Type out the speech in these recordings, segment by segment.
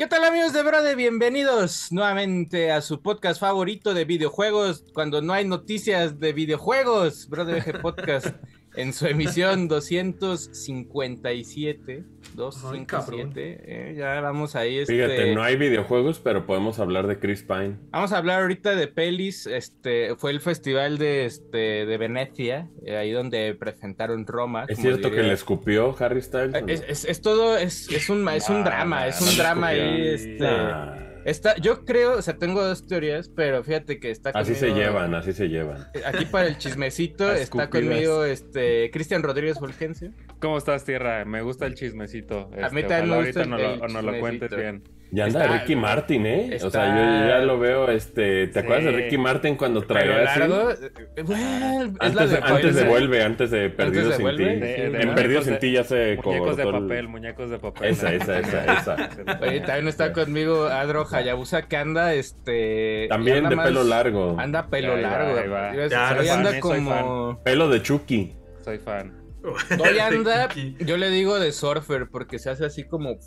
¿Qué tal amigos de Brode? Bienvenidos nuevamente a su podcast favorito de videojuegos cuando no hay noticias de videojuegos, Brode Podcast en su emisión 257. 257. Eh, ya vamos ahí. Este... Fíjate, no hay videojuegos, pero podemos hablar de Chris Pine. Vamos a hablar ahorita de pelis. Este fue el festival de, este, de Venecia, eh, ahí donde presentaron Roma. ¿Es cierto que le escupió Harry Styles? Es, es, todo, es, es un, es un drama, es un drama ahí. Este... Está, yo creo, o sea, tengo dos teorías, pero fíjate que está conmigo. Así se llevan, así se llevan. Aquí para el chismecito está conmigo este Cristian Rodríguez Fulgencio. ¿Cómo estás, Tierra? Me gusta el chismecito. a mí este, también me gusta el, no lo, no lo cuentes bien. Ya anda Ricky Martin, ¿eh? O sea, yo ya lo veo, este... ¿Te acuerdas de Ricky Martin cuando traía largo? Eh, bueno, antes, de, antes de Vuelve, antes de Perdidos sin ti. en Perdidos sin ti ya se Muñecos de papel, muñecos de papel. Esa, esa, esa, esa. Oye, también está conmigo Adro Hayabusa que anda, este... También de pelo largo. Anda pelo largo. Ya, anda como... Pelo de Chucky. Soy fan. Hoy anda, yo le digo de surfer porque se hace así como,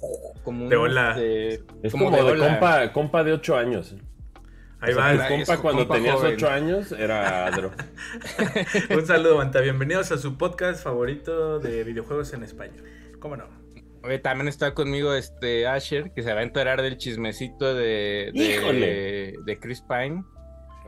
como de hola. Este, es como, de, compa, compa, de 8 años. Ahí va. El compa cuando tenías 8 años era Adro. Un saludo, Manta. Bienvenidos a su podcast favorito de videojuegos en español. ¿Cómo no? Oye, también está conmigo este Asher, que se va a enterar del chismecito de, de, de Chris Pine.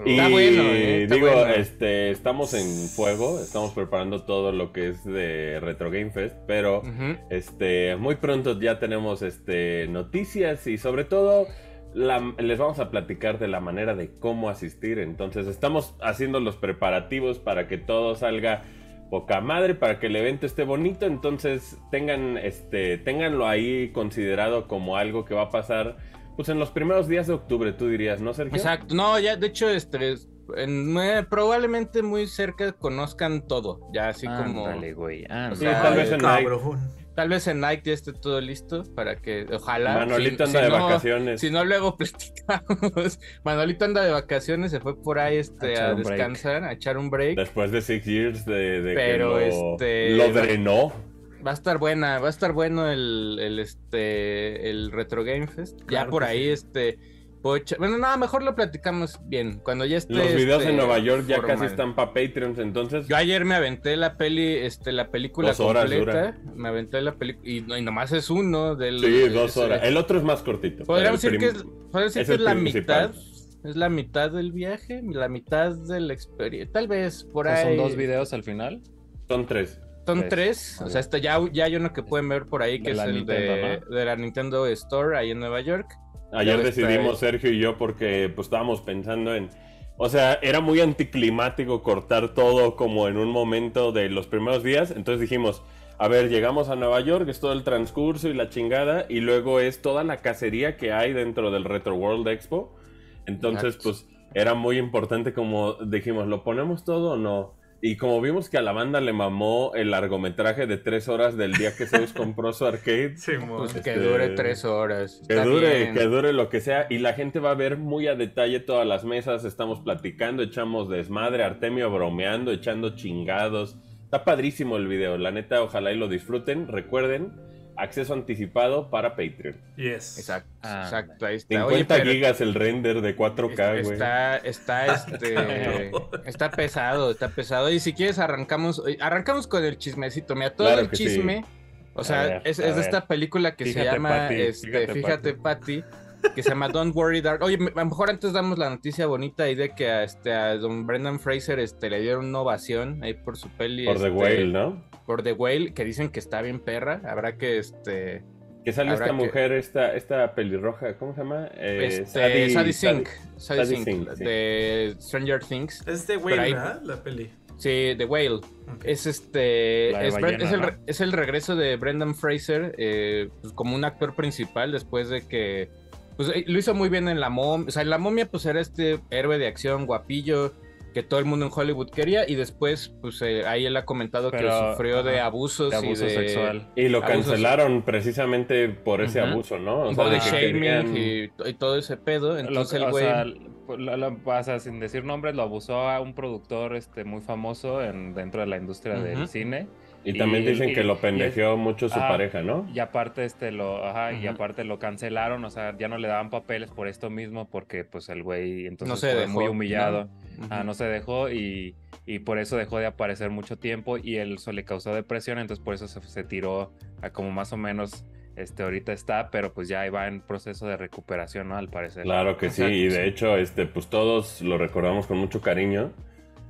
Y bueno, ¿eh? digo, este, estamos en fuego, estamos preparando todo lo que es de Retro Game Fest, pero este, muy pronto ya tenemos este, noticias y sobre todo les vamos a platicar de la manera de cómo asistir. Entonces estamos haciendo los preparativos para que todo salga poca madre, para que el evento esté bonito. Entonces tengan, este, tenganlo ahí considerado como algo que va a pasar pues en los primeros días de octubre, tú dirías, ¿no, Sergio? Exacto, no, ya, de hecho, este, probablemente muy cerca conozcan todo, ya así como... Dale, güey. sí, tal vez en Nike. Tal vez en Nike ya esté todo listo para que, ojalá. Manolito anda de vacaciones. Si no, luego platicamos. Manolito anda de vacaciones, se fue por ahí este, a, descansar, a echar un break. Después de six years de, de Pero que lo, este, lo drenó. Va a estar buena, va a estar bueno el, el este el Retro Game Fest. ya por ahí, este. Bueno, nada, mejor lo platicamos bien. Cuando ya esté. Los videos en este, Nueva York ya casi están para Patreons, entonces. Yo ayer me aventé la peli, este, la película dos horas completa. Me aventé la película. Y, y, nomás es uno del. Sí, dos horas. El otro es más cortito. Podríamos decir que es, decir que es la mitad. Es la mitad del viaje, la mitad de la experiencia. Tal vez por ahí. ¿Son dos videos al final? Son tres. Son tres, o sea, está ya, ya hay uno que pueden ver por ahí que es el de, la Nintendo Store ahí en Nueva York. Ayer decidimos Sergio y yo porque pues estábamos pensando en, o sea, era muy anticlimático cortar todo como en un momento de los primeros días, entonces dijimos, a ver, llegamos a Nueva York, es todo el transcurso y la chingada, y luego es toda la cacería que hay dentro del Retro World Expo. Entonces, pues era muy importante como dijimos, ¿lo ponemos todo o no? Y como vimos que a la banda le mamó el largometraje de tres horas del día que Zeus compró su arcade. pues que este, dure tres horas. Que dure, que dure lo que sea. Y la gente va a ver muy a detalle todas las mesas. Estamos platicando, echamos desmadre, Artemio bromeando, echando chingados. Está padrísimo el video. La neta, ojalá y lo disfruten. Recuerden acceso anticipado para Patreon. Yes. Exacto, ah, exacto, ahí está. 50 gigas el render de 4K, güey. Está, está, este, está pesado, está pesado. Y si quieres arrancamos, arrancamos con el chismecito. Mira, todo el chisme, o sea, es, de esta película que se llama, este, fíjate, Patty que se llama Don't Worry Dark. Oye, a lo mejor antes damos la noticia bonita ahí de que a, este, a don Brendan Fraser este, le dieron una ovación ahí por su peli. Por The este, Whale, ¿no? Por The Whale, que dicen que está bien perra. Habrá que este. Que sale esta mujer, esta, esta pelirroja, ¿cómo se llama? Eh, este, Sadie, Sink. Sadie, Sink, de Stranger Things. Es The Whale, ¿verdad? La peli. Sí, The Whale. Es este. Es, el, es, el, regreso de Brendan Fraser eh, pues, como un actor principal después de que pues eh, lo hizo muy bien en La Momia. O sea, en La Momia, pues era este héroe de acción guapillo que todo el mundo en Hollywood quería. Y después, pues eh, ahí él ha comentado que sufrió de abusos de abuso y de. Sexual. Y lo cancelaron precisamente por ese abuso, ¿no? O sea, de shaming y, todo ese pedo. Entonces el güey. pasa sin decir nombres, lo abusó a un productor este, muy famoso en, dentro de la industria del cine Y, también dicen que lo pendejeó mucho su pareja, ¿no? Y aparte, este, lo, ajá, y aparte lo cancelaron, o sea, ya no le daban papeles por esto mismo, porque pues el güey entonces fue muy humillado. ¿no? Ah, no se dejó y, y, por eso dejó de aparecer mucho tiempo y eso le causó depresión, entonces por eso se, se tiró a como más o menos este ahorita está, pero pues ya va en proceso de recuperación, ¿no? Al parecer. Claro que sí, y de hecho, este, pues todos lo recordamos con mucho cariño.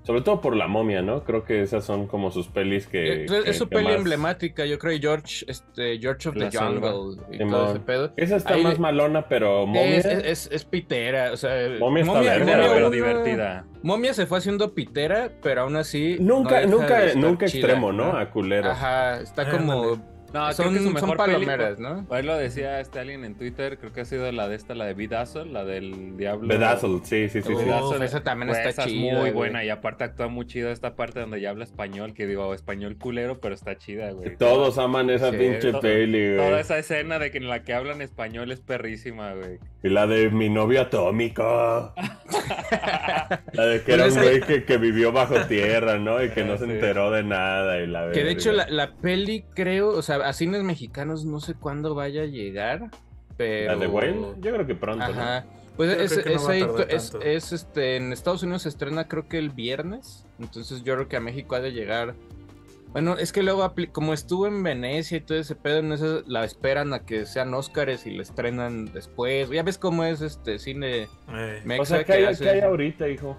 Sobre todo por la momia, ¿no? Creo que esas son como sus pelis que. Es, su peli emblemática, yo creo, George, este, George of the Jungle y todo ese pedo. Esa está más malona, pero momia. Es, es, pitera, o sea. Momia está momia, pero divertida. Momia se fue haciendo pitera, pero aún así. Nunca, nunca, nunca extremo, ¿no? A culero. Ajá, está como no, son, creo que su mejor palomeras, ¿no? Ahí lo decía este alguien en Twitter, creo que ha sido la de esta, la de Bedazzle, la del Diablo. Bedazzle, sí, sí, sí. Uf, esa también está esa chida. Es muy buena y aparte actúa muy chido esta parte donde ya habla español, que digo, español culero, pero está chida, güey. Todos aman esa pinche peli, güey. Toda esa escena de que en la que hablan español es perrísima, güey. Y la de mi novio atómico. la de que era un güey que, vivió bajo tierra, ¿no? Y que no se enteró de nada. Y la que de hecho la, la peli, creo, o sea, a cines mexicanos no sé cuándo vaya a llegar, pero... ¿La de Wayne? Yo creo que pronto, Ajá. Pues es, es, este, en Estados Unidos se estrena creo que el viernes, entonces yo creo que a México ha de llegar... Bueno, es que luego, como estuvo en Venecia y todo ese pedo, en eso la esperan a que sean Óscares y la estrenan después. Ya ves cómo es este cine eh. Mexa O sea, ¿qué hay, ahorita, hijo?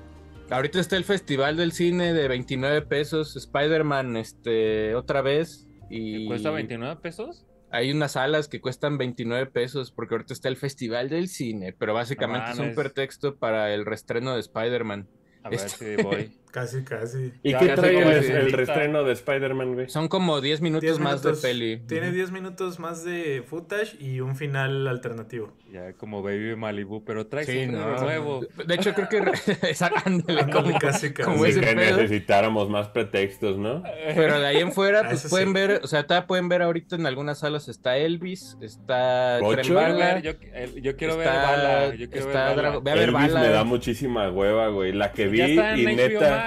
Ahorita está el Festival del Cine de 29 pesos, Spider-Man, este, otra vez. Y... ¿Cuesta 29 pesos? Hay unas salas que cuestan 29 pesos porque ahorita está el Festival del Cine, pero básicamente es un pretexto para el restreno de Spider-Man. A ver si voy. Casi, casi. ¿Y qué trae el, el, restreno de Spider-Man, güey? Son como 10 minutos más de peli. Tiene 10 minutos más de footage y un final alternativo. Ya como Baby Malibu, pero trae sí, nuevo. De hecho, creo que como, casi, casi. Como que necesitáramos más pretextos, ¿no? Pero de ahí en fuera, ah, pues pueden ver, o sea, todavía pueden ver ahorita en algunas salas está Elvis, está Bala, yo, yo, quiero ver Bala. Yo quiero ver Bala. Ve a ver Elvis me da muchísima hueva, güey. La que vi y neta.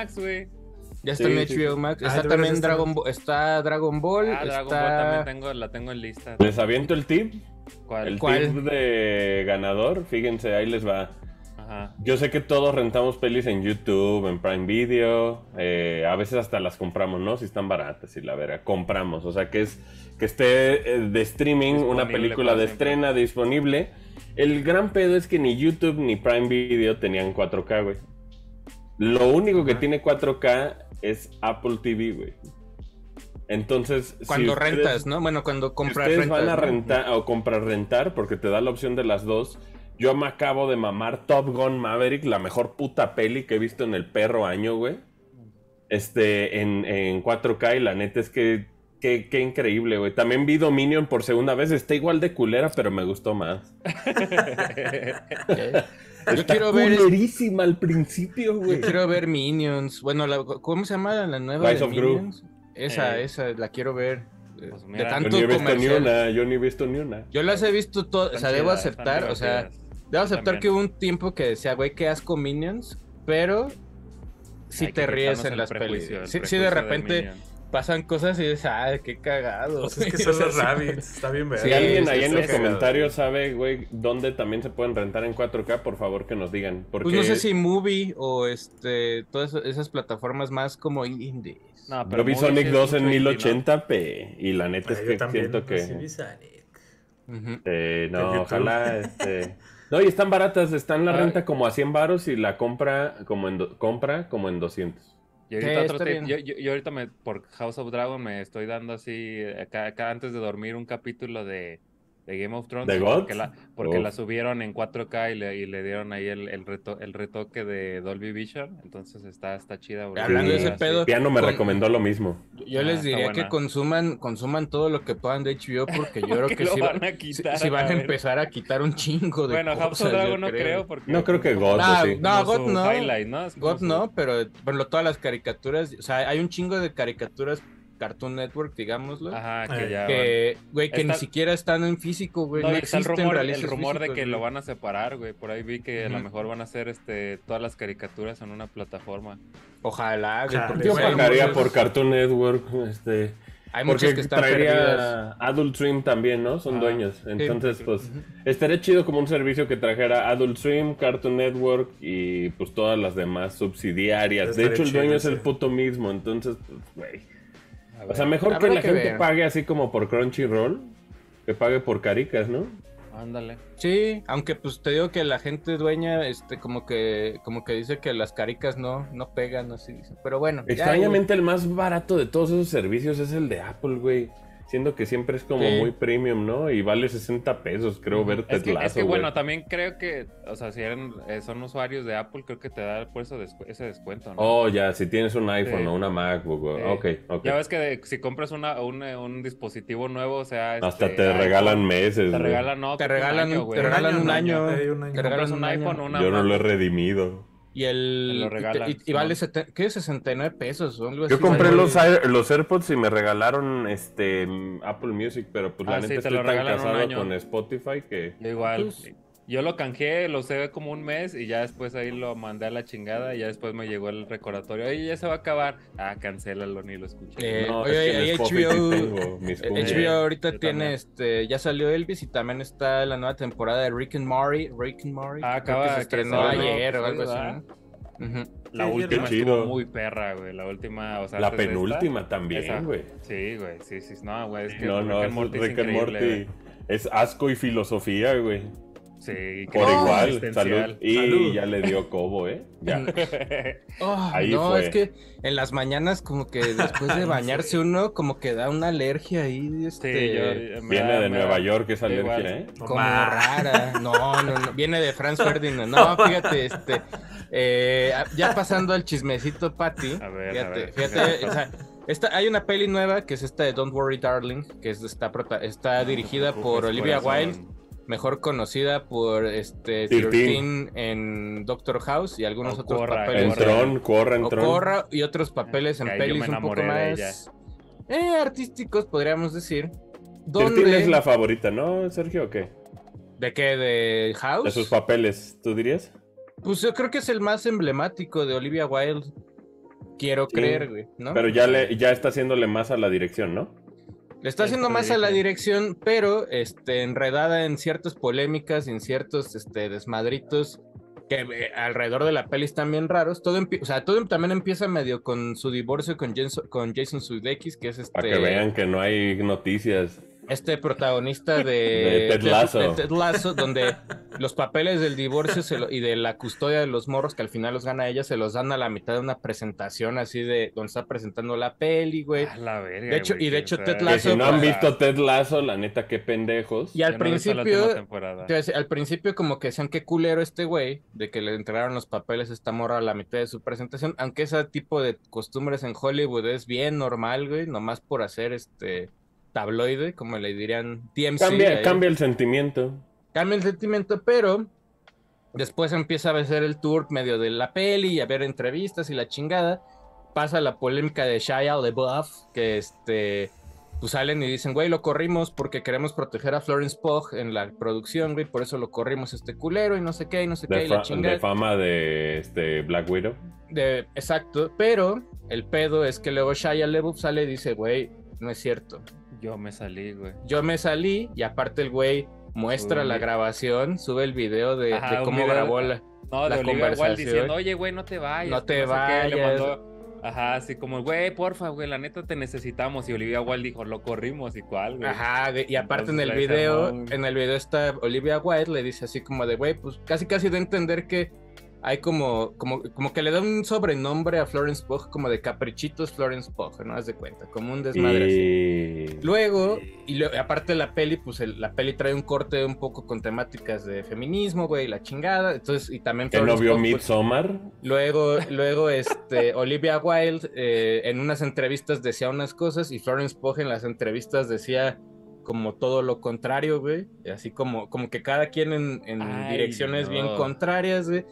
Ya está en HBO Max. Está también Dragon Ball. Está Dragon Ball. Ah, Dragon Ball también tengo, la tengo en lista. ¿Les aviento el tip? ¿Cuál? El tip de ganador. Fíjense, ahí les va. Ajá. Yo sé que todos rentamos pelis en YouTube, en Prime Video. Eh, a veces hasta las compramos, ¿no? Si están baratas y la verga. Compramos. O sea que es que esté eh, de streaming una película de estrena disponible. El gran pedo es que ni YouTube ni Prime Video tenían 4K, güey. Lo único que tiene 4K es Apple TV, güey. Entonces, cuando rentas, ¿no? Bueno, cuando compras si ustedes van a rentar o comprar rentar porque te da la opción de las dos. Yo me acabo de mamar Top Gun Maverick, la mejor puta peli que he visto en el perro año, güey. Este, en, en 4K y la neta es que Qué, qué, increíble, güey. También vi Dominion por segunda vez. Está igual de culera, pero me gustó más. Yo quiero ver. al principio, güey. quiero ver Minions. Bueno, ¿cómo se llama la nueva? Rise of Minions? Esa, eh. esa, la quiero ver. Pues de tanto yo ni he visto ni una, yo ni he visto ni una. Yo las he visto todas, o sea, debo aceptar, o sea, debo aceptar que hubo un tiempo que decía, güey, qué asco Minions, pero si te ríes en las pelis. Sí, de repente pasan cosas y dices, ah, qué cagado. Pues es que son los rabbits, está bien Si alguien ahí en los comentarios sabe, güey, dónde también se pueden rentar en 4K, por favor que nos digan. Porque... Pues no sé si Movie o este todas esas plataformas más como indies. No, pero Yo vi Sonic 2 en 1080p y la neta es que siento que... eh, no, ojalá este... No, y están baratas, están la renta como a 100 baros y la compra como en, compra como en 200. Y ahorita, yo, yo, ahorita me, por House of Dragon me estoy dando así, acá antes de dormir, un capítulo de, de Game of Thrones. Porque, la, porque la subieron en 4K y le, y le dieron ahí el, el, reto, el retoque de Dolby Vision. Entonces está, está chida. Hablando de ese pedo. Piano me recomendó lo mismo. Yo les ah, diría que consuman, consuman todo lo que puedan de HBO porque yo creo que si van a, quitar, si, van a, empezar a quitar un chingo de bueno, House of Dragon no creo. porque... No creo que God, sí. No, God no. God no, pero bueno, todas las caricaturas, o sea, hay un chingo de caricaturas Cartoon Network, digámoslo. Ajá, que eh, ya. Que, güey, que ni siquiera están en físico, güey. No, el rumor, el rumor de que lo van a separar, güey. Por ahí vi que a lo mejor van a hacer este todas las caricaturas en una plataforma. Ojalá, güey. Yo pagaría por Cartoon Network, este. Hay muchos que están traería Adult Swim también, ¿no? Son dueños. Entonces, pues, estaría chido como un servicio que trajera Adult Swim, Cartoon Network y pues todas las demás subsidiarias. de hecho, el dueño es el puto mismo, entonces, pues, O sea, mejor que la gente pague así como por Crunchyroll, que pague por caricas, ¿no? Ándale. Sí, aunque pues te digo que la gente dueña, este, como que, como que dice que las caricas no, no pegan, así dice. Pero bueno. Extrañamente el más barato de todos esos servicios es el de Apple, güey. Siendo que siempre es como muy premium, ¿no? Y vale 60 pesos, creo, ver es que, es que bueno, también creo que, o sea, si eran, eh, son usuarios de Apple, creo que te da por eso ese descuento, ¿no? Oh, ya, si tienes un iPhone o una MacBook, ok, ok. Ya ves que si compras una, un, dispositivo nuevo, o sea... Hasta este, te regalan meses, Te regalan, no, te regalan, un año, te regalan un año. Te regalan un iPhone o una Yo no lo he redimido. Y el. y, vale ¿qué? 69 pesos. Yo compré los, los AirPods y me regalaron este Apple Music, pero pues la ah, neta estoy tan casado con Spotify que. Igual. Pues, yo lo canjeé, lo usé como un mes y ya después ahí lo mandé a la chingada y ya después me llegó el recordatorio. Oye, ya se va a acabar. Ah, cancélalo, ni lo escuché. Eh, no, oye, HBO, HBO ahorita tiene este, ya salió Elvis y también está la nueva temporada de Rick and Morty. Rick and Morty. Ah, acaba se estrenó ayer o algo así. La última estuvo muy perra, güey. La última, o sea, la penúltima también, güey. Sí, güey. Sí, sí. No, güey. Es que no, no, Rick and Morty, Rick and Morty es asco y filosofía, güey. Sí, por igual, salud. Y ya le dio cobo, ¿eh? Ya. Oh, ahí no, es que en las mañanas, como que después de bañarse uno, como que da una alergia ahí. Este... Viene de Nueva York esa alergia, ¿eh? Como rara. No, no, no. Viene de Franz Ferdinand. No, fíjate, este. Eh, ya pasando al chismecito, Patty. A ver, fíjate, fíjate. O sea, esta, hay una peli nueva que es esta de Don't Worry Darling, que es, está, está dirigida por Olivia Wilde mejor conocida por este 13 en Doctor House y algunos otros papeles. En Tron, Corra en Tron. Corra y otros papeles en pelis un poco más eh, artísticos, podríamos decir. ¿Dónde... es la favorita, ¿no, Sergio, o qué? ¿De qué? ¿De House? De sus papeles, ¿tú dirías? Pues yo creo que es el más emblemático de Olivia Wilde. Quiero creer, güey, ¿no? Pero ya, le, ya está haciéndole más a la dirección, ¿no? Le está haciendo más a la dirección, pero este, enredada en ciertas polémicas y en ciertos este, desmadritos que eh, alrededor de la peli están bien raros. Todo, o sea, todo también empieza medio con su divorcio con, con Jason Sudeikis, que es este... Para que vean que no hay noticias este protagonista de, Ted, Lasso. donde los papeles del divorcio y de la custodia de los morros, que al final los gana ella, se los dan a la mitad de una presentación así de donde está presentando la peli, güey. la verga, de hecho, y de hecho, Ted Lasso. si no han visto Ted Lasso, la neta, qué pendejos. Y al principio, al principio, como que decían qué culero este güey, de que le entregaron los papeles a esta morra a la mitad de su presentación, aunque ese tipo de costumbres en Hollywood es bien normal, güey, nomás por hacer este tabloide, como le dirían TMC. Cambia, cambia el sentimiento. Cambia el sentimiento, pero después empieza a hacer el tour medio de la peli y a ver entrevistas y la chingada. Pasa la polémica de Shia LeBuff, que este, pues salen y dicen, güey, lo corrimos porque queremos proteger a Florence Pugh en la producción, güey, por eso lo corrimos este culero y no sé qué, y no sé qué, y la chingada. De fama de este Black Widow. De, exacto, pero el pedo es que luego Shia LeBuff sale y dice, güey, no es cierto. Yo me salí, güey. Yo me salí y aparte el güey muestra la grabación, sube el video de, cómo grabó la, no, de conversación. diciendo, oye, güey, no te vayas. No te vayas. Ajá, así como, güey, porfa, güey, la neta te necesitamos. Y Olivia Wilde dijo, lo corrimos y cuál, güey. Ajá, y aparte en el video, en el video está Olivia Wilde, le dice así como de, güey, pues casi casi de entender que hay como, como, como que le da un sobrenombre a Florence Pugh, como de caprichitos Florence Pugh, ¿no? Haz de cuenta, como un desmadre así. Luego, y aparte la peli, pues la peli trae un corte un poco con temáticas de feminismo, güey, la chingada. Entonces, y también ¿Que no vio pues, Midsommar? luego, luego, este, Olivia Wilde eh, en unas entrevistas decía unas cosas y Florence Pugh en las entrevistas decía como todo lo contrario, güey. Así como, como que cada quien en, direcciones bien contrarias, güey.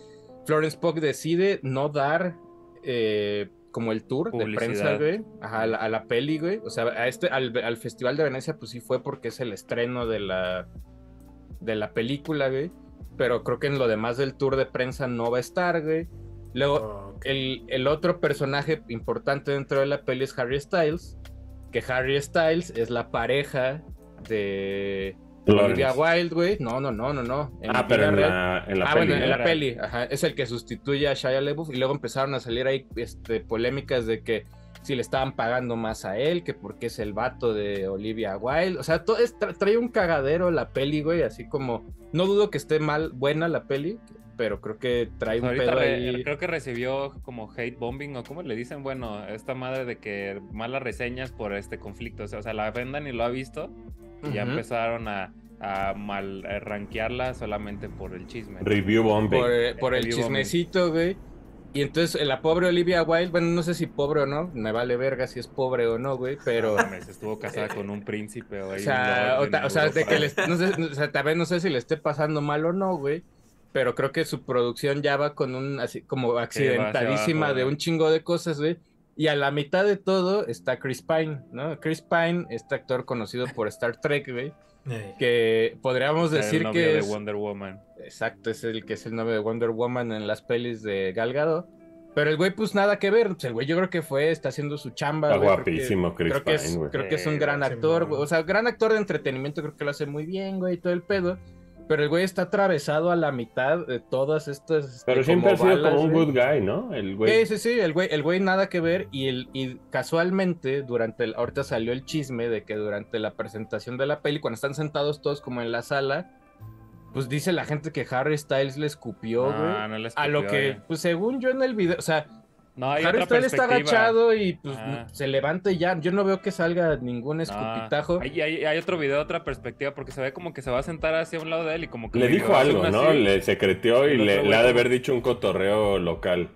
Florence Pugh decide no dar eh, como el tour de prensa, güey, a, la, peli, güey. O sea, a este, al, Festival de Venecia, pues sí fue porque es el estreno de la, de la película, güey. Pero creo que en lo demás del tour de prensa no va a estar, güey. Luego, el, el, otro personaje importante dentro de la peli es Harry Styles, que Harry Styles es la pareja de Olivia Wilde, güey. No, no, no, no, no. ah, pero en la, en la, ah, Bueno, en la peli, ajá. Es el que sustituye a Shia LaBeouf y luego empezaron a salir ahí este, polémicas de que si le estaban pagando más a él, que porque es el vato de Olivia Wilde. O sea, todo trae un cagadero la peli, güey, así como... No dudo que esté mal, buena la peli, pero creo que trae un pedo ahí. Creo que recibió como hate bombing o como le dicen, bueno, esta madre de que malas reseñas por este conflicto. O sea, la venda ni lo ha visto y ya empezaron a, a mal rankearla solamente por el chisme. Review bombing. Por, el chismecito, güey. Y entonces la pobre Olivia Wilde, bueno, no sé si pobre o no, me vale verga si es pobre o no, güey, pero... estuvo casada con un príncipe o, o sea, o, sea, de que no sé, o sea, tal vez no sé si le esté pasando mal o no, güey, pero creo que su producción ya va con un, así como accidentadísima de un chingo de cosas, güey. Y a la mitad de todo está Chris Pine, ¿no? Chris Pine, este actor conocido por Star Trek, güey. Que podríamos decir el que es de Wonder Woman. Exacto, es el que es el novio de Wonder Woman en las pelis de Galgado. Pero el güey, pues nada que ver. el güey, yo creo que fue, está haciendo su chamba. Está guapísimo, Chris creo Pine, que es, Creo que es un gran actor, O sea, gran actor de entretenimiento, creo que lo hace muy bien, güey, todo el pedo. Pero el güey está atravesado a la mitad de todas estas. Este, Pero siempre ha sido como un good guy, ¿no? El güey. Sí, sí, sí. El güey, el güey nada que ver. Y, el, y casualmente, durante el. Ahorita salió el chisme de que durante la presentación de la peli, cuando están sentados todos como en la sala, pues dice la gente que Harry Styles le escupió, güey. No, le escupió, a lo que, pues según yo en el video. O sea, no, hay Harry Styles está agachado y pues ah. se levanta y ya. Yo no veo que salga ningún escupitajo. hay, hay, otro video, otra perspectiva, porque se ve como que se va a sentar hacia un lado de él y como que. Le dijo algo, ¿no? Le secretió y le, le, ha de haber dicho un cotorreo local.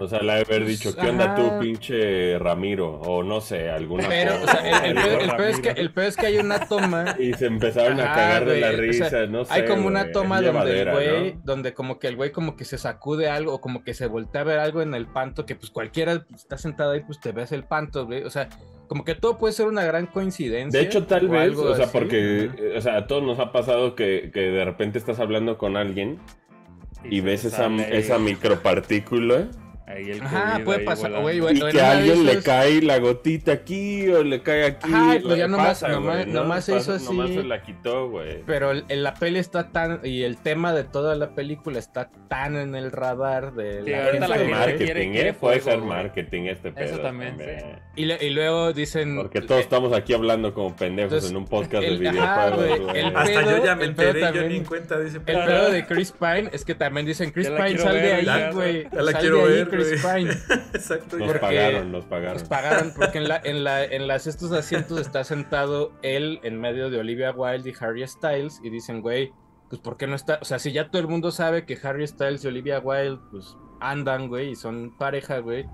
O sea, le ha de haber dicho, ¿qué onda tú, pinche Ramiro? O no sé, alguna Pero, o sea, el, peor, es que, el peor es que hay una toma. Y se empezaron a cagar de la risa, no sé. Hay como una toma donde el güey, donde como que el güey como que se sacude algo, o como que se voltea a ver algo en el panto, que pues cualquiera está sentado ahí, pues te ves el panto, güey. O sea, como que todo puede ser una gran coincidencia. De hecho, tal vez, o sea, porque, o sea, a todos nos ha pasado que, que de repente estás hablando con alguien y, ves esa, esa micropartícula Ahí el Ajá, puede pasar, güey, Y que a alguien le cae la gotita aquí o le cae aquí. Ajá, pues ya nomás, nomás, nomás se hizo así. Nomás se la quitó, güey. Pero en la peli está tan, y el tema de toda la película está tan en el radar de la gente. de marketing, ¿eh? Puede ser marketing este pedo. Eso también, sí. Y, luego dicen... Porque todos estamos aquí hablando como pendejos en un podcast de videojuegos, güey. Hasta yo ya me enteré, yo ni en cuenta dice. El pedo de Chris Pine es que también dicen, Chris Pine, sal de ahí, güey. Ya la quiero ver, Exacto. Nos pagaron, nos pagaron. Nos pagaron porque en, la, en, la, en las, estos asientos está sentado él en medio de Olivia Wilde y Harry Styles y dicen, güey, pues ¿por qué no está? O sea, si ya todo el mundo sabe que Harry Styles y Olivia Wilde pues andan, güey, y son pareja, güey,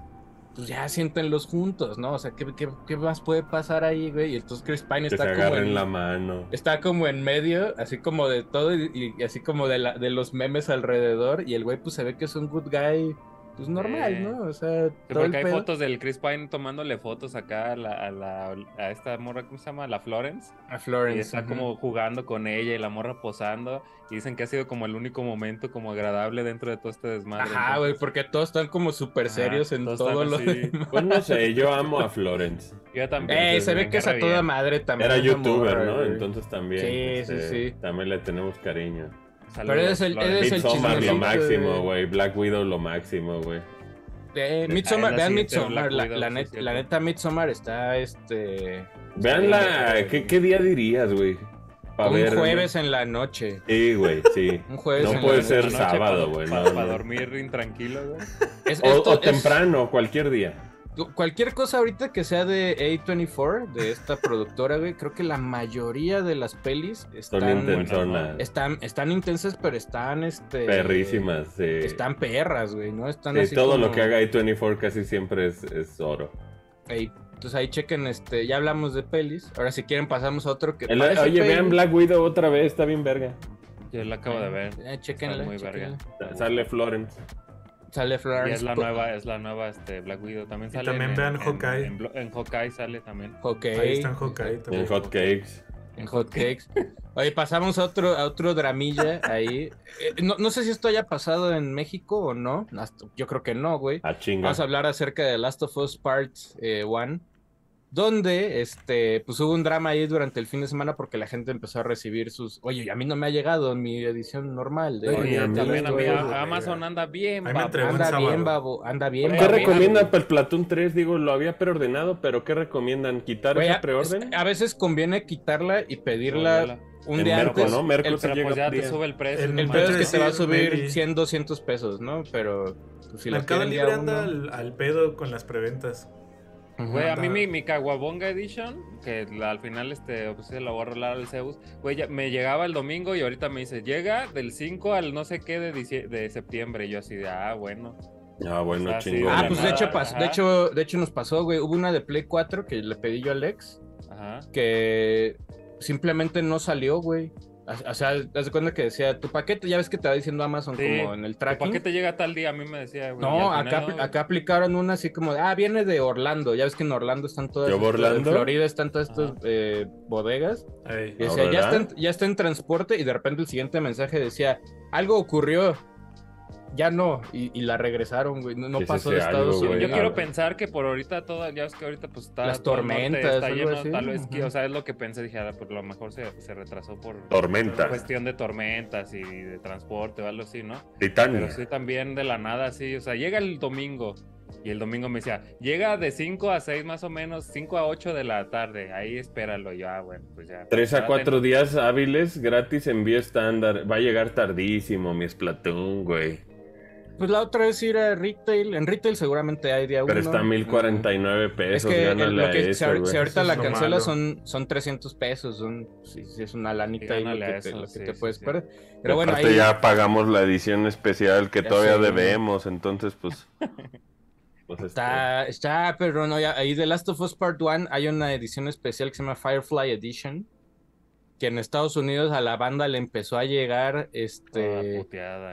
pues ya siéntenlos juntos, ¿no? O sea, ¿qué, qué, más puede pasar ahí, güey? Y entonces Chris Pine está como en la mano. Está como en medio, así como de todo y, así como de, la, de los memes alrededor y el güey pues se ve que es un good guy pues normal, ¿no? O sea, todo porque hay fotos del Chris Pine tomándole fotos acá a, la, a, la, a esta morra, ¿cómo se llama? La Florence. A Florence. Y está como jugando con ella y la morra posando. Y dicen que ha sido como el único momento como agradable dentro de todo este desmadre. Ajá, güey, porque todos están como súper serios en todo lo Pues no sé, yo amo a Florence. Yo también. Eh, se ve que es a toda madre también. Era youtuber, ¿no? Entonces también. Sí, sí, este, sí. También le tenemos cariño. Pero es el, es el lo máximo, güey. Black Widow lo máximo, güey. Eh, Midsommar, vean Midsommar, la, la, neta Midsommar está este. Vean la. ¿qué, ¿Qué, día dirías, güey? Un jueves en la noche. Sí, güey, sí. Un jueves no puede ser sábado, güey. Para, dormir intranquilo, güey. o, temprano, cualquier día cualquier cosa ahorita que sea de A24, de esta productora, güey, creo que la mayoría de las pelis están, están, están intensas, pero están este perrísimas, sí. Están perras, güey, ¿no? Están sí, todo lo que haga A24 casi siempre es, es oro. entonces ahí chequen, este, ya hablamos de pelis. Ahora si quieren pasamos a otro que. oye, vean Black Widow otra vez, está bien verga. Yo la acabo de ver. Eh, chequenla, muy verga. Sale Florence. Sale Florence. Y es la nueva, es la nueva este, Black Widow. También sale. Y también vean Hawkeye. En, Hawkeye sale también. Hawkeye. Ahí están Hawkeye también. En Hot Cakes. En Hot Cakes. Oye, pasamos a otro, a otro dramilla ahí. Eh, no, no, sé si esto haya pasado en México o no. Yo creo que no, güey. A chinga. Vamos a hablar acerca de Last of Us Part 1. Eh, donde este, pues hubo un drama ahí durante el fin de semana porque la gente empezó a recibir sus, oye, a mí no me ha llegado mi edición normal. De, oye, también a mí Amazon anda bien, babo. Anda bien, babo, anda bien. ¿Qué recomiendan para el Platoon 3? Digo, lo había preordenado, pero ¿qué recomiendan? ¿Quitar esa preorden? A veces conviene quitarla y pedirla un día antes. ¿no? Merco el, se pues ya te sube el precio. El, precio es que te va a subir 100, 200 pesos, ¿no? Pero pues, si Mercado Libre anda al pedo con las preventas. Güey, a mí mi, mi Caguabonga Edition, que al final este, pues, la voy a rolar al Zeus, güey, me llegaba el domingo y ahorita me dice, llega del 5 al no sé qué de, de septiembre. Y yo así de, ah, bueno. Ah, bueno, chingón. ah, pues de hecho, de hecho, de hecho nos pasó, güey. Hubo una de Play 4 que le pedí yo a Alex, Ajá. que simplemente no salió, güey. O sea, das de cuenta que decía, tu paquete, ya ves que te va diciendo Amazon como en el tracking. Tu paquete llega tal día, a mí me decía. no, acá, acá aplicaron una así como, ah, viene de Orlando. Ya ves que en Orlando están todas. Orlando? En Florida están todas estas eh, bodegas. y decía, ya está, ya está en transporte. Y de repente el siguiente mensaje decía, algo ocurrió ya no, y, la regresaron, güey. No, pasó de Estados Unidos. Yo quiero pensar que por ahorita toda, ya es que ahorita pues está. Las tormentas, está lleno, tal vez que, o sea, es lo que pensé, dije, ah, pues lo mejor se, se retrasó por. Tormenta. cuestión de tormentas y de transporte o algo así, ¿no? Titania. Pero sí también de la nada, sí. O sea, llega el domingo. Y el domingo me decía, llega de 5 a 6 más o menos, 5 a 8 de la tarde, ahí espéralo ya, bueno, pues ya. 3 a 4 días hábiles, gratis envío estándar, va a llegar tardísimo mi Splatoon, güey. Pues la otra es ir a retail. En retail seguramente hay día 1. Pero está a 1049 pesos. Es que, lo que si, ahorita la cancela son, son 300 pesos. Son, si, es una lanita ahí lo que, te, lo que te puedes perder. Pero bueno, ahí... ya pagamos la edición especial que todavía debemos. Entonces, pues. pues está, está, pero no, ya, ahí de Last of Us Part 1 hay una edición especial que se llama Firefly Edition que en Estados Unidos a la banda le empezó a llegar, este,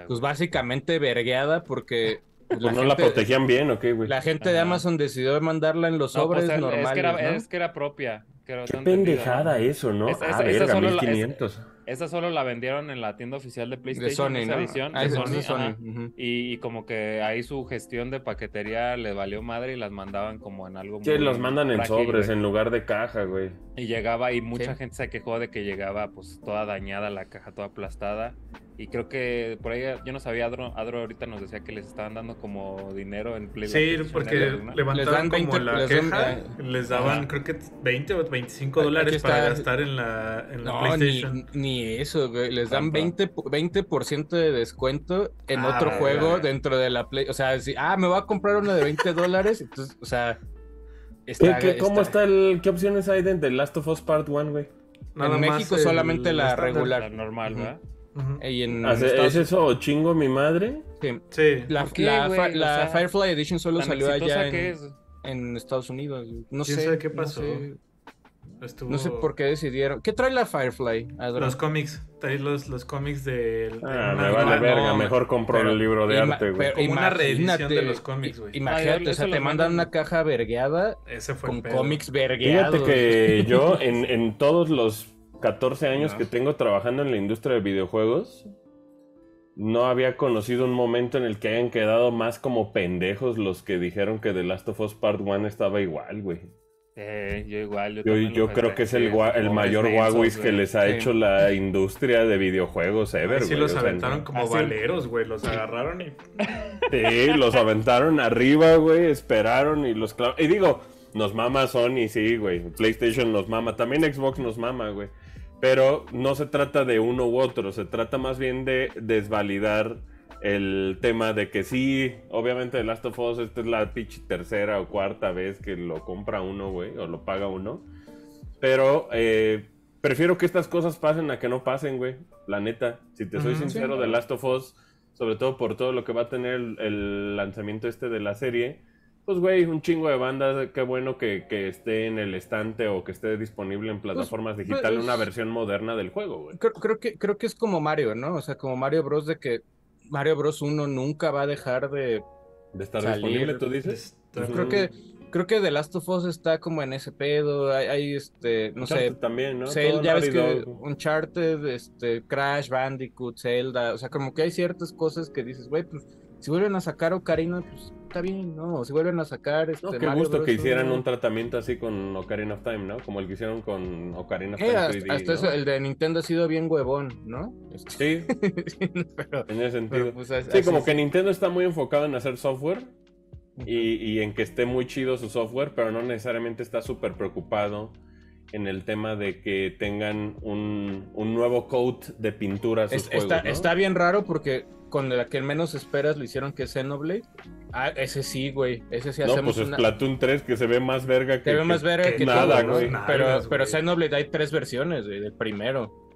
pues básicamente vergueada porque pues, no la protegían bien, ¿o qué, güey? La gente de Amazon decidió mandarla en los sobres normales, es que, era, es que era propia. Qué pendejada eso, ¿no? ah, verga, 1500. Esa solo la vendieron en la tienda oficial de PlayStation. De Sony, edición, ah, de Sony, y, como que ahí su gestión de paquetería le valió madre y las mandaban como en algo Sí, los mandan en sobres en lugar de caja, güey. Y llegaba y mucha gente se quejó de que llegaba pues toda dañada la caja, toda aplastada. Y creo que por ahí, yo no sabía, Adro, Adro ahorita nos decía que les estaban dando como dinero en PlayStation. Sí, porque levantaron como la queja, les daban creo que 20 o 25 dólares para gastar en la, en la PlayStation. Ni, eso, güey. les dan 20%, 20 de descuento en ah, otro juego dentro de la Play. O sea, si, ah, me voy a comprar uno de 20 dólares, entonces, o sea... ¿Qué, cómo está, el, qué opciones hay de The Last of Us Part 1, güey? en México solamente la regular. La normal, ¿verdad? ¿Es eso chingo mi madre? Sí. La, Firefly Edition solo salió allá en, Estados Unidos. No sé qué pasó. No sé. por qué decidieron. ¿Qué trae la Firefly? Los cómics. Trae los, los cómics de. Ah, me vale verga. Mejor compro el libro de arte, güey. Como una reedición de los cómics, güey. Imagínate, o sea, te mandan una caja vergueada. con cómics vergueados. Fíjate que yo, en, en todos los 14 años que tengo trabajando en la industria de videojuegos, no había conocido un momento en el que hayan quedado más como pendejos los que dijeron que The Last of Us Part 1 estaba igual, güey. Eh, yo igual. Yo, creo que es el, el mayor Huawei que les ha hecho la industria de videojuegos ever, Sí, los aventaron como valeros, güey. Los agarraron y. Sí, los aventaron arriba, güey. Esperaron y los Y digo, nos mama Sony, sí, güey. PlayStation nos mama. También Xbox nos mama, güey. Pero no se trata de uno u otro, se trata más bien de desvalidar el tema de que sí, obviamente The Last of Us, esta es la tercera o cuarta vez que lo compra uno, güey, o lo paga uno. Pero eh, prefiero que estas cosas pasen a que no pasen, güey. La neta, si te soy sincero, The Last of Us, sobre todo por todo lo que va a tener el lanzamiento este de la serie, pues, güey, un chingo de bandas, qué bueno que, esté en el estante o que esté disponible en pues, plataformas pues, digitales una versión moderna del juego, güey. Creo, que, creo que es como Mario, ¿no? O sea, como Mario Bros. de que Mario Bros. 1 nunca va a dejar de... De estar disponible, tú dices. creo que creo que The Last of Us está como en ese pedo. Hay, este, no sé. También, ¿no? ya ves que Uncharted, este, Crash, Bandicoot, Zelda. O sea, como que hay ciertas cosas que dices, güey, pues si vuelven a sacar Ocarina, pues está bien, ¿no? Si vuelven a sacar este. No, qué gusto que hicieran un tratamiento así con Ocarina of Time, ¿no? Como el que hicieron con Ocarina of eh, Time. hasta, eso, el de Nintendo ha sido bien huevón, ¿no? Este, sí. pero, en ese sentido. Pues, sí, como que Nintendo está muy enfocado en hacer software. Y, y, en que esté muy chido su software, pero no necesariamente está súper preocupado en el tema de que tengan un, un nuevo coat de pintura. sus está, está bien raro porque con la que menos esperas lo hicieron que Xenoblade. Ah, ese sí, güey. Ese sí hacemos. No, pues es Platoon 3 que se ve más verga que. Se ve más verga que, nada, güey. Pero, pero Xenoblade hay tres versiones, güey, del primero.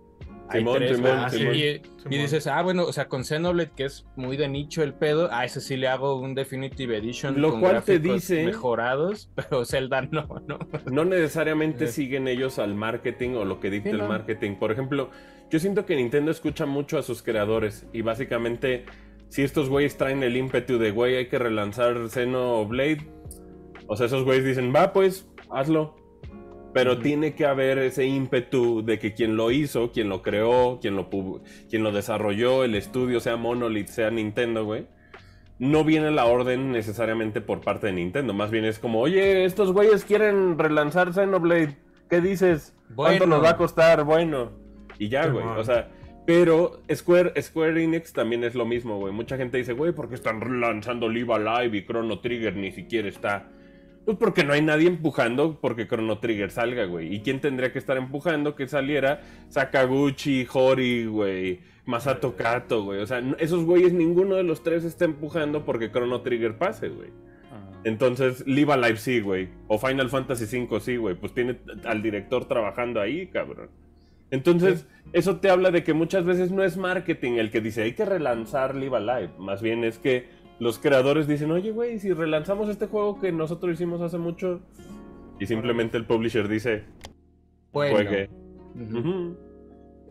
Simón, ah, y, dices, ah, bueno, o sea, con Xenoblade, que es muy de nicho el pedo, a ese sí le hago un Definitive Edition Lo cual te dice mejorados, pero Zelda no, ¿no? No necesariamente siguen ellos al marketing o lo que dicta el marketing. Por ejemplo, yo siento que Nintendo escucha mucho a sus creadores y básicamente, si estos güeyes traen el ímpetu de, güey, hay que relanzar Xenoblade, o sea, esos güeyes dicen, va, pues, hazlo pero tiene que haber ese ímpetu de que quien lo hizo, quien lo creó, quien lo, quien lo desarrolló, el estudio, sea Monolith, sea Nintendo, güey. No viene la orden necesariamente por parte de Nintendo. Más bien es como, oye, estos güeyes quieren relanzar Xenoblade. ¿Qué dices? ¿Cuánto nos va a costar? Bueno. Y ya, güey. O sea, pero Square, Square Enix también es lo mismo, güey. Mucha gente dice, güey, ¿por qué están relanzando Live Alive y Chrono Trigger ni siquiera está? Pues porque no hay nadie empujando porque Chrono Trigger salga, güey. ¿Y quién tendría que estar empujando que saliera? Sakaguchi, Hori, güey. Masato Kato, güey. O sea, esos güeyes, ninguno de los tres está empujando porque Chrono Trigger pase, güey. Entonces, Live Alive sí, güey. O Final Fantasy V sí, güey. Pues tiene al director trabajando ahí, cabrón. Entonces, eso te habla de que muchas veces no es marketing el que dice hay que relanzar Live Alive. Más bien es que los creadores dicen, oye, güey, si relanzamos este juego que nosotros hicimos hace mucho, y simplemente el publisher dice, juegue.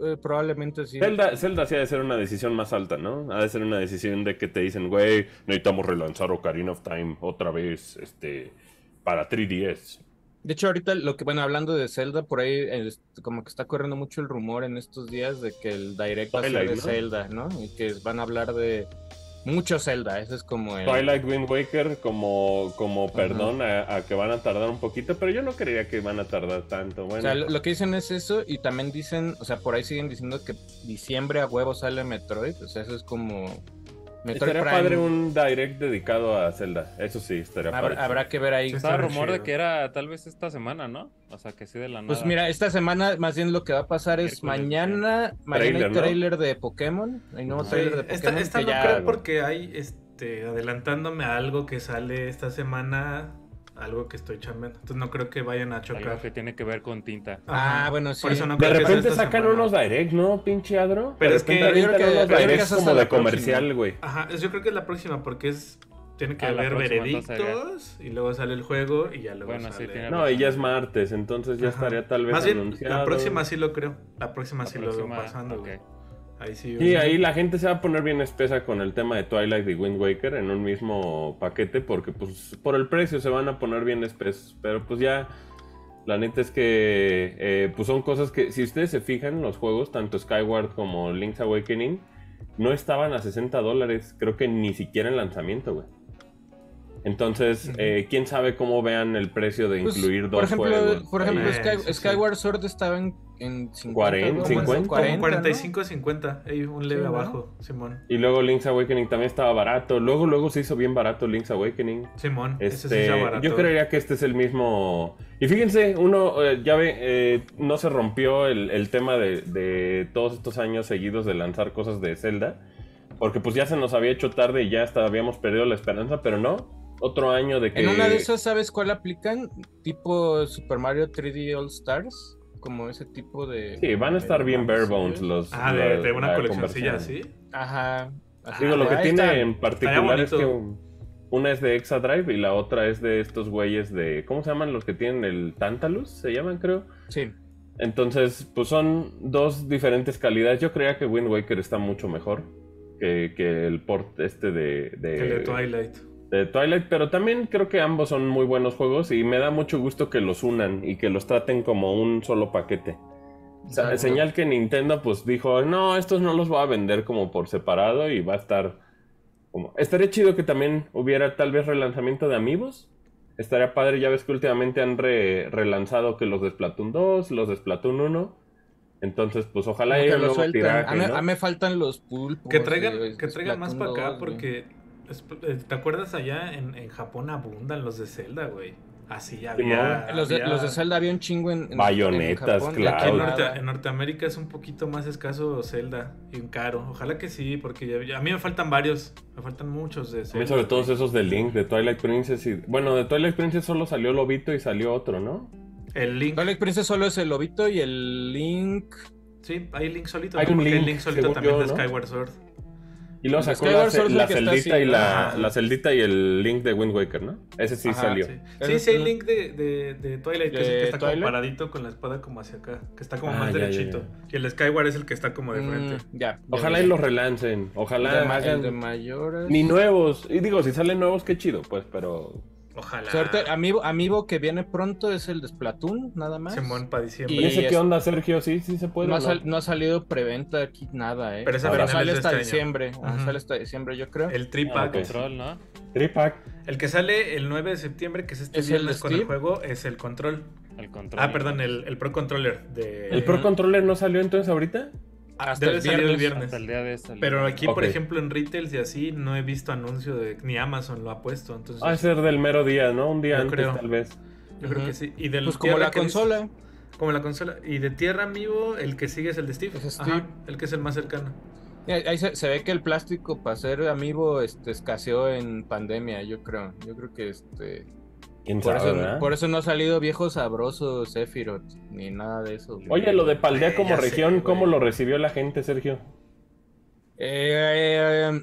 Eh, probablemente sí. Zelda, Zelda sí ha de ser una decisión más alta, ¿no? Ha de ser una decisión de que te dicen, güey, necesitamos relanzar Ocarina of Time otra vez, este, para 3DS. De hecho, ahorita lo que, bueno, hablando de Zelda, por ahí como que está corriendo mucho el rumor en estos días de que el direct va a ser de Zelda, ¿no? Y que van a hablar de mucho Zelda, eso es como el... Twilight Wind Waker como, como perdón a, que van a tardar un poquito, pero yo no creía que van a tardar tanto. Bueno. O sea, lo, que dicen es eso y también dicen, o sea, por ahí siguen diciendo que diciembre a huevo sale Metroid, o sea, eso es como estaría padre un direct dedicado a Zelda. Eso sí, estaría padre. Habrá que ver ahí. Está rumor de que era tal vez esta semana, ¿no? O sea, que sí de la pues nada. Pues mira, esta semana más bien lo que va a pasar es mañana, mañana hay trailer de Pokémon. Hay nuevo trailer de Pokémon. Esta, no creo porque hay, este, adelantándome a algo que sale esta semana algo que estoy chambeando. Entonces no creo que vayan a chocar. Algo que tiene que ver con tinta. Ah, bueno, sí. Por eso no de repente sacan unos direct, ¿no? Pinche adro. Pero es que yo creo que, es como de comercial, güey. Ajá, yo creo que es la próxima porque es tiene que ah, haber veredictos y luego sale el juego y ya luego bueno, sale. Sí, no, y ya es martes, entonces ya estaría tal vez Más bien, anunciado. La próxima sí lo creo. La próxima sí lo veo pasando, okay. Ahí sí, y ahí la gente se va a poner bien espesa con el tema de Twilight y Wind Waker en un mismo paquete porque pues por el precio se van a poner bien espesos. Pero pues ya la neta es que eh, pues son cosas que si ustedes se fijan los juegos, tanto Skyward como Link's Awakening, no estaban a 60 dólares, creo que ni siquiera en lanzamiento, güey. Entonces, eh, quién sabe cómo vean el precio de pues, incluir dos por ejemplo, juegos. Por ejemplo, Skyward Sword estaba en, en 50, 40, 50, 45 50, hay un leve abajo, Simón. Y luego Link's Awakening también estaba barato. Luego, luego se hizo bien barato Link's Awakening. Simón, este, ese sí barato. Yo creería que este es el mismo. Y fíjense, uno, eh, ya ve, eh, no se rompió el, el tema de, de todos estos años seguidos de lanzar cosas de Zelda. Porque pues ya se nos había hecho tarde y ya hasta habíamos perdido la esperanza, pero no otro año de que. En una de esas, ¿sabes cuál aplican? Tipo Super Mario 3D All Stars. Como ese tipo de. Sí, van a estar bien bare bones los. Ah, de, una coleccioncilla así. Ajá. Digo, lo que tiene en particular es que una es de Exadrive y la otra es de estos güeyes de. ¿Cómo se llaman los que tienen el Tantalus? Se llaman, creo. Sí. Entonces, pues son dos diferentes calidades. Yo creía que Wind Waker está mucho mejor que, que el port este de. de... El de Twilight de Twilight, pero también creo que ambos son muy buenos juegos y me da mucho gusto que los unan y que los traten como un solo paquete. señal que Nintendo pues dijo, no, estos no los voy a vender como por separado y va a estar como... Estaría chido que también hubiera tal vez relanzamiento de Amigos. Estaría padre, ya ves que últimamente han relanzado que los de Splatoon 2, los de Splatoon 1. Entonces, pues ojalá haya un a, mí, me faltan los pulpos. Que traigan, que traigan más para acá, porque... Eh, ¿Te acuerdas allá en, en Japón abundan los de Zelda, güey? Así había, los, de, los de Zelda había un chingo en, Bayonetas, claro. Aquí en, Norteamérica es un poquito más escaso Zelda y un caro. Ojalá que sí, porque a mí me faltan varios. Me faltan muchos de Zelda. sobre todos esos de Link, de Twilight Princess. Y, bueno, de Twilight Princess solo salió Lobito y salió otro, ¿no? El Link. Twilight Princess solo es el Lobito y el Link. Sí, hay Link solito. Hay un Link, el Link solito también de Skyward Sword. Y luego sacó la, celdita y la, la, celdita y el link de Wind Waker, ¿no? Ese sí salió. Sí, sí, hay link de, de, de Twilight, que es el que está como paradito con la espada como hacia acá, que está como ah, más derechito. Y el Skyward es el que está como de mm, frente. ya. Ojalá y los relancen. Ojalá hagan. De mayores. Ni nuevos. Y digo, si salen nuevos, qué chido, pues, pero. Ojalá. Suerte, amigo, amigo que viene pronto es el de Splatoon, nada más. Simón para diciembre. ¿Y ese qué onda, Sergio? Sí, sí se puede. No, ha, salido preventa aquí nada, eh. Pero, sale hasta este diciembre. Sale hasta diciembre, yo creo. El tripack. Ah, control, ¿no? Tripack. El que sale el 9 de septiembre, que es este viernes con el juego, es el control. El control. Ah, perdón, el, el Pro Controller. De... ¿El Pro Controller no salió entonces ahorita? Hasta el viernes, el viernes. el día de Pero aquí, por ejemplo, en retails y así, no he visto anuncio de ni Amazon lo ha puesto. Entonces, a ser del mero día, ¿no? Un día antes, tal vez. Yo creo que sí. Y del pues como la consola. como la consola. Y de Tierra Amigo, el que sigue es el de Steve. el que es el más cercano. Ahí se, ve que el plástico para ser amigo este, escaseó en pandemia, yo creo. Yo creo que este por, eso, no ha salido viejo sabroso Sephiroth, ni nada de eso. Oye, lo de Paldea como región, ¿cómo lo recibió la gente, Sergio? Eh,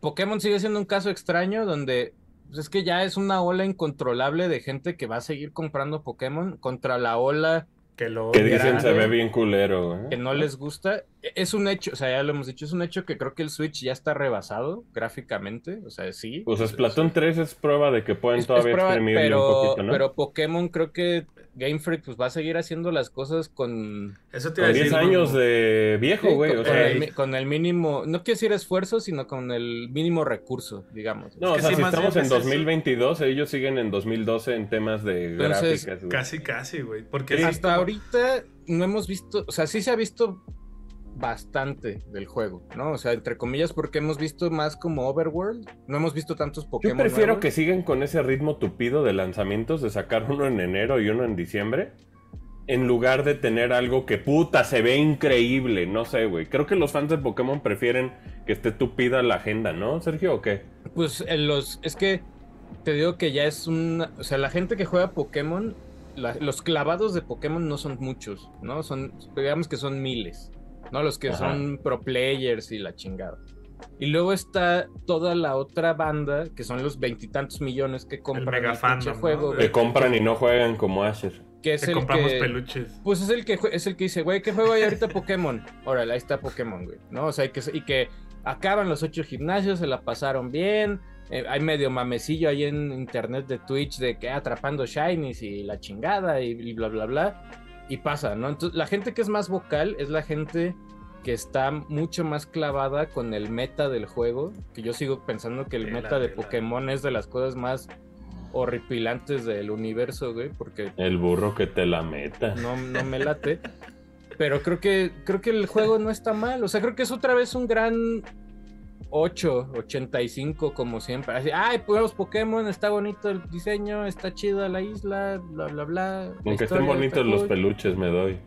Pokémon sigue siendo un caso extraño donde pues, es que ya es una ola incontrolable de gente que va a seguir comprando Pokémon contra la ola que lo que dicen se ve bien culero, ¿eh? Que no les gusta. Es un hecho, o sea, ya lo hemos dicho, es un hecho que creo que el Switch ya está rebasado gráficamente, o sea, sí. Pues Splatoon 3 es prueba de que pueden todavía exprimirle un poquito, ¿no? Pero Pokémon creo que Game Freak pues va a seguir haciendo las cosas con... Eso te 10 años de viejo, güey. con, el, con, el, mínimo, no quiero decir esfuerzo, sino con el mínimo recurso, digamos. No, o sea, si estamos en 2022, ellos siguen en 2012 en temas de gráficas. Casi, casi, güey. Porque hasta ahorita no hemos visto, o sea, sí se ha visto bastante del juego, ¿no? O sea, entre comillas, porque hemos visto más como Overworld, no hemos visto tantos Pokémon. Yo prefiero que sigan con ese ritmo tupido de lanzamientos, de sacar uno en enero y uno en diciembre, en lugar de tener algo que puta se ve increíble, no sé, güey. Creo que los fans de Pokémon prefieren que esté tupida la agenda, ¿no, Sergio, o qué? Pues en los, es que te digo que ya es un, o sea, la gente que juega Pokémon, los clavados de Pokémon no son muchos, ¿no? Son, digamos que son miles. ¿No? Los que son pro players y la chingada. Y luego está toda la otra banda, que son los veintitantos millones que compran el, juego. Que compran y no juegan como Asher. Que es que el compramos peluches. Pues es el que es el que dice, güey, ¿qué juego hay ahorita Pokémon? Órale, ahí está Pokémon, güey. ¿No? O sea, y que, y que acaban los ocho gimnasios, se la pasaron bien. Eh, hay medio mamecillo ahí en internet de Twitch de que atrapando shinies y la chingada y, y bla, bla, bla y pasa, ¿no? Entonces, la gente que es más vocal es la gente que está mucho más clavada con el meta del juego, que yo sigo pensando que el meta de Pokémon es de las cosas más horripilantes del universo, güey, porque... El burro que te la meta. No, no me late. pero creo que, creo que el juego no está mal, o sea, creo que es otra vez un gran 8, 85 como siempre. Así, ay, pues Pokémon, está bonito el diseño, está chida la isla, bla, bla, bla. Aunque estén bonitos los peluches, me doy.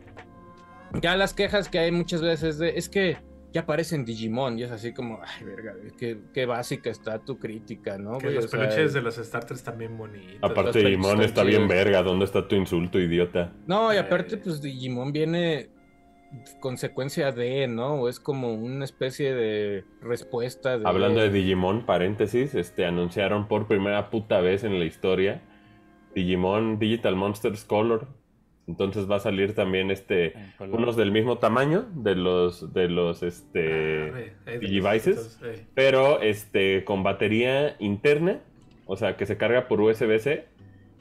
Ya las quejas que hay muchas veces de, es que ya aparecen Digimon y es así como, ay, verga, qué, básica está tu crítica, ¿no? Que los peluches de los starters también bonitos. Aparte Digimon está bien verga, ¿dónde está tu insulto, idiota? No, y aparte pues Digimon viene consecuencia de, ¿no? O es como una especie de respuesta. De... Hablando de Digimon, paréntesis, este, anunciaron por primera puta vez en la historia Digimon Digital Monsters Color. Entonces va a salir también este unos del mismo tamaño de los de los este ah, Digivices, pero este con batería interna, o sea, que se carga por USB-C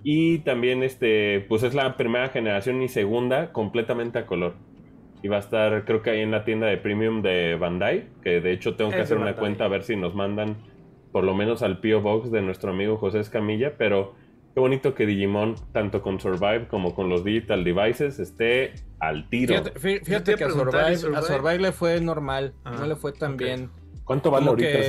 y también este pues es la primera generación y segunda completamente a color. Y va a estar, creo que ahí en la tienda de Premium de Bandai, que de hecho tengo que hacer una cuenta a ver si nos mandan por lo menos al P.O. Box de nuestro amigo José Escamilla, pero qué bonito que Digimon, tanto con Survive como con los Digital Devices, esté al tiro. Fíjate, que a Survive, le fue normal, no le fue tan bien. ¿Cuánto vale ahorita?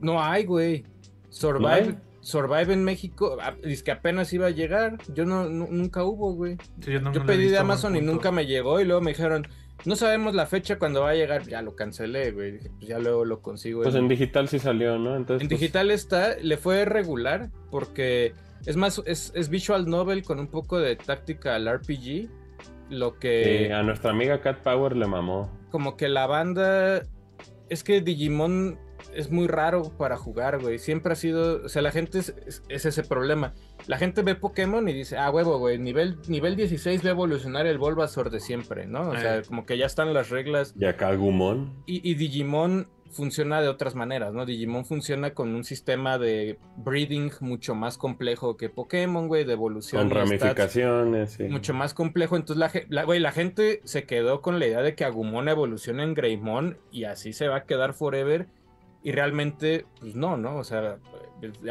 No hay, güey. Survive. Survive en México, es que apenas iba a llegar. Yo no, nunca hubo, güey. yo, pedí de Amazon y nunca me llegó. Y luego me dijeron, no sabemos la fecha cuando va a llegar. Ya lo cancelé, güey. Pues ya luego lo consigo. Pues en digital sí salió, ¿no? Entonces, en pues digital está, le fue regular porque es más, es, es, visual novel con un poco de tactical RPG. Lo que. a nuestra amiga Cat Power le mamó. Como que la banda. Es que Digimon es muy raro para jugar, güey. Siempre ha sido, o sea, la gente es, ese problema. La gente ve Pokémon y dice, ah, huevo, güey, nivel, nivel 16 va a evolucionar el Bulbasaur de siempre, ¿no? O sea, como que ya están las reglas. Y acá Gumon. Y, y Digimon funciona de otras maneras, ¿no? Digimon funciona con un sistema de breeding mucho más complejo que Pokémon, güey, de evolución. Con ramificaciones, sí. Mucho más complejo. Entonces, la, la, la gente se quedó con la idea de que Agumon evolucione en Greymon y así se va a quedar forever. Y realmente, pues no, ¿no? O sea,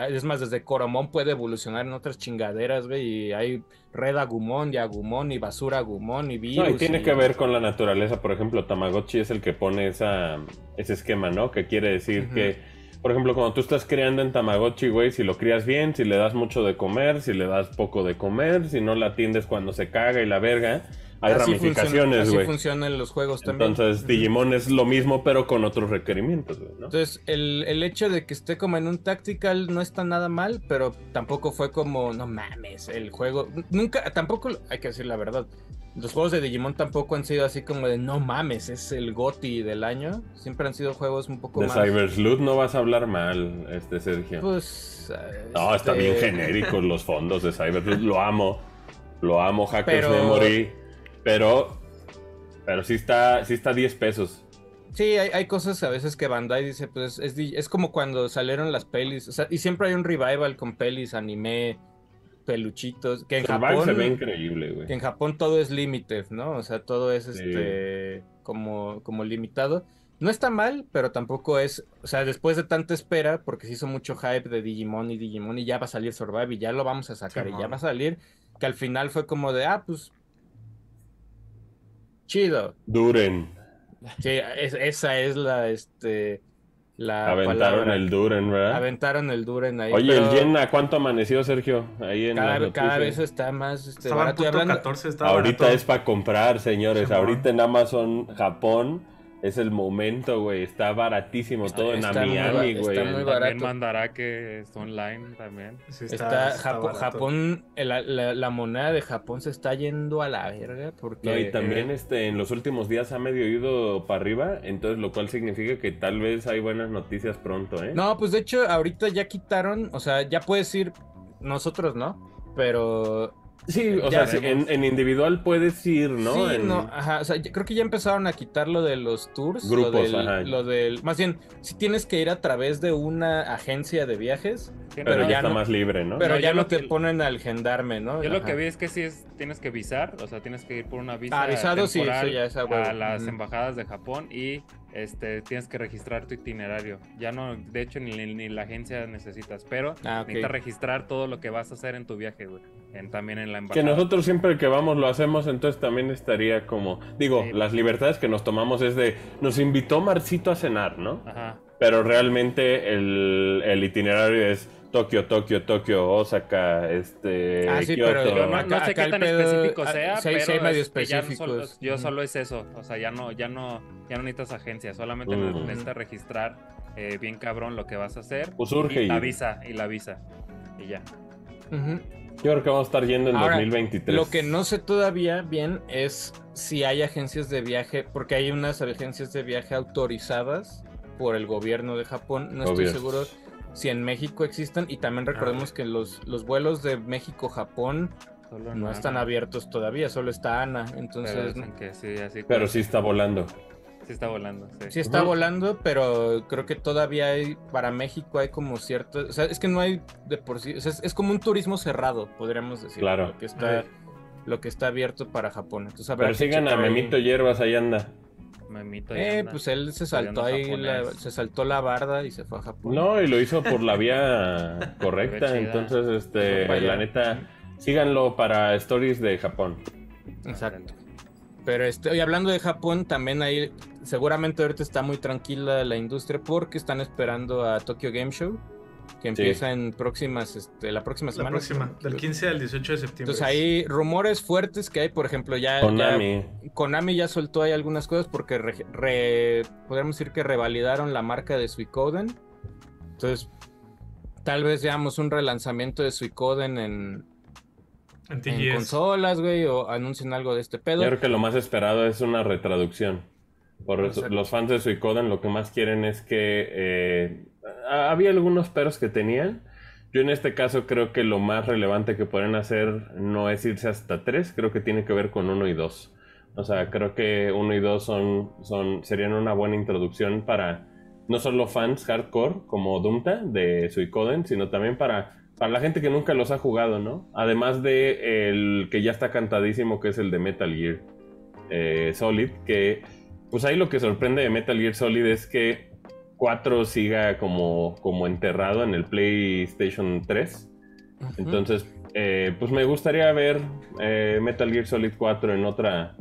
es más, desde Coromón puede evolucionar en otras chingaderas, güey, y hay Red Agumon y Agumon y Basura Agumon y virus. No, y tiene que ver con la naturaleza, por ejemplo, Tamagotchi es el que pone esa, ese esquema, ¿no? Que quiere decir que, por ejemplo, cuando tú estás criando en Tamagotchi, güey, si lo crías bien, si le das mucho de comer, si le das poco de comer, si no la atiendes cuando se caga y la verga, hay ramificaciones, güey. Así funcionan los juegos también. Entonces, Digimon es lo mismo, pero con otros requerimientos, güey, ¿no? Entonces, el, el, hecho de que esté como en un tactical no está nada mal, pero tampoco fue como, no mames, el juego. Nunca, tampoco, hay que decir la verdad. Los juegos de Digimon tampoco han sido así como de no mames, es el GOTI del año. Siempre han sido juegos un poco más. De Cybersloot no vas a hablar mal, este Sergio. Pues. No, está bien este genéricos los fondos de Cybersloot. Lo amo. Lo amo, Hackers Memory. Pero, pero sí está, sí está a 10 pesos. Sí, hay, cosas a veces que Bandai dice, pues es, es como cuando salieron las pelis, o sea, y siempre hay un revival con pelis, anime, peluchitos, que en Japón se ve increíble, güey. Que en Japón todo es limited, ¿no? O sea, todo es este como, como limitado. No está mal, pero tampoco es, o sea, después de tanta espera, porque se hizo mucho hype de Digimon y Digimon y ya va a salir Survive y ya lo vamos a sacar y ya va a salir, que al final fue como de, ah, pues chido. Duren. Sí, esa es la, este, la Aventaron el Duren, ¿verdad? Aventaron el Duren ahí. Oye, el yen, ¿a cuánto amaneció, Sergio? Ahí en cada, cada vez está más este, barato. Ahorita es para comprar, señores. Ahorita en Amazon Japón es el momento, güey. Está baratísimo todo en Miami, güey. Está muy barato. También mandará que es online también. está, Japón, la, moneda de Japón se está yendo a la verga porque... No, y también este, en los últimos días ha medio ido para arriba, entonces lo cual significa que tal vez hay buenas noticias pronto, ¿eh? No, pues de hecho ahorita ya quitaron, o sea, ya puedes ir, nosotros no, pero Sí, o sea, en, individual puedes ir, ¿no? Sí, no, ajá, o sea, creo que ya empezaron a quitar lo de los tours. Grupos, lo del, ajá. Lo del, más bien, si tienes que ir a través de una agencia de viajes. pero, ya está más libre, ¿no? Pero ya no te ponen al gendarme, ¿no? Yo lo que vi es que sí es, tienes que visar, o sea, tienes que ir por una visa ah, avisado, sí, ya es a, a las embajadas de Japón y este, tienes que registrar tu itinerario. Ya no, de hecho, ni, ni la agencia necesitas, pero ah, necesitas registrar todo lo que vas a hacer en tu viaje, güey. también en la embajada. Que nosotros siempre que vamos lo hacemos, entonces también estaría como, digo, las libertades que nos tomamos es de, nos invitó Marcito a cenar, ¿no? Ajá. Pero realmente el, el itinerario es Tokio, Tokio, Tokio, Osaka, este. Ah, sí, pero no, sé qué tan específico sea, pero medio específicos. yo solo es eso, o sea, ya no, ya no, ya no necesitas agencia, solamente necesitas registrar eh, bien cabrón lo que vas a hacer. Pues surge y, la visa, y la visa, y ya. Yo creo que vamos a estar yendo en 2023. Lo que no sé todavía bien es si hay agencias de viaje, porque hay unas agencias de viaje autorizadas por el gobierno de Japón, no estoy seguro si en México existen y también recordemos ah. que los, los vuelos de México-Japón no están abiertos todavía, solo está Ana, entonces... Pero, sí, está volando. Sí está volando, sí. Sí está volando, pero creo que todavía hay, para México hay como cierto, o sea, es que no hay de por sí, o sea, es, como un turismo cerrado, podríamos decir. Claro. Lo que está, lo que está abierto para Japón. Entonces, a ver, pero sigan a Memito Hierbas, ahí anda. Eh, pues él se saltó ahí, se saltó la barda y se fue a Japón. No, y lo hizo por la vía correcta. entonces, este, la neta, síganlo para stories de Japón. Exacto. Pero estoy hablando de Japón, también ahí seguramente ahorita está muy tranquila la industria porque están esperando a Tokyo Game Show que empieza en próximas, este, la próxima semana. La próxima, del 15 al 18 de septiembre. Entonces hay rumores fuertes que hay, por ejemplo, ya Konami, ya, Konami ya soltó ahí algunas cosas porque podríamos decir que revalidaron la marca de Suicoden. Entonces, tal vez veamos un relanzamiento de Suicoden en, en, consolas, güey, o anuncien algo de este pedo. Yo creo que lo más esperado es una retraducción. Por los fans de Suicoden lo que más quieren es que eh, había algunos peros que tenían. Yo en este caso creo que lo más relevante que pueden hacer no es irse hasta 3, creo que tiene que ver con 1 y 2. O sea, creo que 1 y 2 son, son, serían una buena introducción para no solo fans hardcore como Dumta de Suicoden, sino también para, para la gente que nunca los ha jugado, ¿no? Además de el que ya está cantadísimo, que es el de Metal Gear eh, Solid, que pues ahí lo que sorprende de Metal Gear Solid es que 4 siga como, como enterrado en el PlayStation 3. Entonces, eh, pues me gustaría ver eh, Metal Gear Solid 4 en otra,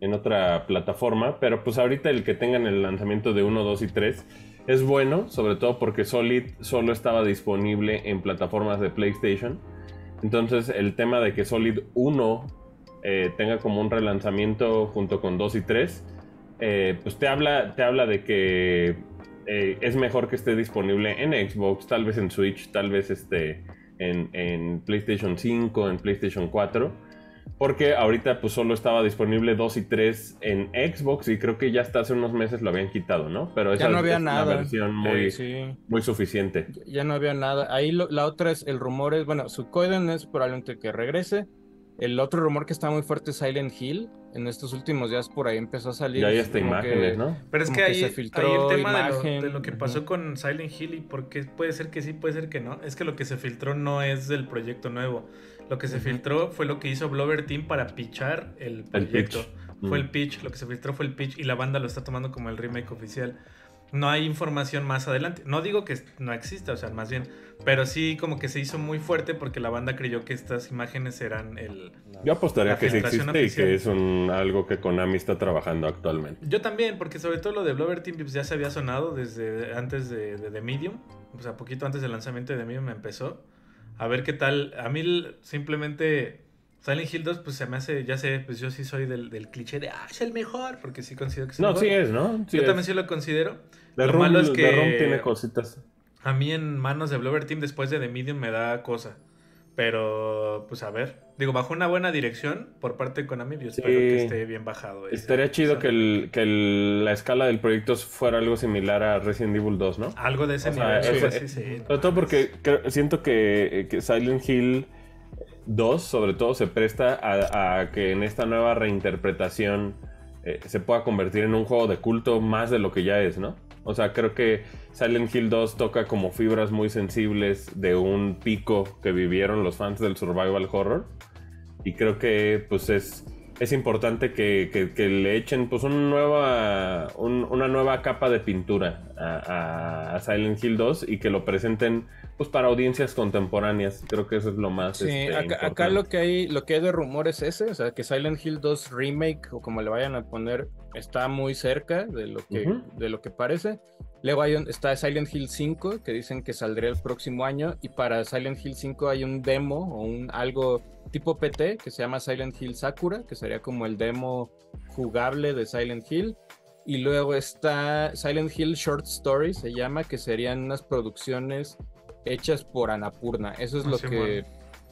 en otra plataforma, pero pues ahorita el que tengan el lanzamiento de 1, 2 y 3 es bueno, sobre todo porque Solid solo estaba disponible en plataformas de PlayStation. Entonces el tema de que Solid 1 eh, tenga como un relanzamiento junto con 2 y 3, pues te habla, te habla de que eh, es mejor que esté disponible en Xbox, tal vez en Switch, tal vez esté en, PlayStation 5, en PlayStation 4. Porque ahorita pues solo estaba disponible 2 y 3 en Xbox y creo que ya hasta hace unos meses lo habían quitado, ¿no? Pero esa ya no había es nada. una versión muy, muy suficiente. Ya no había nada. Ahí la otra es, el rumor es, bueno, Suikoden es probablemente que regrese. El otro rumor que está muy fuerte es Silent Hill. En estos últimos días por ahí empezó a salir. Ya hay hasta imágenes, ¿no? Pero es que ahí, el tema de, lo, que pasó con Silent Hill y porque puede ser que sí, puede ser que no, es que lo que se filtró no es del proyecto nuevo. Lo que se filtró fue lo que hizo Blover Team para pitchar el proyecto. fue el pitch, lo que se filtró fue el pitch y la banda lo está tomando como el remake oficial no hay información más adelante. No digo que no exista, o sea, más bien, pero sí como que se hizo muy fuerte porque la banda creyó que estas imágenes eran el... Yo apostaría que sí existe y que es un, algo que Konami está trabajando actualmente. Yo también, porque sobre todo lo de Blover Team ya se había sonado desde antes de, The Medium, o sea, poquito antes del lanzamiento de Medium empezó. A ver qué tal. A mí simplemente Silent Hill 2, pues se me hace, ya sé, pues yo sí soy del, del cliché de, ah, es el mejor, porque sí considero que es el No, sí es, ¿no? yo también sí lo considero. lo malo es que... tiene cositas. A mí en manos de Blover Team después de The Medium me da cosa. Pero, pues a ver. Digo, bajo una buena dirección por parte de Konami, yo espero que esté bien bajado. Estaría chido que, el, que la escala del proyecto fuera algo similar a Resident Evil 2, ¿no? Algo de ese nivel. sí, sí, sí. Sobre todo porque siento que, que Silent Hill 2 sobre todo se presta a, que en esta nueva reinterpretación eh, se pueda convertir en un juego de culto más de lo que ya es, ¿no? O sea, creo que Silent Hill 2 toca como fibras muy sensibles de un pico que vivieron los fans del survival horror. Y creo que pues es, es importante que, le echen pues una nueva, una nueva capa de pintura a, a Silent Hill 2 y que lo presenten pues para audiencias contemporáneas, creo que eso es lo más. Sí, este, acá, lo que hay, lo que hay de rumor es ese, o sea, que Silent Hill 2 remake o como le vayan a poner está muy cerca de lo que, de lo que parece. Luego hay está Silent Hill 5 que dicen que saldría el próximo año y para Silent Hill 5 hay un demo o un algo tipo PT que se llama Silent Hill Sakura, que sería como el demo jugable de Silent Hill. Y luego está Silent Hill Short Story, se llama, que serían unas producciones hechas por Anapurna. Eso es lo que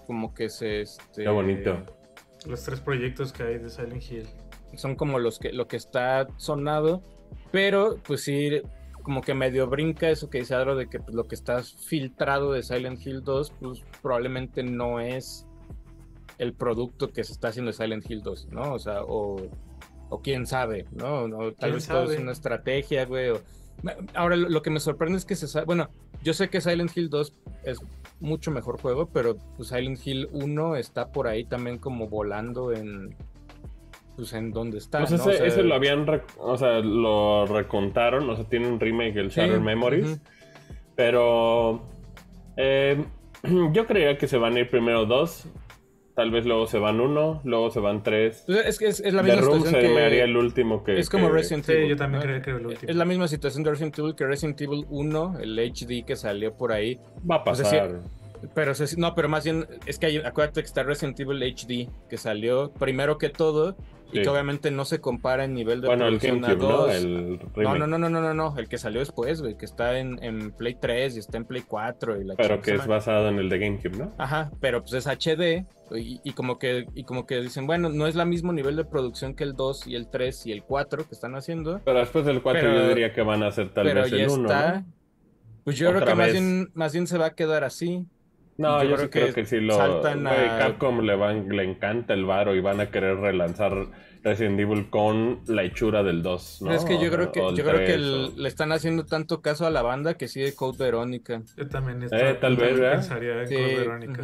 como que se... Este, Qué bonito. Los tres proyectos que hay de Silent Hill. Son como los que, lo que está sonado, pero pues sí, como que medio brinca eso que dice Adro de que pues, lo que está filtrado de Silent Hill 2, pues probablemente no es el producto que se está haciendo de Silent Hill 2, ¿no? O sea, o, o quién sabe, ¿no? tal vez todo es una estrategia, güey. Ahora, lo que me sorprende es que se sabe, bueno, yo sé que Silent Hill 2 es mucho mejor juego, pero pues, Silent Hill 1 está por ahí también como volando en, pues en dónde está. Pues ese, lo habían, o sea, lo recontaron, o sea, tiene un remake, el Shattered Memories. Pero eh, yo creía que se van a ir primero dos, tal vez luego se van uno, luego se van tres. Pues es que es, la misma situación se me haría el último que... Es como Resident Evil. Sí, yo también creo que el último. Es la misma situación de Resident Evil que Resident Evil 1, el HD que salió por ahí. Va a pasar. Pero no, pero más bien es que hay, acuérdate que está Resident Evil HD que salió primero que todo y que obviamente no se compara en nivel de bueno, producción el a 2. ¿no? no, no, no, no, no, no, el que salió después, güey, que está en, en, Play 3 y está en Play 4 y la Pero que es basado en el de GameCube, ¿no? Ajá, pero pues es HD y, como que y como que dicen, bueno, no es el mismo nivel de producción que el 2 y el 3 y el 4 que están haciendo. Pero después del 4 yo diría que van a hacer tal vez el 1, está, Pues yo creo que más bien, más bien se va a quedar así. No, yo, creo, que, que si lo. Saltan a... Capcom le, van, le encanta el varo y van a querer relanzar Resident Evil con la hechura del 2. ¿no? Es que yo creo que, yo creo que le están haciendo tanto caso a la banda que sigue Code Verónica. Yo también, eh, tal vez, pensaría en Code Verónica.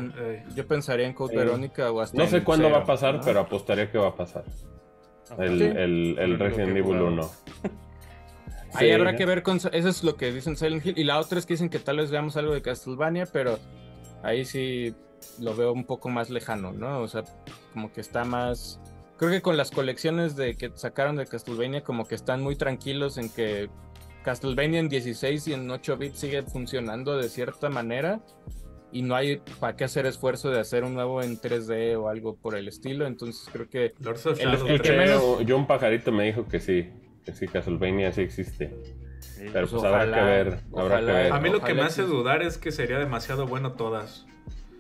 Yo pensaría en Code Verónica o hasta No sé cuándo va a pasar, pero apostaría que va a pasar. El, el, el Resident Evil 1. Ahí habrá que ver con. Eso es lo que dicen Silent Hill. Y la otra es que dicen que tal vez veamos algo de Castlevania, pero ahí sí lo veo un poco más lejano, ¿no? O sea, como que está más. Creo que con las colecciones de que sacaron de Castlevania, como que están muy tranquilos en que Castlevania en 16 y en 8 bits sigue funcionando de cierta manera y no hay para qué hacer esfuerzo de hacer un nuevo en 3D o algo por el estilo. Entonces creo que. el, que menos... Yo un pajarito me dijo que sí, que sí, Castlevania sí existe. Pero pues, pues habrá, que ver, habrá que ver. A mí lo que me hace dudar es que sería demasiado bueno todas.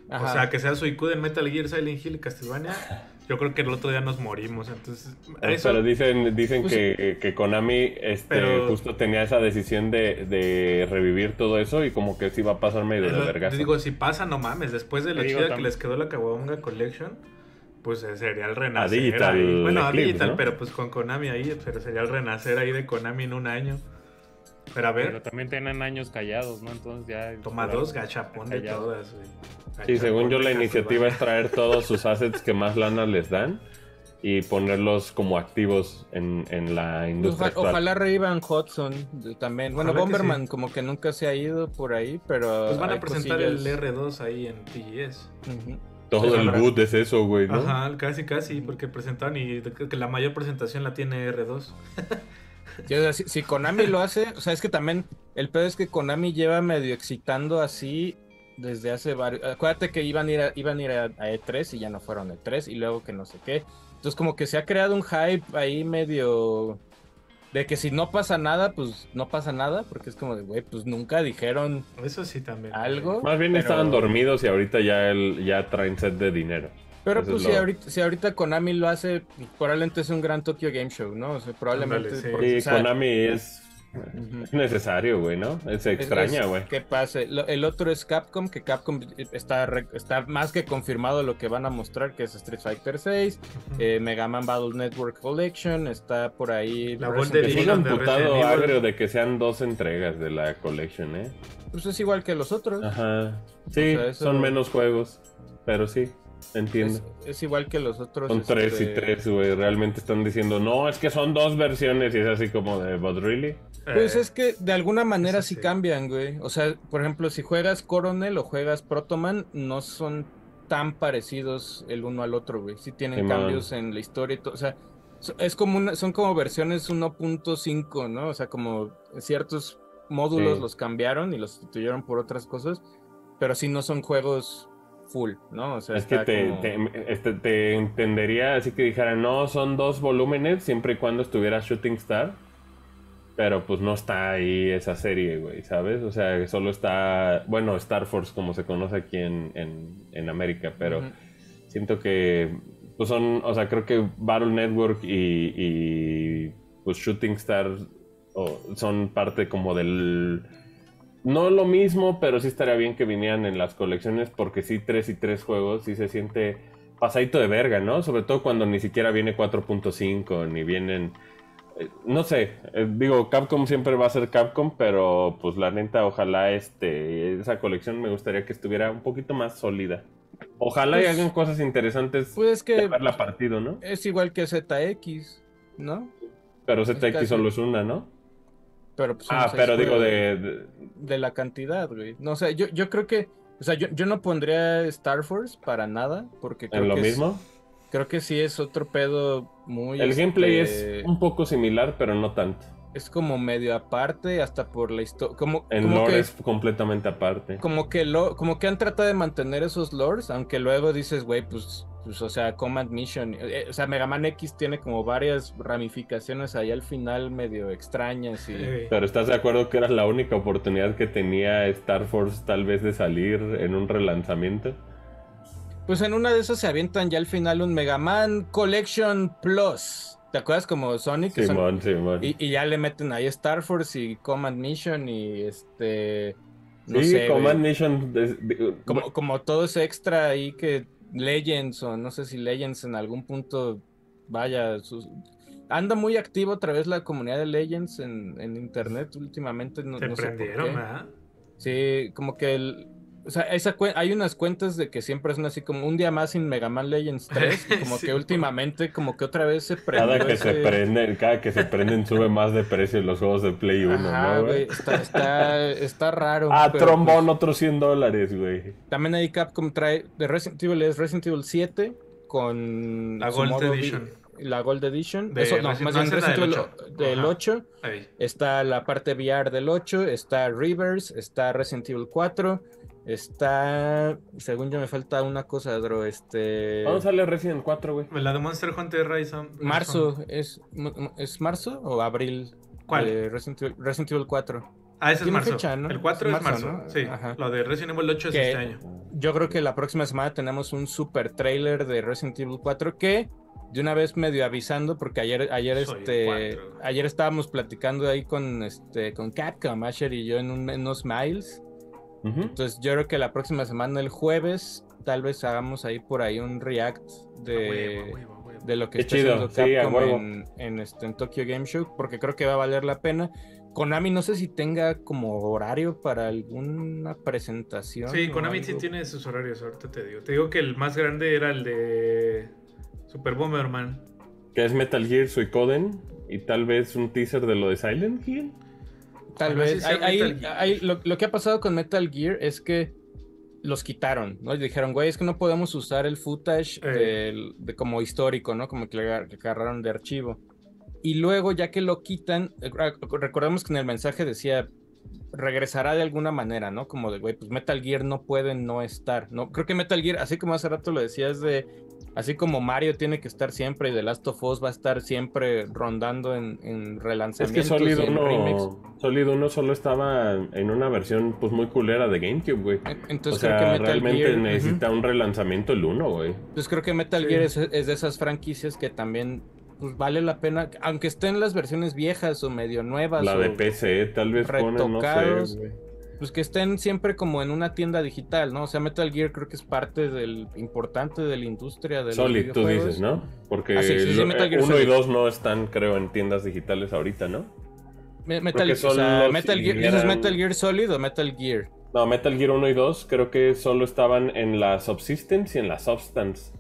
O sea, que sea Suicuden, Metal Gear, Silent Hill y Castlevania. Yo creo que el otro día nos morimos. Entonces, eh, Pero dicen, dicen pues que, que, Konami este, justo tenía esa decisión de, de, revivir todo eso y como que sí va a pasar medio de verga. Digo, si pasa, no mames. Después de la chida que les quedó la Kawabunga Collection, pues eh, sería el renacer. A digital, Bueno, a digital, pero pues con Konami ahí, pero sería el renacer ahí de Konami en un año. Pero a ver. Pero también tienen años callados, ¿no? Entonces ya. Toma dos gachapón de todas, güey. Sí, según yo, la iniciativa es traer todos sus assets que más lana les dan y ponerlos como activos en, en la industria. ojalá revivan Hudson también. Bueno, Bomberman como que nunca se ha ido por ahí, pero. Pues van a presentar el R2 ahí en TGS. Todo el boot es eso, güey, ¿no? Ajá, casi, casi, porque presentan y que la mayor presentación la tiene R2. si, Konami lo hace, o sea, es que también el pedo es que Konami lleva medio excitando así desde hace varios. Acuérdate que iban a ir a, iban a, ir a, E3 y ya no fueron E3 y luego que no sé qué. Entonces, como que se ha creado un hype ahí medio. De que si no pasa nada, pues no pasa nada, porque es como de, güey, pues nunca dijeron. Eso sí también. Algo. Más bien estaban dormidos y ahorita ya, el, ya traen set de dinero. Pero pues si, ahorita, si ahorita Konami lo hace, probablemente es un gran Tokyo Game Show, ¿no? O sea, probablemente... sí. Konami es necesario, güey, ¿no? Se extraña, güey. Que pase. El otro es Capcom, que Capcom está, está más que confirmado lo que van a mostrar, que es Street Fighter 6, eh, Mega Man Battle Network Collection, está por ahí... La Es un putado agrio de que sean dos entregas de la Collection, ¿eh? Pues es igual que los otros. Ajá. Sí, son menos juegos, pero sí. Entiendo. Es, igual que los otros. Son tres y este, tres, güey. Realmente están diciendo, no, es que son dos versiones y es así como de, but really? Pues eh, es que de alguna manera sí, cambian, güey. O sea, por ejemplo, si juegas Coronel o juegas Protoman, no son tan parecidos el uno al otro, güey. Sí tienen cambios en la historia y todo. O sea, es como son como versiones 1.5, ¿no? O sea, como ciertos módulos los cambiaron y los sustituyeron por otras cosas, pero sí no son juegos full, ¿no? O sea, es que te, este, te, entendería así que dijera, no, son dos volúmenes siempre y cuando estuviera Shooting Star. Pero pues no está ahí esa serie, güey, ¿sabes? O sea, solo está, bueno, Star Force como se conoce aquí en, en, América, pero siento que, pues son, o sea, creo que Battle Network y, y pues Shooting Star son parte como del no lo mismo, pero sí estaría bien que vinieran en las colecciones porque sí, tres y tres juegos, sí se siente pasadito de verga, ¿no? Sobre todo cuando ni siquiera viene 4.5, ni vienen... Eh, no sé, eh, digo, Capcom siempre va a ser Capcom, pero pues la neta, ojalá este, esa colección me gustaría que estuviera un poquito más sólida. Ojalá y pues, hagan cosas interesantes pues que de la partido, ¿no? Es igual que ZX, ¿no? Pero ZX solo es una, ¿no? Pero pues, ah, pero digo de, de, la cantidad, güey. No, o sea, yo, yo creo que... O sea, yo, yo no pondría Star Force para nada, porque creo ¿En lo mismo? creo que sí es otro pedo muy... El gameplay este, es un poco similar, pero no tanto es como medio aparte, hasta por la historia. Como, el lore es completamente aparte. Como que, lo, como que han tratado de mantener esos lores, aunque luego dices, güey, pues, pues, o sea, Command Mission. Eh, o sea, Mega Man X tiene como varias ramificaciones ahí al final medio extrañas. Y... Pero ¿estás de acuerdo que era la única oportunidad que tenía Star Force tal vez de salir en un relanzamiento? Pues en una de esas se avientan ya al final un Mega Man Collection Plus. ¿Te acuerdas como Sonic? Simón, Simón. Y, ya le meten ahí Star Force y Command Mission y este... No sí, Command Mission... Como, como todo ese extra ahí que Legends o no sé si Legends en algún punto vaya... Anda muy activo otra vez la comunidad de Legends en, internet últimamente. No, no sé Sí, como que el, o sea, hay unas cuentas de que siempre son así como un día más sin Mega Man Legends 3, como que últimamente como que otra vez se prende. Cada que se prenden, cada que se prenden sube más de precio los juegos de Play 1, ¿no, güey? Está, está, raro. Ah, trombón, pues otros 100 dólares, güey. También hay Capcom trae de Resident Evil es Resident Evil 7 con la Gold Edition. La Gold Edition. Eso, no, más bien Resident Evil del 8. Está la parte VR del 8, está Rivers, está Resident Evil 4 Está. Según yo, me falta una cosa, Dro. Este. ¿Cuándo sale Resident 4, güey? La de Monster Hunter Rise. Marzo. ¿Es, ¿Es marzo o abril? ¿Cuál? Resident, Evil 4. Ah, ese es marzo. El 4 es marzo. Sí. Lo de Resident Evil 8 es este año. Yo creo que la próxima semana tenemos un super trailer de Resident Evil 4 que de una vez medio avisando porque ayer ayer este ayer estábamos platicando ahí con este con Capcom Asher y yo en, un, en unos miles entonces yo creo que la próxima semana, el jueves, tal vez hagamos ahí por ahí un react de, de lo que está haciendo Capcom en, este, en Tokyo Game Show, porque creo que va a valer la pena. Konami no sé si tenga como horario para alguna presentación. Sí, Konami sí tiene sus horarios, ahorita te digo. Te digo que el más grande era el de Super Bomberman. Que es Metal Gear Suicoden y tal vez un teaser de lo de Silent Hill. Tal vez. Hay, lo, que ha pasado con Metal Gear es que los quitaron, ¿no? Y dijeron, güey, es que no podemos usar el footage de, como histórico, ¿no? Como que le, agarraron de archivo. Y luego, ya que lo quitan, eh, recordemos que en el mensaje decía, regresará de alguna manera, ¿no? Como de, güey, pues Metal Gear no puede no estar, ¿no? Creo que Metal Gear, así como hace rato lo decías de Así como Mario tiene que estar siempre y The Last of Us va a estar siempre rondando en, en relanzamientos. Es que Solid 1, Solid 1 solo estaba en una versión pues muy culera de GameCube, güey. Entonces o sea, creo que Metal realmente necesita un relanzamiento el 1, güey. Pues creo que Metal Gear es, es, de esas franquicias que también pues vale la pena, aunque estén las versiones viejas o medio nuevas. La de PC, tal vez ponen, no sé, pues que estén siempre como en una tienda digital, ¿no? O sea, Metal Gear creo que es parte del importante de la industria de Solid, tú dices, ¿no? Porque ah, uno y dos no están, creo, en tiendas digitales ahorita, ¿no? Metal, Gear, ¿Dices Metal Gear Solid o Metal Gear? No, Metal Gear 1 y 2 creo que solo estaban en la Subsistence y en la Substance,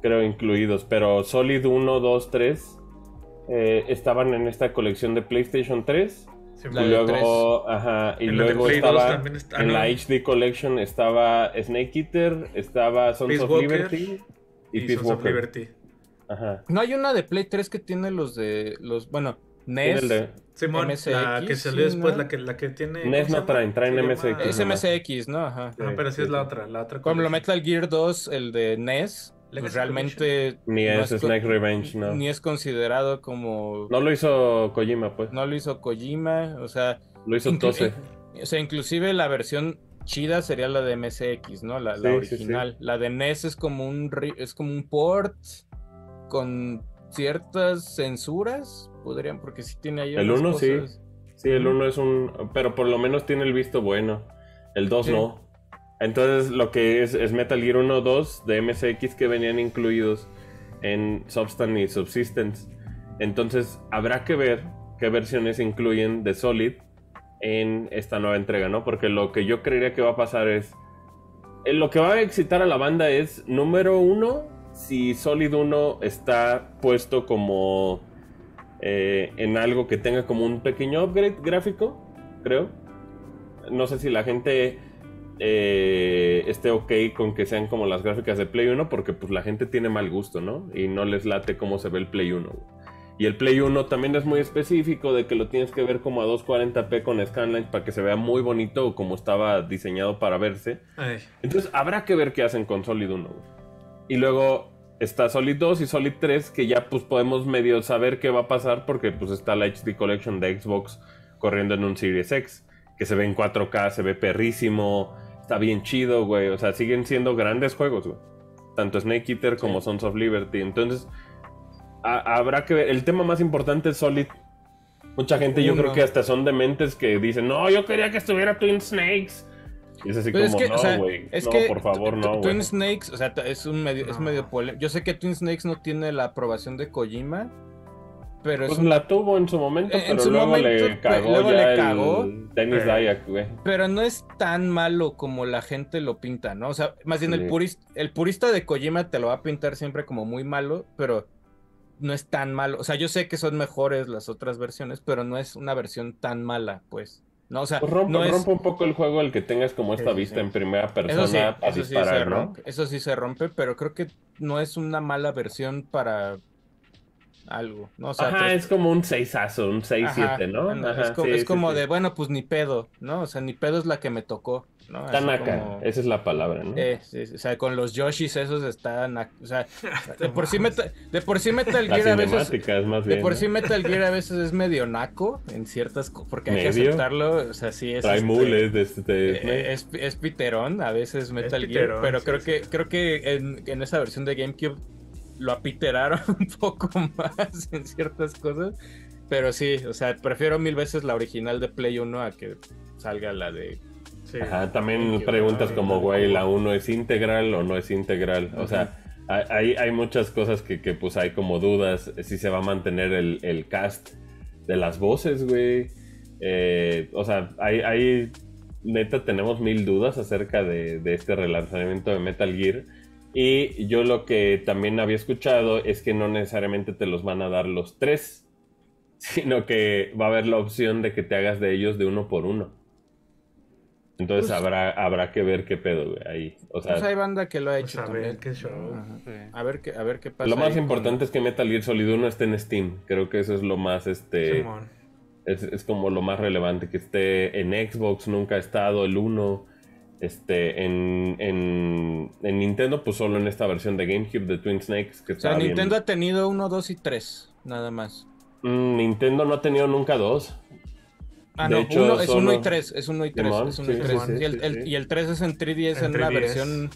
creo, incluidos. Pero Solid 1, 2, 3 estaban en esta colección de PlayStation 3 y luego, ajá, y luego estaba en la HD Collection estaba Snake Eater, estaba Sons of Liberty y, y Peace Walker. Liberty. Ajá. No hay una de Play 3 que tiene los de los, bueno, NES, de... Simón, MSX, la que salió después, la que, la que tiene. NES no traen, traen MSX. Es MSX, ¿no? Ajá. Ah, pero sí, es la otra, la otra. Como lo Metal Gear 2, el de NES, pues realmente ni es, Snake Revenge, no. Ni es considerado como No lo hizo Kojima, pues. No lo hizo Kojima, o sea, lo hizo Tose. O sea, inclusive la versión chida sería la de MSX, ¿no? La, original. La de NES es como un es como un port con ciertas censuras, podrían porque sí tiene ahí El 1 sí. Sí, el 1 es un pero por lo menos tiene el visto bueno. El 2 no. Entonces lo que es, Metal Gear 1 2 de MSX que venían incluidos en Substance y Subsistence. Entonces habrá que ver qué versiones incluyen de Solid en esta nueva entrega, ¿no? Porque lo que yo creería que va a pasar es eh, lo que va a excitar a la banda es, número uno, si Solid 1 está puesto como eh, en algo que tenga como un pequeño upgrade gráfico, creo. No sé si la gente eh, esté ok con que sean como las gráficas de Play 1, porque pues la gente tiene mal gusto, ¿no? Y no les late cómo se ve el Play 1. Y el Play 1 también es muy específico de que lo tienes que ver como a 240p con scanlines para que se vea muy bonito como estaba diseñado para verse. Entonces habrá que ver qué hacen con Solid 1. Y luego está Solid 2 y Solid 3 que ya pues podemos medio saber qué va a pasar porque pues está la HD Collection de Xbox corriendo en un Series X que se ve en 4K, se ve perrísimo, está bien chido, güey. O sea, siguen siendo grandes juegos, güey. Tanto Snake Eater como Sons of Liberty. Entonces, habrá que ver. El tema más importante es Solid. Mucha gente, yo creo que hasta son dementes que dicen, no, yo quería que estuviera Twin Snakes. Y es así como, no, güey. no, por favor, no, Twin Snakes, o sea, es un medio, es medio polémico. Yo sé que Twin Snakes no tiene la aprobación de Kojima, pero pues la tuvo en su momento, pero luego le cagó luego le cagó, Dennis Dayak, güey. Pero no es tan malo como la gente lo pinta, ¿no? O sea, más bien el, purista, el purista de Kojima te lo va a pintar siempre como muy malo, pero no es tan malo. O sea, yo sé que son mejores las otras versiones, pero no es una versión tan mala, pues. No, o sea, pues rompe, no es... un poco el juego el que tengas como esta vista en primera persona eso sí, eso sí se rompe, eso sí se rompe, pero creo que no es una mala versión para algo, ¿no? O sea, Ajá, es como un seisazo, un 6-7, ¿no? es como, de, bueno, pues ni pedo, ¿no? O sea, ni pedo es la que me tocó, ¿no? Tanaka, esa es la palabra, ¿no? Eh, sí, o sea, con los Yoshis esos están, o sea, de por sí Metal, de por sí Metal Gear a veces, de por sí Metal Gear a veces es medio naco en ciertas, porque hay que aceptarlo, o sea, sí es. Trae este, mules de este. Eh, es, es, piterón, a veces Metal Gear, pero creo que, creo que en, en esa versión de GameCube lo apiteraron un poco más en ciertas cosas. Pero sí, o sea, prefiero mil veces la original de Play 1 a que salga la de. Ajá, también preguntas como, güey, ¿la 1 es integral o no es integral? O sea, hay, hay muchas cosas que, que, pues hay como dudas si se va a mantener el, el cast de las voces, güey. Eh, o sea, hay, hay, neta, tenemos mil dudas acerca de, de este relanzamiento de Metal Gear. Y yo lo que también había escuchado es que no necesariamente te los van a dar los tres, sino que va a haber la opción de que te hagas de ellos de uno por uno. Entonces pues habrá, habrá que ver qué pedo, güey, ahí. O sea, pues hay banda que lo ha hecho pues a Ver qué show. A ver qué, a ver qué pasa. Lo más importante es que Metal Gear Solid 1 esté en Steam. Creo que eso es lo más, este... Es, es, como lo más relevante, que esté en Xbox, nunca ha estado el 1. Este, en, en, Nintendo, pues solo en esta versión de GameCube de Twin Snakes. Que o sea, Nintendo ha tenido uno, dos y tres, nada más. Mm, Nintendo no ha tenido nunca dos. Ah, no, uno, es uno y tres, es uno y tres. es uno y, tres. y, el, y, el, 3 es en 3DS en, una versión,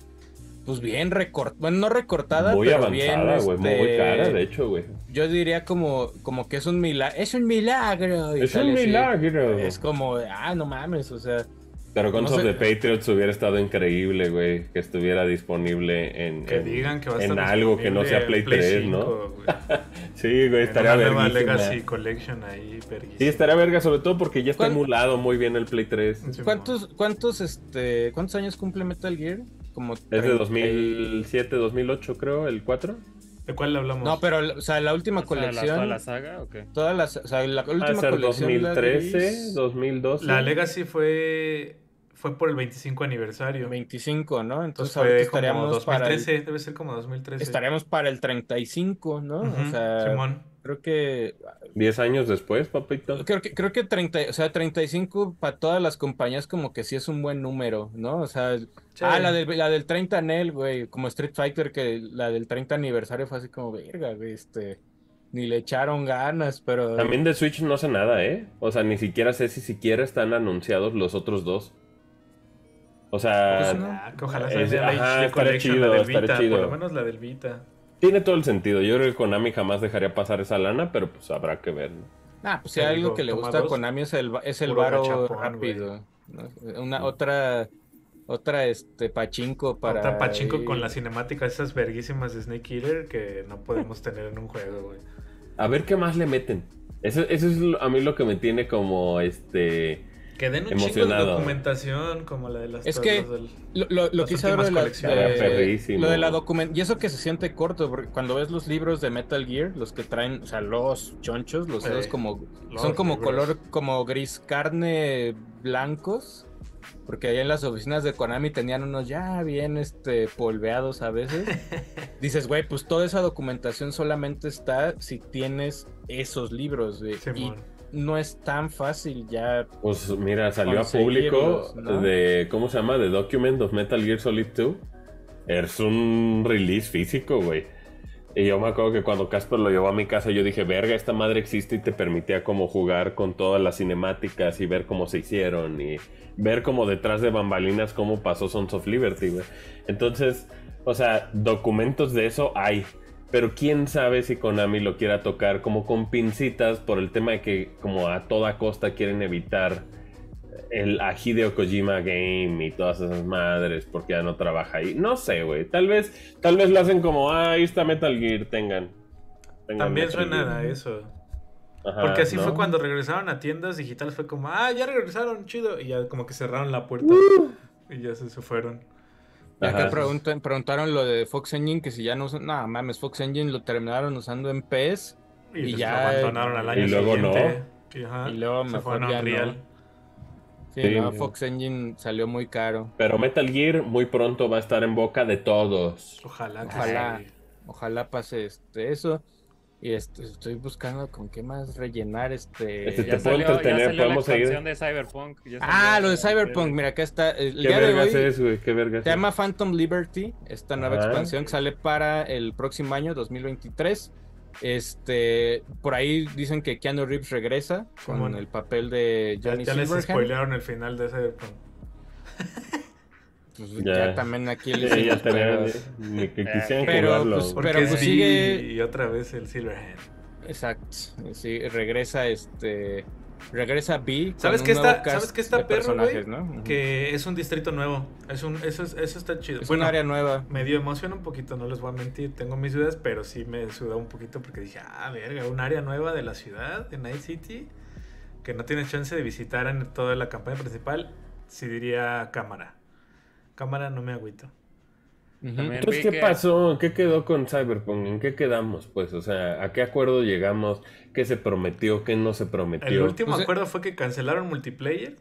pues bien recortada, bueno, no recortada, muy pero avanzada, güey, muy este, cara, de hecho, güey. Yo diría como, como que es un milagro, es un milagro. Es un milagro. Es como, ah, no mames, o sea... Pero con no de Patriots hubiera estado increíble, güey, que estuviera disponible en, que digan que va a en algo que no sea Play, 3, ¿no? sí, güey, estaría verga. Legacy Collection ahí, Sí, estaría verga, sobre todo porque ya está emulado muy bien el Play 3. ¿Cuántos, cuántos, este, ¿Cuántos años cumple Metal Gear? Como es de 2007, 2008, creo, el 4. ¿De cuál le hablamos? No, pero, o sea, la última colección. ¿Toda la saga o qué? Toda la, o sea, la última colección. 2013, 2012. La Legacy fue fue por el 25 aniversario. 25, ¿no? Entonces ahorita estaríamos 2013, para debe ser como 2013. Estaríamos para el 35, ¿no? O sea, Simón. creo que 10 años después, papito. Creo que creo que 30, o sea, 35 para todas las compañías como que sí es un buen número, ¿no? O sea, ah, la del la del 30 Nel, güey, como Street Fighter que la del 30 aniversario fue así como verga, güey, este ni le echaron ganas, pero También de Switch no sé nada, ¿eh? O sea, ni siquiera sé si siquiera están anunciados los otros dos. O sea, pues que ojalá sea la Collection, la del Vita, por lo menos la del Vita. Tiene todo el sentido. Yo creo que Konami jamás dejaría pasar esa lana, pero pues habrá que ver. Ah, pues si hay algo que le gusta a Konami es el, es el varo rápido. Una otra otra este pachinko para otra pachinko con la cinemática esas verguísimas de Snake Eater que no podemos tener en un juego, güey. A ver qué más le meten. Eso, eso es a mí lo que me tiene como este Que den un chingo de documentación como la de las Es que lo, lo, lo que hice de la, de, lo de la documentación, y eso que se siente corto, porque cuando ves los libros de Metal Gear, los que traen, o sea, los chonchos, los dedos como, son como color, como gris carne blancos, porque allá en las oficinas de Konami tenían unos ya bien este, polveados a veces. Dices, güey, pues toda esa documentación solamente está si tienes esos libros, y no es tan fácil ya. Pues mira, salió a público de, ¿cómo se llama? The Document of Metal Gear Solid 2. Es un release físico, güey. Y yo me acuerdo que cuando Casper lo llevó a mi casa, yo dije, verga, esta madre existe y te permitía como jugar con todas las cinemáticas y ver cómo se hicieron y ver como detrás de bambalinas cómo pasó Sons of Liberty, güey. Entonces, o sea, documentos de eso hay. Pero quién sabe si Konami lo quiera tocar como con pincitas por el tema de que como a toda costa quieren evitar el a Hideo Kojima Game y todas esas madres porque ya no trabaja ahí. No sé, güey. Tal vez, tal vez lo hacen como, ah, ahí está Metal Gear, tengan. También suena a eso. porque así fue cuando regresaron a tiendas digitales, fue como, ah, ya regresaron, chido. Y ya como que cerraron la puerta. Uh. Y ya se, fueron. Y acá preguntan, preguntaron lo de Fox Engine, que si ya no usan, no mames, Fox Engine lo terminaron usando en PS y, ya abandonaron al año y luego no. Y, luego se fueron a Unreal. Sí, Fox Engine salió muy caro. Pero Metal Gear muy pronto va a estar en boca de todos. Ojalá, ojalá, ojalá pase este eso. Y este, estoy buscando con qué más rellenar este. este te puedo entretener, podemos seguir. de Cyberpunk. ah, lo de Cyberpunk, mira, acá está. El ¿Qué vergas es, güey? ¿Qué vergas Se llama Phantom Liberty, esta nueva expansión que sale para el próximo año, 2023. Este, por ahí dicen que Keanu Reeves regresa con el papel de Johnny Ya, ya les spoilearon el final de ese. Pues ya. también aquí les sí, ya tenían, ni que quisieran pero, pues, pero pues sigue y otra vez el Silverhand. Exacto. Sí, regresa este Regresa B. ¿Sabes qué está, ¿sabes qué está perro, güey? ¿no? Que es un distrito nuevo. Es un, eso, eso está chido. Es un área nueva. Me dio emoción un poquito, no les voy a mentir. Tengo mis dudas, pero sí me suda un poquito porque dije, ah, verga, un área nueva de la ciudad, de Night City, que no tiene chance de visitar en toda la campaña principal. Sí diría cámara. Cámara no me agüito. Entonces, ¿qué pasó? ¿Qué quedó con Cyberpunk? ¿En qué quedamos? Pues, o sea, ¿a qué acuerdo llegamos? ¿Qué se prometió? ¿Qué no se prometió? El último pues, eh, acuerdo fue que cancelaron multiplayer.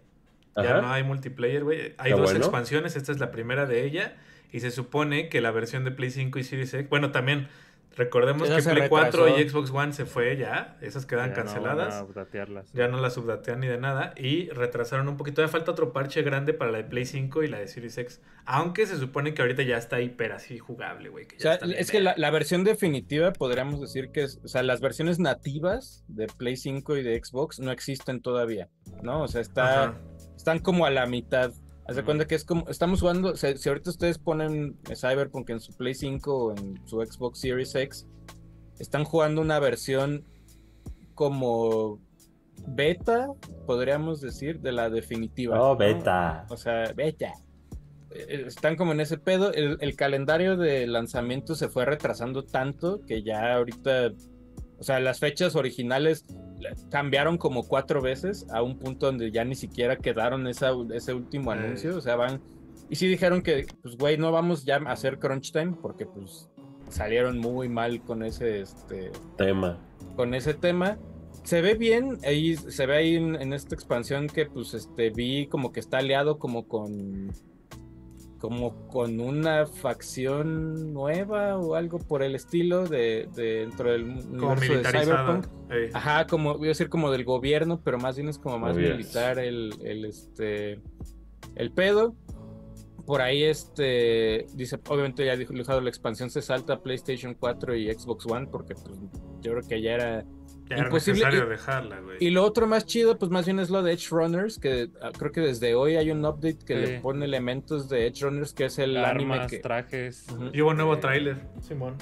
Ya no hay multiplayer, güey. Hay dos expansiones, esta es la primera de ella. Y se supone que la versión de Play 5 y Series X, bueno, también Recordemos que Play 4 y Xbox One se fue ya, esas quedan canceladas. ya no las subdatean ni de nada. Y retrasaron un poquito. Ya falta otro parche grande para la de Play 5 y la de Series X. Aunque se supone que ahorita ya está hiper así jugable, güey. O sea, es que la, versión definitiva podríamos decir que es, o sea, las versiones nativas de Play 5 y de Xbox no existen todavía, ¿no? O sea, está, están como a la mitad. Haz de cuenta que es como, estamos jugando, si, ahorita ustedes ponen Cyberpunk en su Play 5 o en su Xbox Series X, están jugando una versión como beta, podríamos decir, de la definitiva. Oh, beta. O sea, beta. Eh, están como en ese pedo. el, calendario de lanzamiento se fue retrasando tanto que ya ahorita, o sea, las fechas originales cambiaron como cuatro veces a un punto donde ya ni siquiera quedaron esa, ese último anuncio. O sea, van. Y sí dijeron que, pues, güey, no vamos ya a hacer crunch time porque, pues, salieron muy mal con ese este, tema. Con ese tema. Se ve bien, ahí se ve ahí en, en esta expansión que, pues, este, vi como que está aliado como con como con una facción nueva o algo por el estilo de, dentro del universo de Cyberpunk. Ajá, como voy a decir como del gobierno, pero más bien es como más militar el, el, este el pedo. Por ahí este dice, obviamente ya dijo la expansión se salta a PlayStation 4 y Xbox One porque pues, yo creo que ya era Imposible. y, dejarla, güey. Y lo otro más chido, pues más bien es lo de Edge Runners, que ah, creo que desde hoy hay un update que le pone elementos de Edge Runners, que es el anime que... trajes. Y hubo un nuevo tráiler, Simón.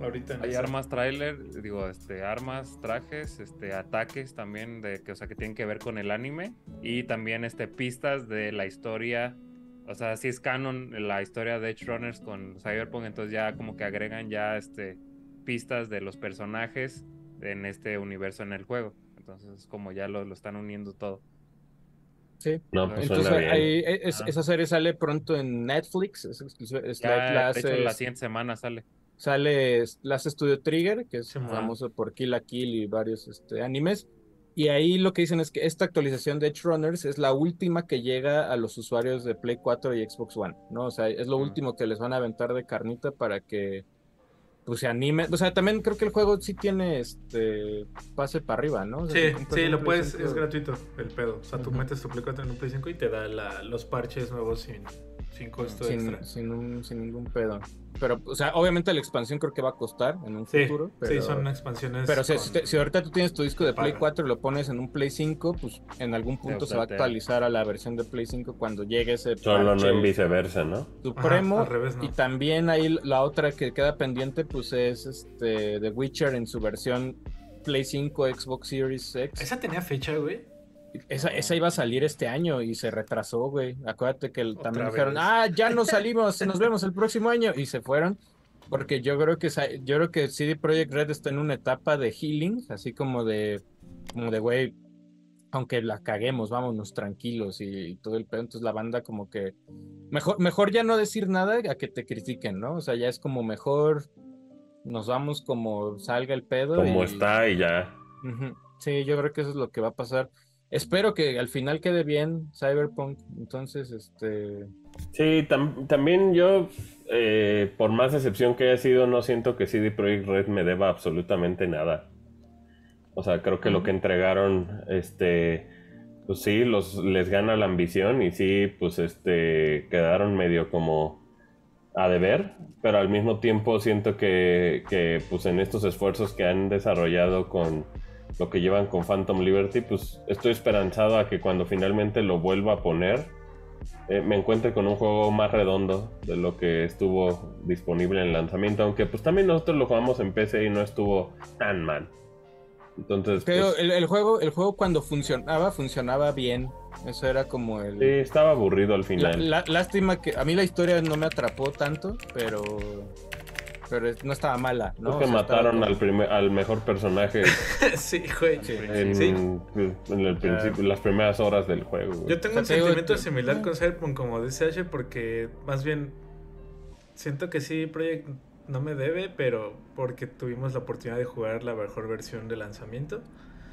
Ahorita hay armas tráiler, digo, este, armas, trajes, este, ataques también de que, o sea, que tienen que ver con el anime y también, este, pistas de la historia, o sea, si es canon la historia de Edge Runners con Cyberpunk, entonces ya como que agregan ya, este, pistas de los personajes en este universo en el juego. Entonces, como ya lo, lo están uniendo todo. Sí. No, pues Entonces, ahí, esa serie sale pronto en Netflix. Es, es la, de hecho, la siguiente semana sale. Sale Last Studio Trigger, que es famoso por Kill la Kill y varios este, animes. Y ahí lo que dicen es que esta actualización de Edge Runners es la última que llega a los usuarios de Play 4 y Xbox One, ¿no? O sea, es lo último que les van a aventar de carnita para que pues se anime. O sea, también creo que el juego sí tiene este pase para arriba, ¿no? sí, sí, lo puedes, es gratuito el pedo. O sea, tú metes tu Play 4 en un Play 5 y te da los parches nuevos sin, sin costo extra. Sin, sin ningún pedo. Pero, o sea, obviamente la expansión creo que va a costar en un futuro. sí, son expansiones. Pero si, ahorita tú tienes tu disco de Play 4 y lo pones en un Play 5, pues en algún punto se va a actualizar a la versión de Play 5 cuando llegue ese. Solo no en viceversa, ¿no? Supremo. Y también ahí la otra que queda pendiente, pues es este The Witcher en su versión Play 5, Xbox Series X. Esa tenía fecha, güey. Esa, esa iba a salir este año y se retrasó, güey. Acuérdate que también dijeron, ah, ya no salimos, nos vemos el próximo año. Y se fueron. Porque yo creo que yo creo que CD Projekt Red está en una etapa de healing, así como de, como de, güey, aunque la caguemos, vámonos tranquilos y, todo el pedo. Entonces la banda como que mejor, mejor ya no decir nada a que te critiquen, ¿no? O sea, ya es como mejor nos vamos como salga el pedo. Como está y ya. Sí, yo creo que eso es lo que va a pasar espero que al final quede bien Cyberpunk. Entonces, este. Sí, también yo, eh, por más excepción que haya sido, no siento que CD Projekt Red me deba absolutamente nada. O sea, creo que lo que entregaron, este, pues sí, los, les gana la ambición y sí, pues este, quedaron medio como a deber, pero al mismo tiempo siento que, que pues en estos esfuerzos que han desarrollado con lo que llevan con Phantom Liberty, pues estoy esperanzado a que cuando finalmente lo vuelva a poner, eh, me encuentre con un juego más redondo de lo que estuvo disponible en el lanzamiento, aunque pues también nosotros lo jugamos en PC y no estuvo tan mal. Entonces, pero pues el, juego, el juego cuando funcionaba, funcionaba bien. Eso era como el. Sí, estaba aburrido al final. lástima que a mí la historia no me atrapó tanto, pero pero no estaba mala, ¿no? que mataron al, primer, al mejor personaje. sí, güey. En, el principio, las primeras horas del juego. Yo tengo un sentimiento similar con Cyberpunk, como dice H, porque más bien siento que sí, Project no me debe, pero porque tuvimos la oportunidad de jugar la mejor versión de lanzamiento.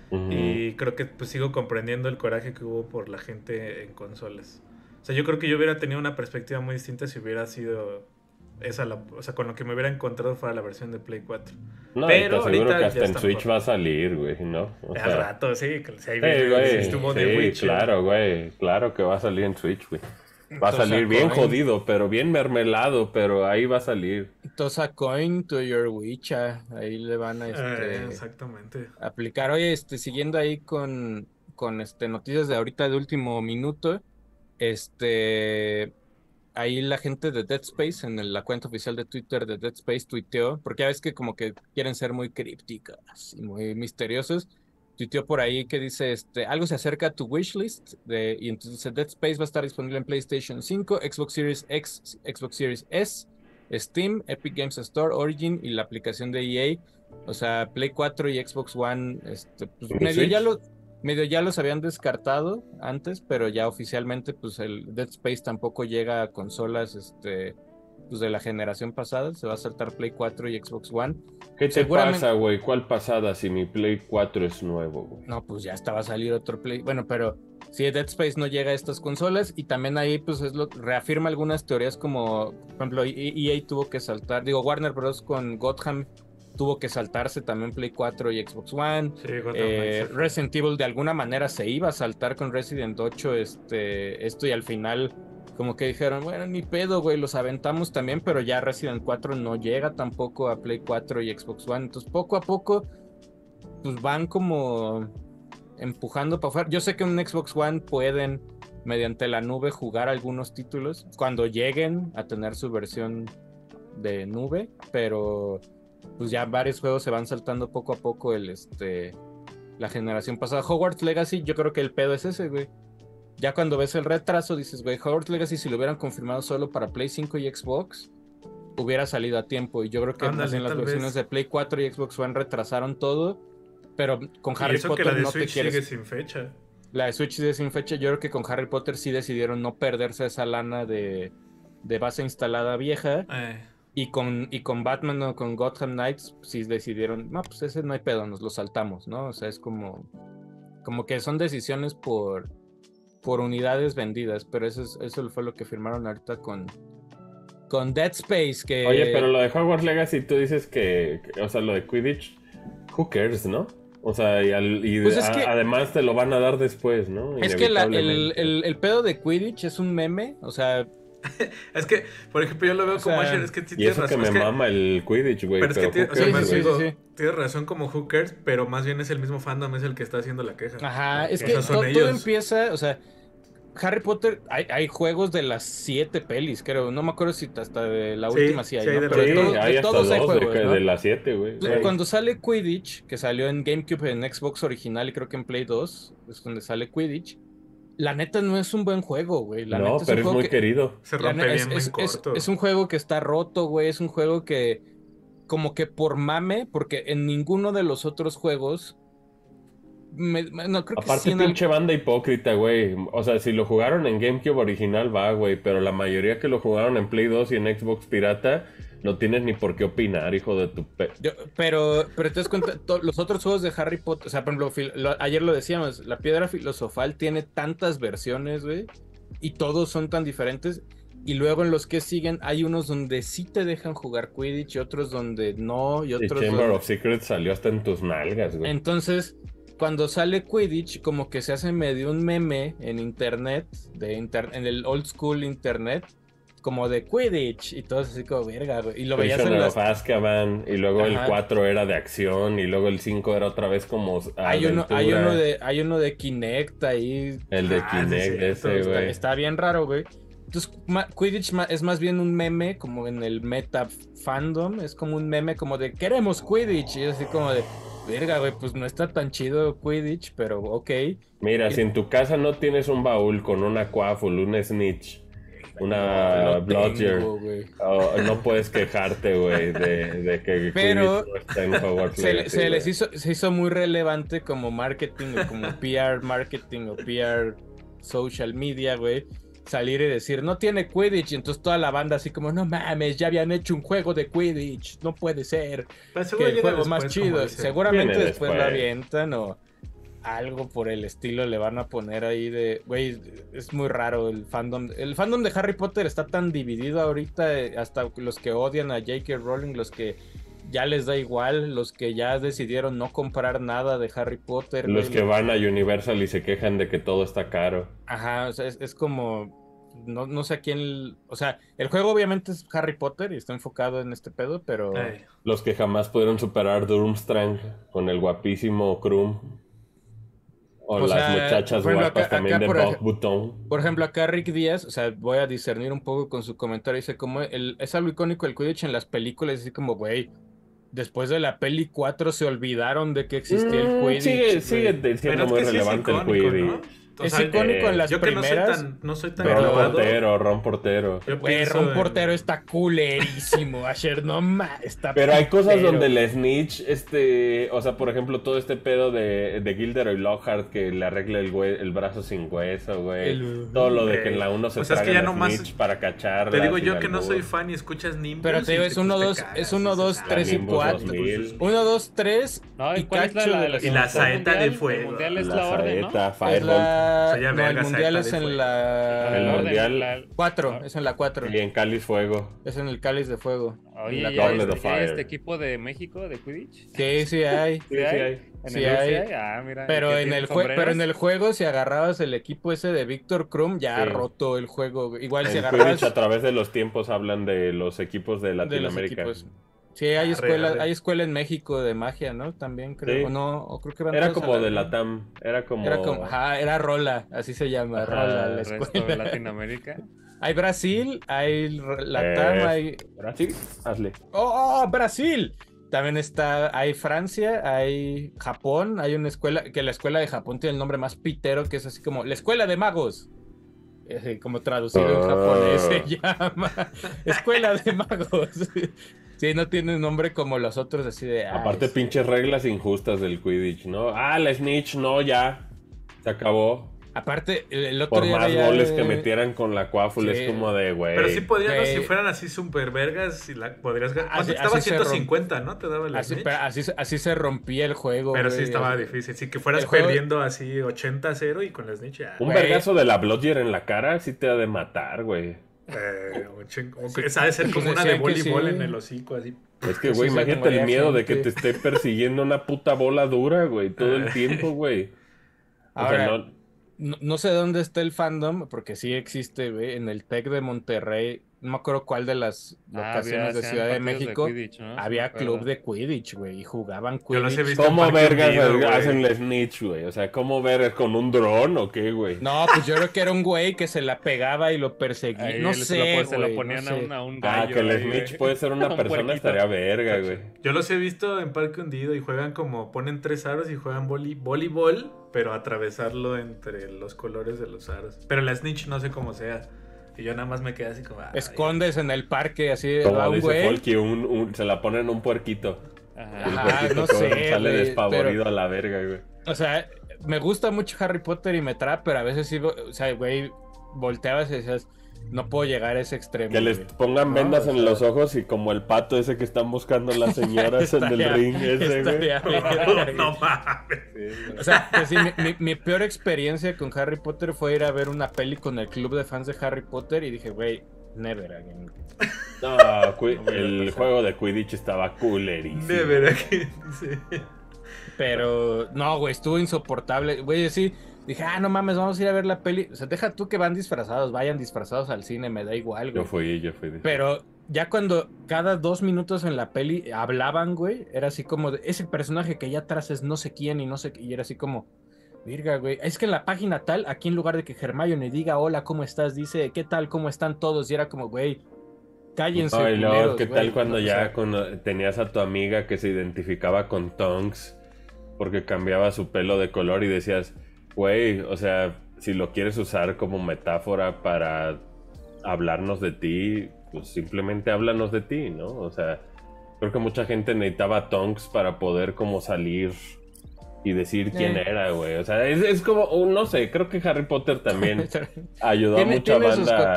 Y creo que pues sigo comprendiendo el coraje que hubo por la gente en consolas. O sea, yo creo que yo hubiera tenido una perspectiva muy distinta si hubiera sido esa la, o sea, con lo que me hubiera encontrado fuera la versión de Play 4. No, pero te seguro que hasta en Switch va a salir, güey, ¿no? O Al rato, sí, si hay sí, sí, claro, güey, claro que va a salir en Switch, güey. Va a salir bien jodido, pero bien mermelado, pero ahí va a salir. Tosa coin to your Witcher. Ahí le van a este, eh, exactamente. aplicar. Oye, este, siguiendo ahí con, con este noticias de ahorita de último minuto. Este ahí la gente de Dead Space, en la cuenta oficial de Twitter de Dead Space, tuiteó, porque ya ves que como que quieren ser muy crípticas y muy misteriosos, tuiteó por ahí que dice, este, algo se acerca a tu wishlist, de, y entonces Dead Space va a estar disponible en PlayStation 5, Xbox Series X, Xbox Series S, Steam, Epic Games Store, Origin y la aplicación de EA, o sea, Play 4 y Xbox One, este, pues medio ya lo medio ya los habían descartado antes, pero ya oficialmente pues el Dead Space tampoco llega a consolas este pues de la generación pasada, se va a saltar Play 4 y Xbox One. ¿Qué te pasa, güey? ¿Cuál pasada si mi Play 4 es nuevo, güey? No, pues ya estaba a salir otro Play. Bueno, pero si Dead Space no llega a estas consolas y también ahí pues es lo reafirma algunas teorías como por ejemplo EA tuvo que saltar, digo Warner Bros con Gotham tuvo que saltarse también Play 4 y Xbox One. Eh, Resident Evil de alguna manera se iba a saltar con Resident 8 este, esto y al final como que dijeron, bueno, ni pedo, güey, los aventamos también, pero ya Resident 4 no llega tampoco a Play 4 y Xbox One. Entonces poco a poco pues van como empujando para afuera. Yo sé que en un Xbox One pueden mediante la nube jugar algunos títulos cuando lleguen a tener su versión de nube, pero pues ya varios juegos se van saltando poco a poco el este la generación pasada. Hogwarts Legacy, yo creo que el pedo es ese, güey. Ya cuando ves el retraso dices, güey, Hogwarts Legacy si lo hubieran confirmado solo para Play 5 y Xbox, hubiera salido a tiempo. Y yo creo que en las versiones de Play 4 y Xbox One retrasaron todo. Pero con Harry Potter que la de no Switch te quieres... sigue sin fecha. La de Switch sigue sin fecha. Yo creo que con Harry Potter sí decidieron no perderse esa lana de, de base instalada vieja. Eh. Y con, y con Batman o con Gotham Knights, sí decidieron, no, pues ese no hay pedo, nos lo saltamos, ¿no? O sea, es como, como que son decisiones por, por unidades vendidas, pero eso, eso fue lo que firmaron ahorita con, con Dead Space. Que... Oye, pero lo de Hogwarts Legacy, tú dices que, o sea, lo de Quidditch, who cares, ¿no? O sea, y, pues además te lo van a dar después, ¿no? Es que el, el, el, pedo de Quidditch es un meme, o sea, es que, por ejemplo, yo lo veo como Asher, es que y eso que me mama el Quidditch, güey. Pero, es que tienes razón como Hookers, pero más bien es el mismo fandom, es el que está haciendo la queja. Ajá, es que todo, empieza, o sea, Harry Potter, hay, hay, juegos de las siete pelis, creo. No me acuerdo si hasta de la última sí hay, ¿no? Pero hay todos hay juegos. De, de las siete, güey. Cuando sale Quidditch, que salió en GameCube, en Xbox original y creo que en Play 2, es donde sale Quidditch la neta no es un buen juego, güey. La no, pero es, muy querido. Se rompe bien es, corto. Es, un juego que está roto, güey. Es un juego que, como que por mame, porque en ninguno de los otros juegos. no, creo Aparte, pinche banda hipócrita, güey. O sea, si lo jugaron en GameCube original, va, güey. Pero la mayoría que lo jugaron en Play 2 y en Xbox Pirata no tienes ni por qué opinar, hijo de tu pe... pero, pero te das cuenta, los otros juegos de Harry Potter, o sea, por ejemplo, ayer lo decíamos, la piedra filosofal tiene tantas versiones, güey, y todos son tan diferentes. Y luego en los que siguen hay unos donde sí te dejan jugar Quidditch y otros donde no. Y otros. Chamber of Secrets salió hasta en tus nalgas, güey. Entonces, cuando sale Quidditch, como que se hace medio un meme en internet, de en el old school internet, como de Quidditch y todo así como verga, güey. Y lo veías en los... Azkaban, y luego el 4 era de acción y luego el 5 era otra vez como hay uno, hay uno de hay uno de Kinect ahí. El de ah, Kinect ese, güey. Está, bien raro, güey. Entonces, Quidditch es más bien un meme como en el meta fandom, es como un meme como de queremos Quidditch y así como de verga, güey, pues no está tan chido Quidditch, pero ok. Mira, si en tu casa no tienes un baúl con una Quaffle, un Snitch una Blodger. Oh, no puedes quejarte, güey, de, que Pero se, se les hizo, se hizo muy relevante como marketing o como PR marketing o PR social media, güey. Salir y decir, no tiene Quidditch. Y entonces toda la banda así como, no mames, ya habían hecho un juego de Quidditch. No puede ser. que el juego más chido. Seguramente después, lo avientan o algo por el estilo le van a poner ahí de, güey, es muy raro el fandom. El fandom de Harry Potter está tan dividido ahorita, eh, hasta los que odian a J.K. Rowling, los que ya les da igual, los que ya decidieron no comprar nada de Harry Potter. Los que van a Universal y se quejan de que todo está caro. Ajá, o sea, es, como... No, no, sé a quién. O sea, el juego obviamente es Harry Potter y está enfocado en este pedo, pero. Los que jamás pudieron superar Durmstrang con el guapísimo Krum. O, las muchachas guapas también de por Button. Por ejemplo, acá Rick Díaz, o sea, voy a discernir un poco con su comentario. Dice como el, es algo icónico el Quidditch en las películas, así como, güey, después de la peli 4 se olvidaron de que existía el mm, Quidditch. Sigue, sigue siendo muy relevante el Quidditch es icónico en las yo primeras. No soy tan, Ron Portero, Ron Portero. Güey, Ron Portero está culerísimo. Ayer no más. Está Pero hay cosas donde el Snitch, este. O sea, por ejemplo, todo este pedo de, de Gilderoy Lockhart que le arregla el, el brazo sin hueso, güey. Todo lo de que en la 1 se o sea, es que ya no Snitch para cachar. Te digo yo que no soy fan y escuchas Nimbus. Pero te digo, es 1, 2, es 1, 2, 3 y 4. 1, 2, 3 y cacho. Y la saeta de fuego. mundial es la ¿no? no, el mundial es en la. El mundial. 4, es en la 4. Y en Cáliz Fuego. Es en el Cáliz de Fuego. Oye, ¿hay este, este equipo de México de Quidditch? Sí, sí hay. Sí, hay. Sí hay. Ah, mira, pero, en el pero en el juego, si agarrabas el equipo ese de Víctor Krum, ya ha roto el juego. Igual si agarrabas. Quidditch a través de los tiempos hablan de los equipos de Latinoamérica. De Sí, hay escuela, hay escuela en México de magia, ¿no? También creo, no, o creo que Era como de la TAM, era como... Era como, ajá, era Rola, así se llama, Rola, la escuela. de Latinoamérica. hay Brasil, hay la TAM, hay... Brasil, hazle. ¡Oh, oh, Brasil! También está, hay Francia, hay Japón, hay una escuela, que la escuela de Japón tiene el nombre más pitero, que es así como, la escuela de magos. como traducido en japonés se ah. llama Escuela de Magos. Sí, no tiene nombre como los otros, así de. Aparte, pinches reglas injustas del Quidditch, ¿no? Ah, la Snitch, no, ya. Se acabó. Aparte, el otro Por más goles que metieran con la Quaffle es como de, güey. Pero sí podrían, si fueran así super vergas, si la podrías ganar. Así, estaba 150, ¿no? Te daba el así, así, así, se rompía el juego. Pero sí estaba difícil. Sí, que fueras perdiendo así 80-0 y con la snitch ya. Un vergazo de la Blodger en la cara sí te ha de matar, güey. Eh, esa de ser como una de voleibol en el hocico, así. Es que, güey, imagínate el miedo de que te esté persiguiendo una puta bola dura, güey, todo el tiempo, güey. Sea, no no, sé dónde está el fandom, porque sí existe, güey, en el TEC de Monterrey. No me acuerdo cuál de las ah, locaciones de Ciudad de México. Había club de Quidditch, güey, y jugaban Quidditch. ¿Cómo vergas hacen el snitch, güey? O sea, ¿cómo ver con un dron o qué, güey? No, pues yo creo que era un güey que se la pegaba y lo perseguía. no sé, Se lo ponían a, un gallo. Ah, que el snitch puede ser una persona, estaría verga, güey. Yo los he visto en Parque Hundido y juegan como, ponen tres aros y juegan voleibol pero atravesarlo entre los colores de los aros. Pero la snitch no sé cómo sea. Y yo nada más me quedé así como. Escondes en el parque, así. Como un güey. se la ponen en un puerquito. Ajá, no sé, sale despavorido a la verga, güey. O sea, me gusta mucho Harry Potter y me trae, pero a veces sí, o sea, güey, volteabas y decías, no puedo llegar a ese extremo. Que les pongan vendas en los ojos y como el pato ese que están buscando las señoras en el ring ese, No, mames. O sea, pues mi, peor experiencia con Harry Potter fue ir a ver una peli con el club de fans de Harry Potter y dije, güey, never again. No, el juego de Quidditch estaba coolerísimo. Never again, Pero, no, güey, estuvo insoportable. Güey, sí, Dije, ah, no mames, vamos a ir a ver la peli. O sea, deja tú que van disfrazados, vayan disfrazados al cine, me da igual, güey. Yo fui, yo fui. Pero ya cuando cada dos minutos en la peli hablaban, güey, era así como de, ese personaje que ya atrás es no sé quién y no sé qué, y era así como, virga, güey. Es que en la página tal, aquí en lugar de que Hermione diga hola, ¿cómo estás? Dice, ¿qué tal? ¿Cómo están todos? Y era como, güey, cállense. Ay, no, ¿qué tal cuando ya tenías a tu amiga que se identificaba con Tonks porque cambiaba su pelo de color y decías Güey, o sea, si lo quieres usar como metáfora para hablarnos de ti, pues simplemente háblanos de ti, ¿no? O sea, creo que mucha gente necesitaba tonks para poder como salir y decir quién era, güey. O sea, es, como, no sé, creo que Harry Potter también ayudó a mucha banda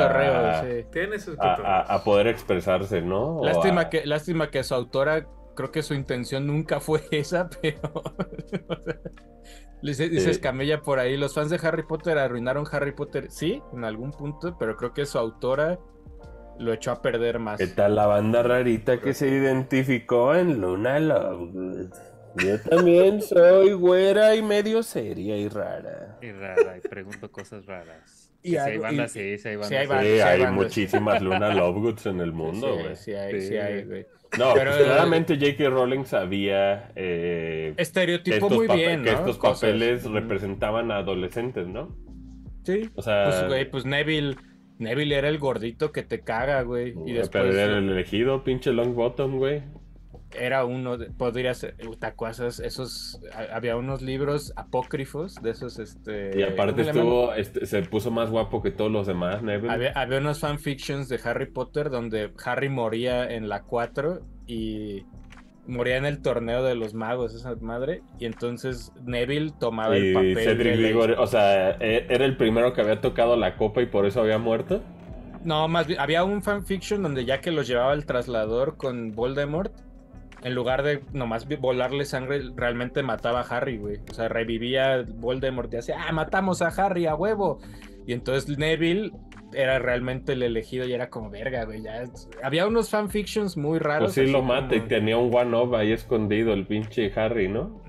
a, poder expresarse, ¿no? Lástima, que, lástima que su autora, creo que su intención nunca fue esa, pero... Dice, Escamella por ahí, los fans de Harry Potter arruinaron Harry Potter, sí, en algún punto, pero creo que su autora lo echó a perder más. ¿Qué tal la banda rarita que se identificó en Luna Love? Yo también soy güera y medio seria y rara. Y rara, y pregunto cosas raras. Y hay bandas, sí, sí hay bandas. Sí, hay, muchísimas Luna Lovegoods en el mundo, güey. Sí, hay, sí hay, güey. No, pero, pues, claramente J.K. Rowling sabía. Eh, estereotipo muy bien. Que estos papeles representaban a adolescentes, ¿no? Sí. O sea. Pues, güey, pues Neville. Neville era el gordito que te caga, güey. Y después. Pero era el elegido, pinche Long Bottom, güey era uno, podría ser, tacuazas, esos, había unos libros apócrifos de esos, este... Y aparte estuvo, este, se puso más guapo que todos los demás, Neville. Había, había unos fanfictions de Harry Potter donde Harry moría en la 4 y moría en el torneo de los magos, esa madre, y entonces Neville tomaba el papel. Cedric o sea, ¿e-, ¿era el primero que había tocado la copa y por eso había muerto? No, más bien, había un fanfiction donde ya que los llevaba el traslador con Voldemort, en lugar de nomás volarle sangre, realmente mataba a Harry, güey. O sea, revivía Voldemort y decía, ah, matamos a Harry a huevo. Y entonces Neville era realmente el elegido y era como verga, güey. Ya... Había unos fanfictions muy raros. Pues sí, lo mata y tenía un one-up ahí escondido, el pinche Harry, ¿no?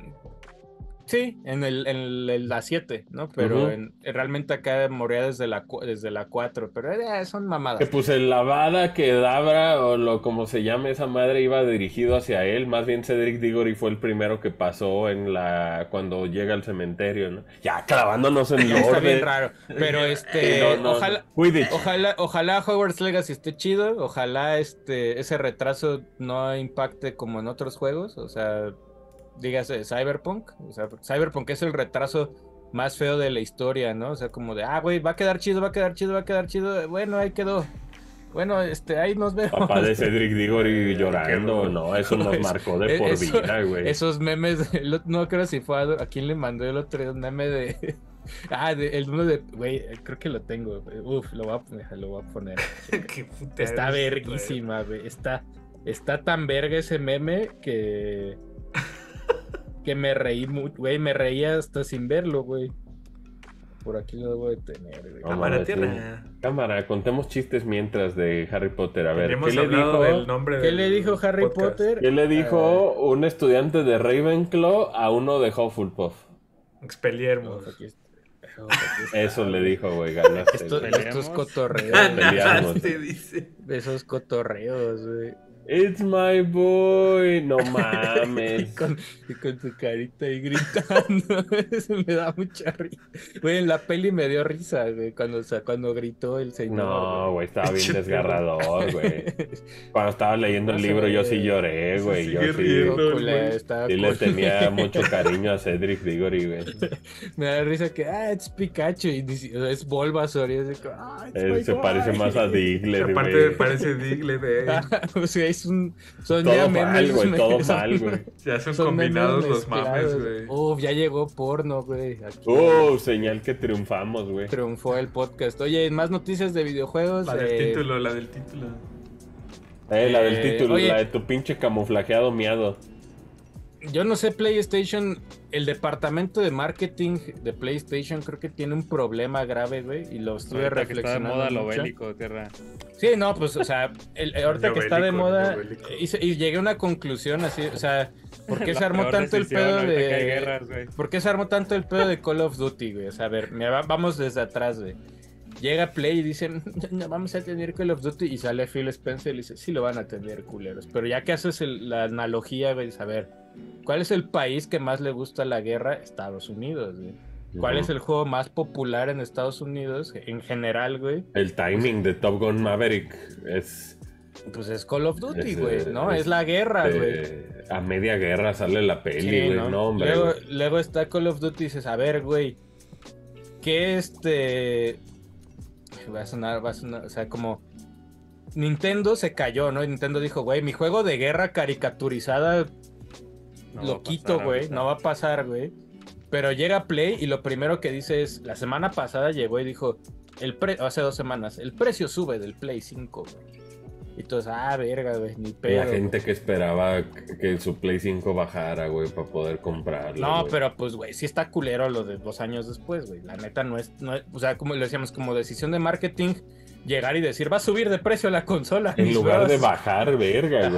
Sí, en el, en la 7, ¿no? Pero realmente acá moría desde la, desde la 4, pero eh, son mamadas. Que pues el lavada que Dabra, o lo como se llame esa madre, iba dirigido hacia él. Más bien Cedric Diggory fue el primero que pasó en la cuando llega al cementerio, ¿no? Ya clavándonos en lo Está bien raro. Pero este, ojalá, ojalá, ojalá Hogwarts Legacy esté chido. Ojalá este, ese retraso no impacte como en otros juegos. O sea, dígase Cyberpunk. O sea, Cyberpunk es el retraso más feo de la historia, ¿no? O sea, como de, ah, güey, va a quedar chido, va a quedar chido, va a quedar chido. Bueno, ahí quedó. Bueno, este, ahí nos vemos. Papá de Cedric Diggory llorando, no, eso nos marcó de por vida, güey. Esos memes, no creo si fue a, a quién le mandó el otro un meme de ah, el uno de. Güey, creo que lo tengo. Uf, lo voy a, lo voy a poner. está verguísima, güey. Está, está tan verga ese meme que. Que me reí mucho, güey. Me reía hasta sin verlo, güey. Por aquí lo debo de tener, güey. Cámara, tierra. Cámara, contemos chistes mientras de Harry Potter. A ver, ¿qué le dijo? El nombre ¿Qué le dijo Harry Potter? ¿Qué le dijo un estudiante de Ravenclaw a uno de Hufflepuff? Expeliermos. Eso le dijo, güey, ganaste. Esto, estos cotorreos. Ganaste, dice. Esos cotorreos, güey. It's my boy. No mames. con, y con tu carita ahí gritando. Eso me da mucha risa. Güey, en la peli me dio risa, güey, cuando, o sea, cuando gritó el señor. No, güey, estaba bien desgarrador, güey. Cuando estaba leyendo el libro, yo sí lloré, güey. Yo sí. sí le tenía mucho cariño a Cedric Diggory, güey. Me da risa que, ah, es Pikachu. Y es Bulbasaur. Y es ah, se parece más a Diglett, güey. Aparte, parece Diglett, eh. o sea, es un. Son todo ya mal, güey, todo mal, güey. Ya son, combinados los mames, güey. Uf, ya llegó porno, güey. Uh, señal que triunfamos, güey. Triunfó el podcast. Oye, más noticias de videojuegos. La del título, la del título. Eh, la del eh, título, la de tu pinche camuflajeado miado yo no sé, PlayStation, el departamento de marketing de PlayStation creo que tiene un problema grave, güey, y lo estuve reflexionando. está de moda lo bélico, tierra. Sí, no, pues, o sea, el, ahorita que está de moda, y, llegué a una conclusión así, o sea, ¿por qué se armó tanto el pedo de. ¿Por qué se armó tanto el pedo de Call of Duty, güey? O sea, a ver, vamos desde atrás, güey. Llega Play y dicen, no vamos a tener Call of Duty. Y sale Phil Spencer y dice, sí lo van a tener, culeros. Pero ya que haces la analogía, güey, a ver, ¿cuál es el país que más le gusta la guerra? Estados Unidos, güey. ¿Cuál es el juego más popular en Estados Unidos en general, güey? El timing de Top Gun Maverick es... Pues es Call of Duty, güey, ¿no? Es, la guerra, güey. A media guerra sale la peli, güey, ¿no? hombre. Luego, luego, está Call of Duty y dices, a ver, güey, ¿qué este va a sonar, va a sonar, o sea, como Nintendo se cayó, ¿no? Nintendo dijo, güey, mi juego de guerra caricaturizada lo quito, güey, no va a pasar, güey. Pero llega Play y lo primero que dice es, la semana pasada llegó y dijo, el pre hace dos semanas, el precio sube del Play 5, güey. Y todos, ah, verga, güey, ni pedo. La gente que esperaba que su Play 5 bajara, güey, para poder comprarlo. No, pero pues, güey, sí está culero lo de dos años después, güey. La neta no es, no o sea, como le decíamos, como decisión de marketing, llegar y decir, va a subir de precio la consola. En lugar de bajar, verga,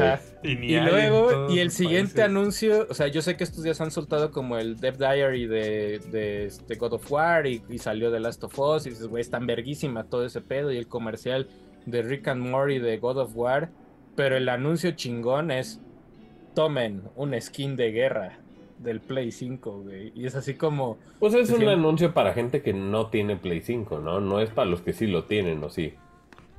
güey. Y, luego, y el siguiente anuncio, o sea, yo sé que estos días han soltado como el Dev Diary de, de, este God of War y, y, salió de Last of Us y dices, güey, es tan verguísima todo ese pedo y el comercial de Rick and Morty de God of War, pero el anuncio chingón es tomen un skin de guerra del Play 5, güey. Y es así como... Pues es un anuncio para gente que no tiene Play 5, ¿no? No es para los que sí lo tienen, ¿o sí?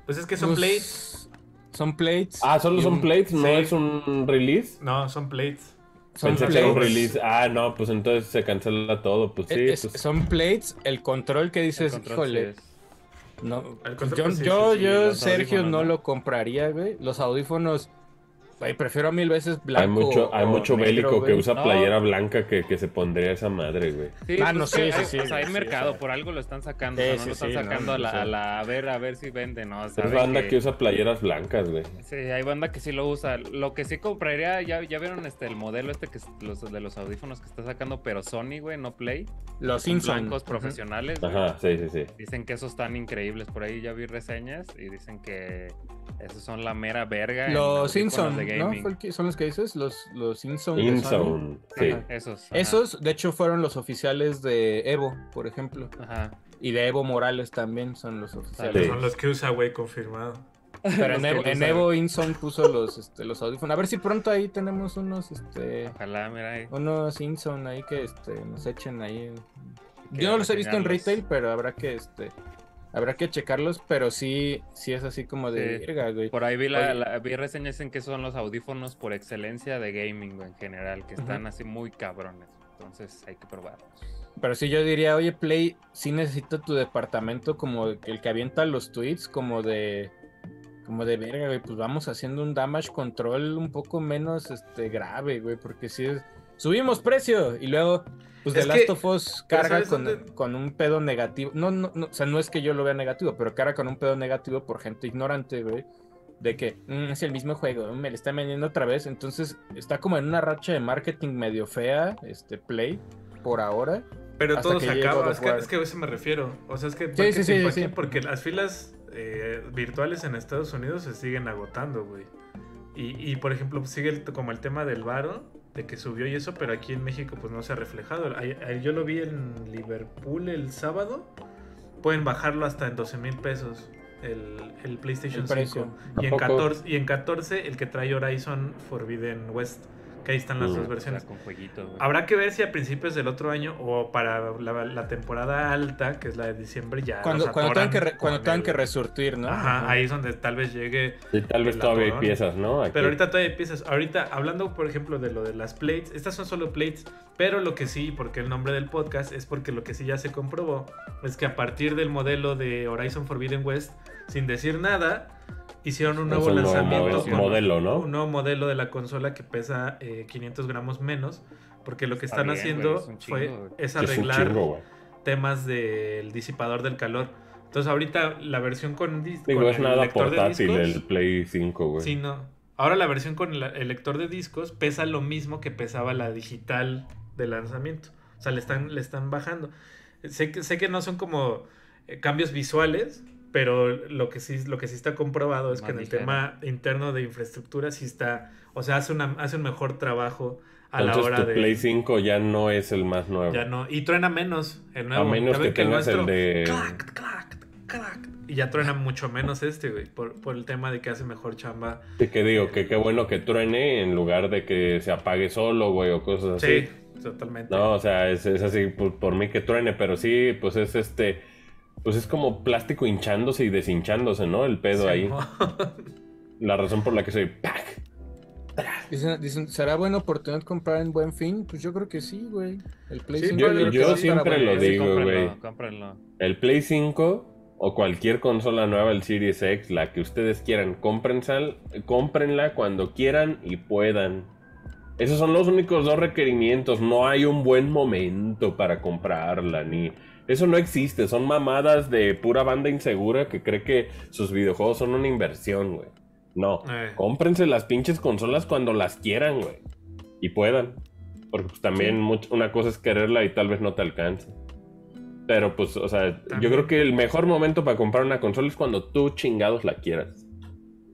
Pues es que son pues, plates. Son plates. Ah, solo son plates, no es un release. No, son plates. Son Pensé plates. un release. Ah, no, pues entonces se cancela todo. Pues sí. Pues son plates, el control que dices, híjole. No, yo, yo, Sergio, no, lo compraría, güey. Los audífonos prefiero mil veces blanco. Hay mucho, hay mucho bélico que usa playera blanca que, que, se pondría esa madre, güey. Sí, ah, no, sí, sí, sí. O sea, hay mercado, por algo lo están sacando. no lo están sacando a, la, a, ver, a ver si vende, ¿no? Hay banda que... usa playeras blancas, güey. Sí, hay banda que sí lo usa. Lo que sí compraría, ya, ya vieron este el modelo este que los de los audífonos que está sacando, pero Sony, güey, no Play. Los blancos profesionales. Ajá, sí, sí, sí. Dicen que esos están increíbles. Por ahí ya vi reseñas y dicen que esos son la mera verga. Los Simpsons, ¿no? ¿Son los que dices? Los, los Simpsons. sí. esos. Esos, de hecho, fueron los oficiales de Evo, por ejemplo. Ajá. Y de Evo Morales también son los oficiales. Son los que usa, güey, confirmado. Pero en Evo, en Evo Inson puso los, este, los audífonos. A ver si pronto ahí tenemos unos, este. Ojalá, mira ahí. Unos Inson ahí que este, nos echen ahí. Yo no los he visto en retail, pero habrá que este Habrá que checarlos, pero sí, sí es así como de güey. Por ahí vi, la, vi reseñas en que son los audífonos por excelencia de gaming, en general, que están así muy cabrones. Entonces hay que probarlos. Pero sí yo diría, oye, Play, sí necesito tu departamento como el que avienta los tweets, como de como de verga, güey, pues vamos haciendo un damage control un poco menos este grave, güey, porque sí es subimos precio y luego pues The Last of Us carga con, un pedo negativo. No, no, no, o sea, no es que yo lo vea negativo, pero carga con un pedo negativo por gente ignorante, güey. De que mm, es el mismo juego, me lo están vendiendo otra vez. Entonces está como en una racha de marketing medio fea, este Play, por ahora. Pero todo se acaba, es que, es que, a eso me refiero. O sea, es que sí, sí, sí, porque las filas eh, virtuales en Estados Unidos se siguen agotando, güey. Y, y, por ejemplo, sigue como el tema del varo de que subió y eso, pero aquí en México pues no se ha reflejado. Yo lo vi en Liverpool el sábado. Pueden bajarlo hasta en 12 mil pesos el, PlayStation 5. Y en, 14, y en 14 el que trae Horizon Forbidden West que ahí están las dos versiones. Habrá que ver si a principios del otro año o para la, temporada alta, que es la de diciembre, ya. Cuando, cuando tengan, que, cuando tengan que resurtir, ¿no? Ajá, ahí es donde tal vez llegue. Y tal vez todavía hay piezas, ¿no? Pero ahorita todavía hay piezas. Ahorita, hablando, por ejemplo, de lo de las plates, estas son solo plates, pero lo que sí, porque el nombre del podcast es porque lo que sí ya se comprobó es que a partir del modelo de Horizon Forbidden West, sin decir nnada, hicieron un nuevo lanzamiento. Un modelo, ¿no? Un nuevo modelo de la consola que pesa 500 eh, gramos menos. Porque lo que están haciendo fue, es arreglar temas del disipador del calor. Entonces ahorita la versión con, Digo, es nada portátil el Play 5, güey. Sí, no. Ahora la versión con el lector de discos pesa lo mismo que pesaba la digital de lanzamiento. O sea, le están, le están bajando. Sé que, sé que no son como eh, cambios visuales, pero lo que sí, lo que sí está comprobado es que en el tema interno de infraestructura sí está, o sea, hace, una, hace un mejor trabajo a la hora tu de... Play 5 ya no es el más nuevo. Ya no, y truena menos el nuevo. A menos que, tengas el, de... y ya truena mucho menos este, güey, por, el tema de que hace mejor chamba. Sí, que digo, que qué bueno que truene en lugar de que se apague solo, güey, o cosas así. Sí, totalmente. No, o sea, es, así por, por mí que truene, pero sí, pues es este pues es como plástico hinchándose y deshinchándose, ¿no? El pedo ahí. La razón por la que soy ¡pac! Dicen, ¿será buena oportunidad comprar en buen fin? Pues yo creo que sí, güey. El Play 5. Yo, siempre lo digo, güey. El Play 5 o cualquier consola nueva, el Series X, la que ustedes quieran, cómprenla cuando quieran y puedan. Esos son los únicos dos requerimientos. No hay un buen momento para comprarla, ni eso no existe, son mamadas de pura banda insegura que cree que sus videojuegos son una inversión, güey. No, eh. cómprense las pinches consolas cuando las quieran, güey. Y puedan. Porque pues, también una cosa es quererla y tal vez no te alcance. Pero pues, o sea, yo creo que el mejor momento para comprar una consola es cuando tú chingados la quieras.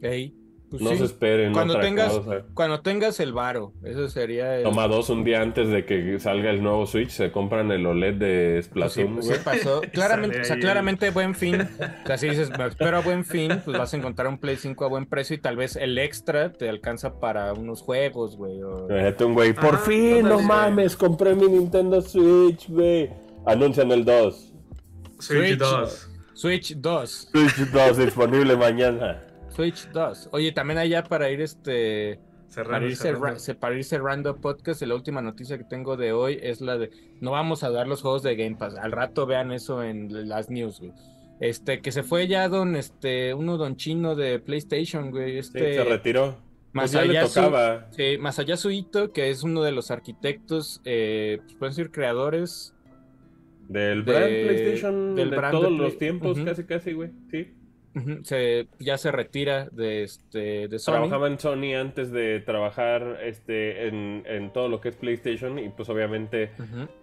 Ey. Pues no se esperen. Cuando tengas, cuando tengas el varo, eso sería. El... Toma dos un día antes de que salga el nuevo Switch, se compran el OLED de Splatoon. Pues sí, pasó. claramente, o sea, claramente buen fin. O sea, si dices, pero a buen fin, pues vas a encontrar un Play 5 a buen precio y tal vez el extra te alcanza para unos juegos, güey. O... un güey, por fin, no mames, compré mi Nintendo Switch, güey. Anuncian el 2. Switch 2. Switch 2. Switch 2 disponible mañana. Switch 2. Oye, también allá para ir este. para, ir cerrando. podcast, la última noticia que tengo de hoy es la de no vamos a dar los juegos de Game Pass. Al rato vean eso en las news, güey. Este, que se fue ya don, este, uno don chino de PlayStation, güey. Este, se retiró. Más pues allá, su, sí, más allá Suito, que es uno de los arquitectos, eh, pues pueden decir creadores. Del brand PlayStation del de todos los tiempos, casi, casi, güey. Sí se, ya se retira de, este, de Sony. Trabajaba en Sony antes de trabajar este, en, todo lo que es PlayStation y pues obviamente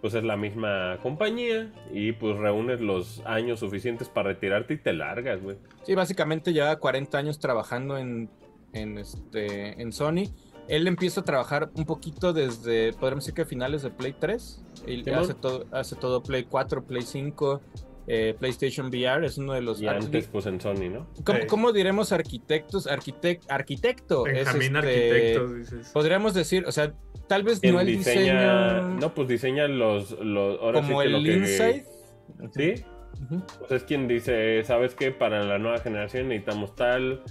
pues es la misma compañía y pues reúnes los años suficientes para retirarte y te largas, güey. Sí, básicamente lleva 40 años trabajando en, en, este, en Sony. Él empieza a trabajar un poquito desde, podríamos decir que finales de Play 3. Y hace, todo, hace todo Play 4, Play 5, eh, PlayStation VR es uno de los... Y antes pues en Sony, ¿no? ¿Cómo, diremos arquitectos? arquitecto. Benjamín arquitecto, dices. Podríamos decir, o sea, tal vez no el diseña, No, pues diseña los... los como el Inside. ¿Sí? Pues es quien dice, ¿sabes qué? Para la nueva generación necesitamos tal...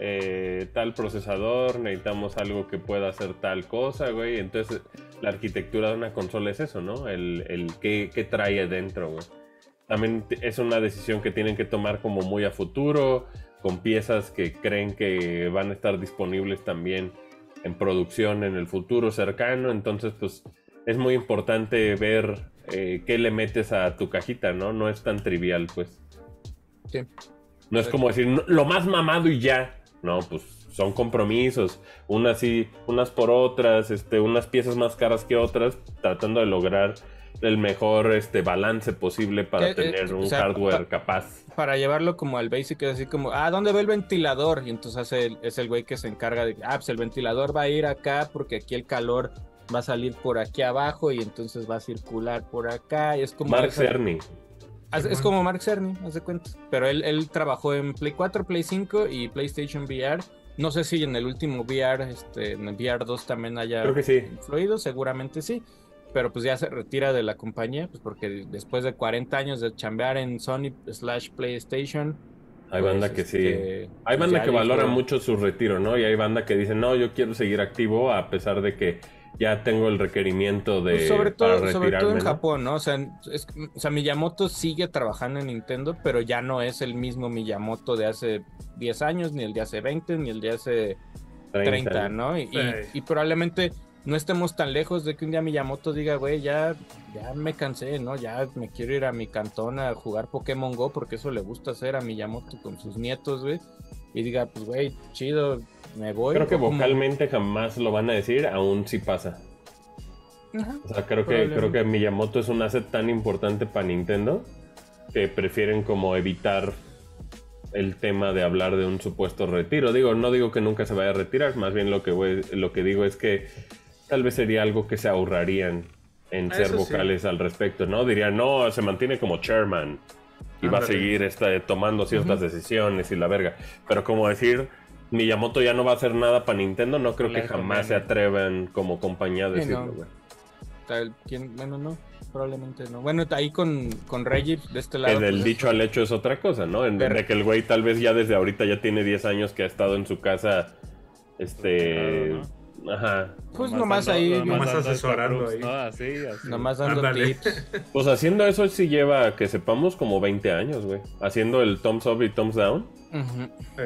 Eh, tal procesador, necesitamos algo que pueda hacer tal cosa, güey. Entonces, la arquitectura de una consola es eso, ¿no? El, el qué, qué trae adentro, güey también es una decisión que tienen que tomar como muy a futuro, con piezas que creen que van a estar disponibles también en producción en el futuro cercano, entonces pues es muy importante ver eh, qué le metes a tu cajita, ¿no? No es tan trivial, pues. Sí. No es como decir lo más mamado y ya. No, pues son compromisos, unas sí, unas por otras, este, unas piezas más caras que otras, tratando de lograr el mejor este balance posible para eh, tener un hardware capaz. Para llevarlo como al basic, es así como, ah, ¿dónde va el ventilador? Y entonces es el güey que se encarga de, ah, pues el ventilador va a ir acá porque aquí el calor va a salir por aquí abajo y entonces va a circular por acá. Y es como Mark Cerny. Es como Mark Cerny, haz de cuenta. Pero él, él trabajó en Play 4, Play 5 y PlayStation VR. No sé si en el último VR, este, en el VR 2 también haya Creo que sí. influido, seguramente sí pero pues ya se retira de la compañía, pues porque después de 40 años de chambear en Sony slash PlayStation. Hay banda pues, que sí. Este, hay pues, banda que valora mucho su retiro, ¿no? Y hay banda que dice, no, yo quiero seguir activo a pesar de que ya tengo el requerimiento de pues sobre todo, sobre todo en Japón, ¿no? O sea, o sea, Miyamoto sigue trabajando en Nintendo, pero ya no es el mismo Miyamoto de hace 10 años, ni el de hace 20, ni el de hace 30, ¿no? Y, y, probablemente no estemos tan lejos de que un día Miyamoto diga, güey, ya, ya me cansé, ¿no? Ya me quiero ir a mi cantón a jugar Pokémon Go porque eso le gusta hacer a Miyamoto con sus nietos, güey. Y diga, pues, güey, chido, me voy. Creo que vocalmente jamás lo van a decir, aún si pasa. o sea, creo que, creo que Miyamoto es un asset tan importante para Nintendo que prefieren como evitar el tema de hablar de un supuesto retiro. Digo, no digo que nunca se vaya a retirar, más bien lo que, lo que digo es que tal vez sería algo que se ahorrarían en ser vocales al respecto, ¿no? Dirían, no, se mantiene como chairman y va a seguir este, tomando ciertas decisiones y la verga. Pero como decir, Miyamoto ya no va a hacer nada para Nintendo, no creo que jamás se atrevan como compañía a decirlo, güey. Bueno, no, probablemente no. Bueno, ahí con, con Reggie de este lado. En el pues, dicho al hecho es otra cosa, ¿no? En de que el güey tal vez ya desde ahorita ya tiene 10 años que ha estado en su casa, este... Ajá. Pues nomás, ahí. Nomás asesorando ahí. así, así. Nomás dando tips. Pues haciendo eso sí lleva, que sepamos, como 20 años, güey. Haciendo el thumbs up y thumbs down.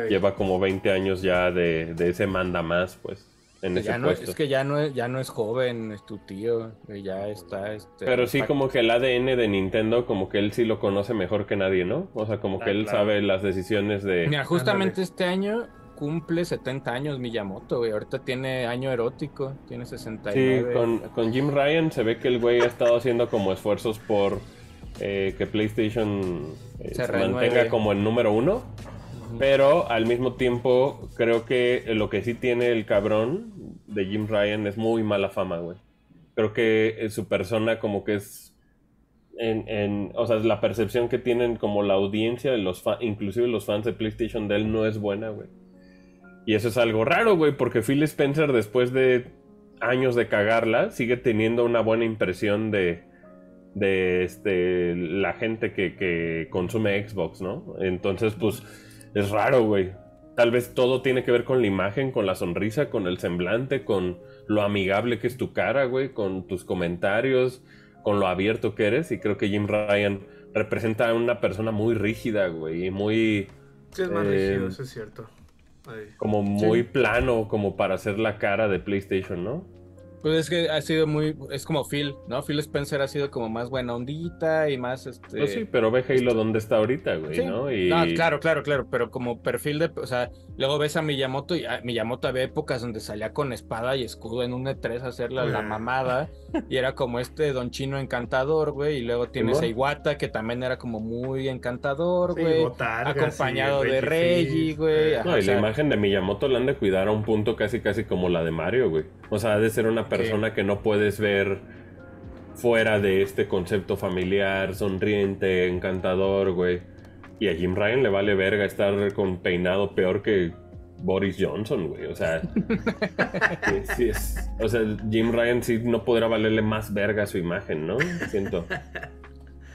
Lleva como 20 años ya de, de ese manda más, pues. En ese no, es que ya no es, ya no es joven, es tu tío, ya está. Este, Pero sí, como que el ADN de Nintendo, como que él sí lo conoce mejor que nadie, ¿no? O sea, como que ah, él sabe las decisiones de. Mira, justamente este año cumple 70 años Miyamoto, güey. Ahorita tiene año erótico, tiene 69. Sí, con, con Jim Ryan se ve que el güey ha estado haciendo como esfuerzos por eh, que PlayStation eh, se, mantenga como el número uno. Pero al mismo tiempo, creo que lo que sí tiene el cabrón de Jim Ryan es muy mala fama, güey. Creo que eh, su persona como que es en, en, o sea, la percepción que tienen como la audiencia de los fans, inclusive los fans de PlayStation de él no es buena, güey. Y eso es algo raro, güey, porque Phil Spencer después de años de cagarla sigue teniendo una buena impresión de, de este, la gente que, que consume Xbox, ¿no? Entonces, pues, es raro, güey. Tal vez todo tiene que ver con la imagen, con la sonrisa, con el semblante, con lo amigable que es tu cara, güey, con tus comentarios, con lo abierto que eres. Y creo que Jim Ryan representa a una persona muy rígida, güey, y muy... Sí, es más rígido, eh, eso es cierto. Como muy plano, como para hacer la cara de PlayStation, ¿no? Pues es que ha sido muy, es como Phil, ¿no? Phil Spencer ha sido como más buena ondita y más este. Pues sí, pero ve Halo este dónde está ahorita, güey, ¿no? claro, claro, claro, pero como perfil de, o sea, luego ves a Miyamoto y a Miyamoto había épocas donde salía con espada y escudo en un E3 a hacerle la mamada y era como este Don Chino encantador, güey, y luego tienes a Iwata que también era como muy encantador, güey, acompañado de Reggie, güey. No, y la imagen de Miyamoto la han de cuidar a un punto casi casi como la de Mario, güey. O sea, ha de ser una persona que no puedes ver fuera de este concepto familiar, sonriente, encantador, güey. Y a Jim Ryan le vale verga estar con peinado peor que Boris Johnson, güey. O sea, sí, es, o sea, Jim Ryan sí no podrá valerle más verga su imagen, ¿no? Siento.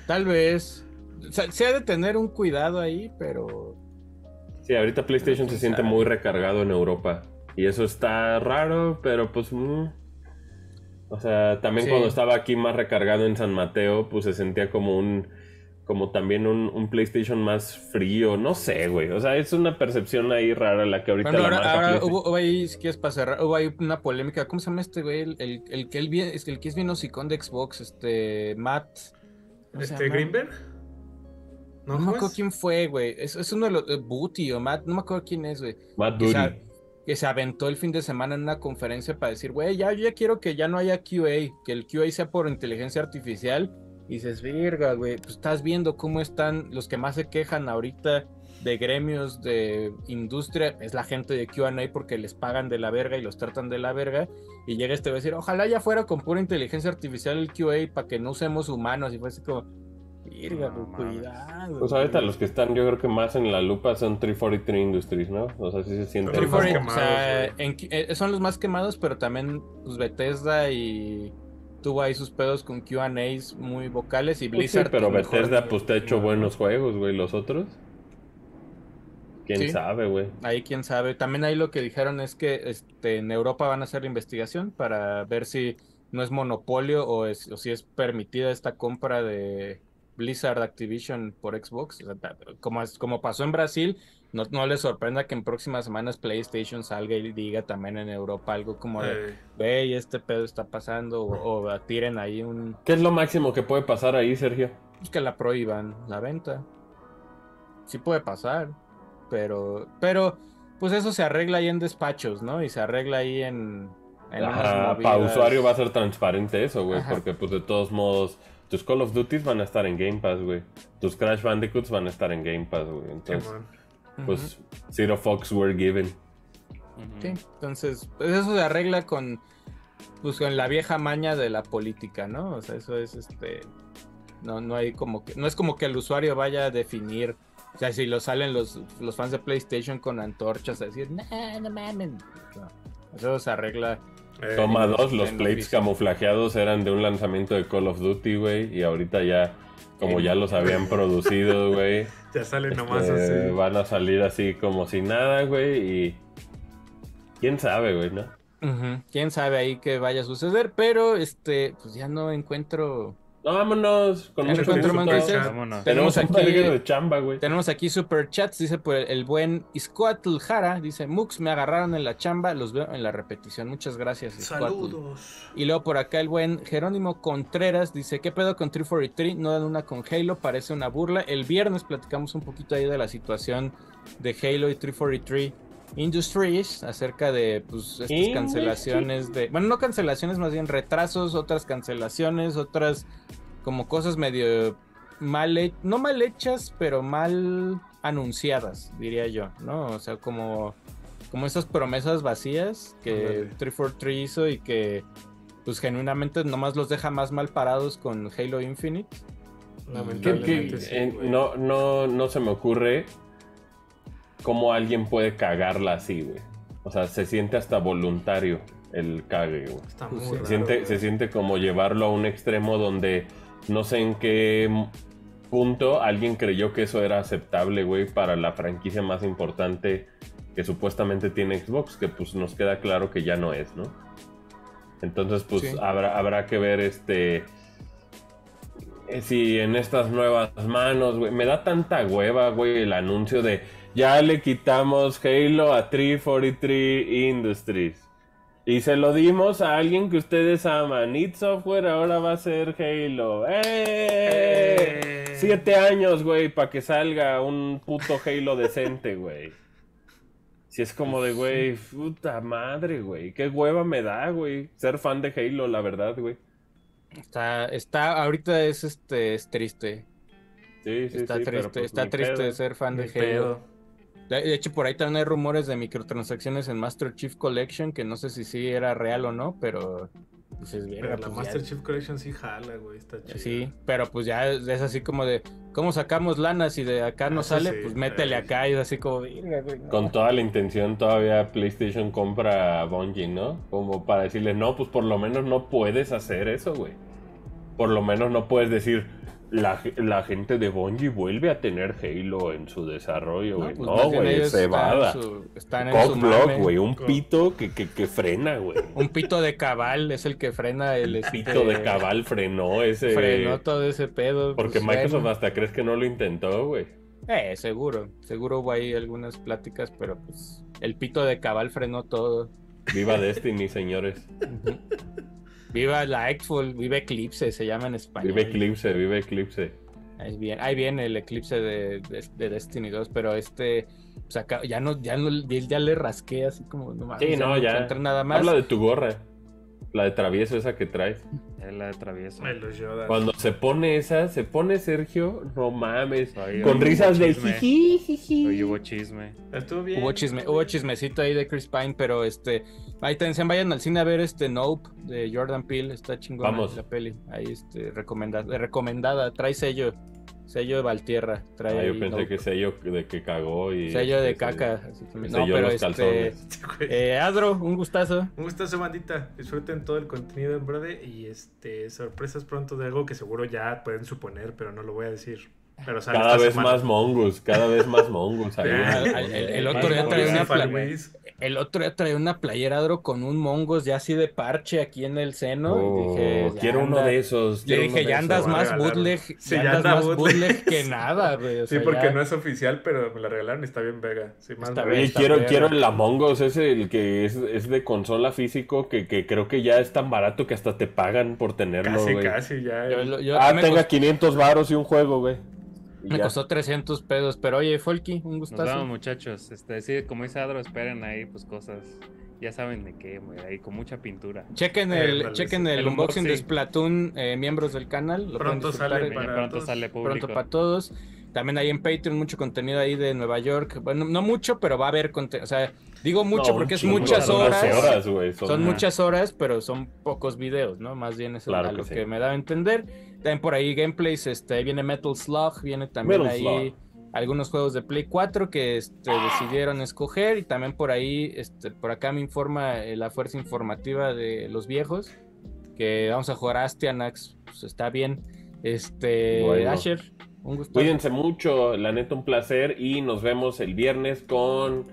Tal vez. O sea, se ha de tener un cuidado ahí, pero. Sí, ahorita PlayStation se siente muy recargado en Europa. Y eso está raro, pero pues. Mm, o sea, también cuando estaba aquí más recargado en San Mateo, pues se sentía como un como también un, PlayStation más frío, no sé, güey. O sea, es una percepción ahí rara la que ahorita... ahora, hubo, ahí, si quieres pasar, hubo ahí una polémica. ¿Cómo se llama este güey? El, el, que él es el que es bien hocicón de Xbox, este, Matt... ¿Este Greenberg? No, me acuerdo quién fue, güey. Es, es, uno de los... Eh, Booty o Matt, no me acuerdo quién es, güey. Matt Booty. Que se aventó el fin de semana en una conferencia para decir, güey, ya, yo ya quiero que ya no haya QA, que el QA sea por inteligencia artificial y dices, verga, güey, pues estás viendo cómo están los que más se quejan ahorita de gremios de industria, es la gente de QA porque les pagan de la verga y los tratan de la verga. Y llega este a decir, ojalá ya fuera con pura inteligencia artificial el QA para que no usemos humanos. Y fue así como, verga, cuidado. Pues ahorita los que están, yo creo que más en la lupa son 343 Industries, ¿no? O sea, sí se sienten. 343, o sea, eh, son los más quemados, pero también pues, Bethesda y tuvo ahí sus pedos con QAs muy vocales y pues Blizzard. sí, pero pues, Bethesda pues te ha hecho buenos juegos, güey. ¿Los otros? ¿Quién sabe, güey? Ahí quién sabe. También ahí lo que dijeron es que este, en Europa van a hacer la investigación para ver si no es monopolio o, es, o si es permitida esta compra de Blizzard Activision por Xbox. como, como pasó en Brasil, no, no les sorprenda que en próximas semanas PlayStation salga y diga también en Europa algo como de, ve, este pedo está pasando, o, tiren ahí un... ¿Qué es lo máximo que puede pasar ahí, Sergio? Pues que la prohíban la venta. Sí puede pasar, pero, pero, pues eso se arregla ahí en despachos, ¿no? Y se arregla ahí en... para usuario va a ser transparente eso, güey, porque pues de todos modos tus Call of Duty van a estar en Game Pass, güey. Tus Crash Bandicoots van a estar en Game Pass, güey. Entonces, pues Zero Fox were given. Sí, entonces, pues eso se arregla con, pues con la vieja maña de la política, ¿no? O sea, eso es este, no, no hay como que, no es como que el usuario vaya a definir, o sea, si lo salen los, los fans de PlayStation con antorchas a decir, no, no mames, eso se arregla. Eh, Toma dos, los plates camuflajeados eran de un lanzamiento de Call of Duty, güey, y ahorita ya, como ya los habían producido, güey. Ya salen nomás este, así. Van a salir así como si nada, güey. Y. Quién sabe, güey, ¿no? Quién sabe ahí qué vaya a suceder. Pero este, pues ya no encuentro vámonos. Con mucho Tenemos aquí, de chamba, güey. Tenemos aquí super chats. Dice por el, buen Iscoatl Jara. Dice: Mux, me agarraron en la chamba. Los veo en la repetición. Muchas gracias. Saludos. Y luego por acá el buen Jerónimo Contreras. Dice: ¿Qué pedo con 343? No dan una con Halo. Parece una burla. El viernes platicamos un poquito ahí de la situación de Halo y 343. Industries acerca de pues estas cancelaciones de bueno no cancelaciones más bien retrasos otras cancelaciones otras como cosas medio mal no mal hechas pero mal anunciadas diría yo no o sea como como esas promesas vacías que 343 hizo y que pues genuinamente nomás los deja más mal parados con Halo Infinite. No, no, no se me ocurre cómo alguien puede cagarla así, güey. O sea, se siente hasta voluntario el cague, güey. Está muy se, siente, se siente como llevarlo a un extremo donde no sé en qué punto alguien creyó que eso era aceptable, güey, para la franquicia más importante que supuestamente tiene Xbox, que pues nos queda claro que ya no es, ¿no? Entonces, pues habrá, habrá que ver este eh, si en estas nuevas manos, güey, me da tanta hueva, güey, el anuncio de ya le quitamos Halo a 343 Industries. Y se lo dimos a alguien que ustedes aman. Need Software ahora va a ser Halo. ¡Eh! ¡Eh! Siete años, güey, para que salga un puto Halo decente, güey. Si es como de, güey, puta madre, güey. Qué hueva me da, güey. Ser fan de Halo, la verdad, güey. Está, está, ahorita es este, es triste. Sí, sí, está sí, triste, pues está triste ser fan de Halo. De hecho, por ahí también hay rumores de microtransacciones en Master Chief Collection, que no sé si sí era real o no, pero pues es bien. Pero la pues Master Chief Collection sí jala, güey, está chido. Sí, pero pues ya es así como de, ¿cómo sacamos lana? Si de acá no sale, pues métele acá y es así como, Con toda la intención todavía PlayStation compra a Bungie, ¿no? Como para decirle, no, pues por lo menos no puedes hacer eso, güey. Por lo menos no puedes decir, la, gente de Bungie vuelve a tener Halo en su desarrollo, güey. No, pues güey, cebada. Están en güey, un pito que, que, frena, güey. Un pito de cabal es el que frena el... Este... Pito de cabal frenó ese... Frenó todo ese pedo. Pues, Porque Microsoft hasta crees que no lo intentó, güey. Eh, seguro. Seguro hubo ahí algunas pláticas, pero pues el pito de cabal frenó todo. Viva Destiny, señores. Viva Lightful, vive Eclipse, se llama en español. Vive Eclipse, vive Eclipse. Ahí viene, ahí viene el eclipse de, Destiny 2, pero este ya no, ya no, ya le rasqué así como no Sí, no, ya. nada más. Habla de tu gorra. La de travieso esa que traes. Es la de travieso. Cuando se pone esa, se pone Sergio, no mames. con risas de jiji, hubo chisme. Estuvo bien. Hubo chisme, hubo chismecito ahí de Chris Pine, pero este. Ahí también vayan al cine a ver este Nope de Jordan Peele. Está chingona Vamos. la peli. Ahí este, recomendada, recomendada. Trae sello. Sello de Valtierra. Trae ah, yo pensé que sello de que cagó y. Sello de caca. no, pero este. Eh, Adro, un gustazo. Un gustazo, bandita. Disfruten todo el contenido en brode y este sorpresas pronto de algo que seguro ya pueden suponer, pero no lo voy a decir cada vez más mongus, cada vez más mongus. el, otro día traía una playera, el otro día traía una playera con un mongos ya así de parche aquí en el seno. y oh, dije, quiero uno de esos. Le dije, ya andas más bootleg, ya andas más bootleg que nada, güey. sí, porque no es oficial, pero me la regalaron y está bien vega. Sí, más quiero, quiero el Among ese el que es, es de consola físico, que, que, creo que ya es tan barato que hasta te pagan por tenerlo, Casi, casi, ya. ah, tenga 500 varos y un juego, güey. Me costó 300 pesos, pero oye, Folky, un gustazo. Nos vemos, muchachos. Este, sí, como dice Adro, esperen ahí, pues cosas. Ya saben de qué, ahí con mucha pintura. Chequen el, chequen el, unboxing, de Splatoon, eh, miembros del canal. pronto sale, para pronto sale público. Pronto para todos. También hay en Patreon mucho contenido ahí de Nueva York. Bueno, no mucho, pero va a haber contenido. O sea, digo mucho porque es muchas horas. son, muchas horas, pero son pocos videos, ¿no? Más bien eso es lo que me da a entender. También por ahí gameplays, este, viene Metal Slug, viene también ahí algunos juegos de Play 4 que este, decidieron escoger y también por ahí, este, por acá me informa eh, la fuerza informativa de los viejos que vamos a jugar Astianax, pues está bien. Este, Asher, un gusto. Cuídense mucho, la neta un placer y nos vemos el viernes con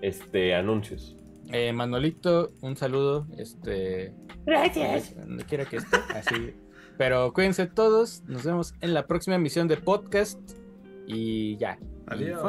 este anuncios. Eh, Manolito, un saludo, este, gracias. Donde quiera que esté, así pero cuídense todos. Nos vemos en la próxima emisión de podcast. Y ya. Adiós.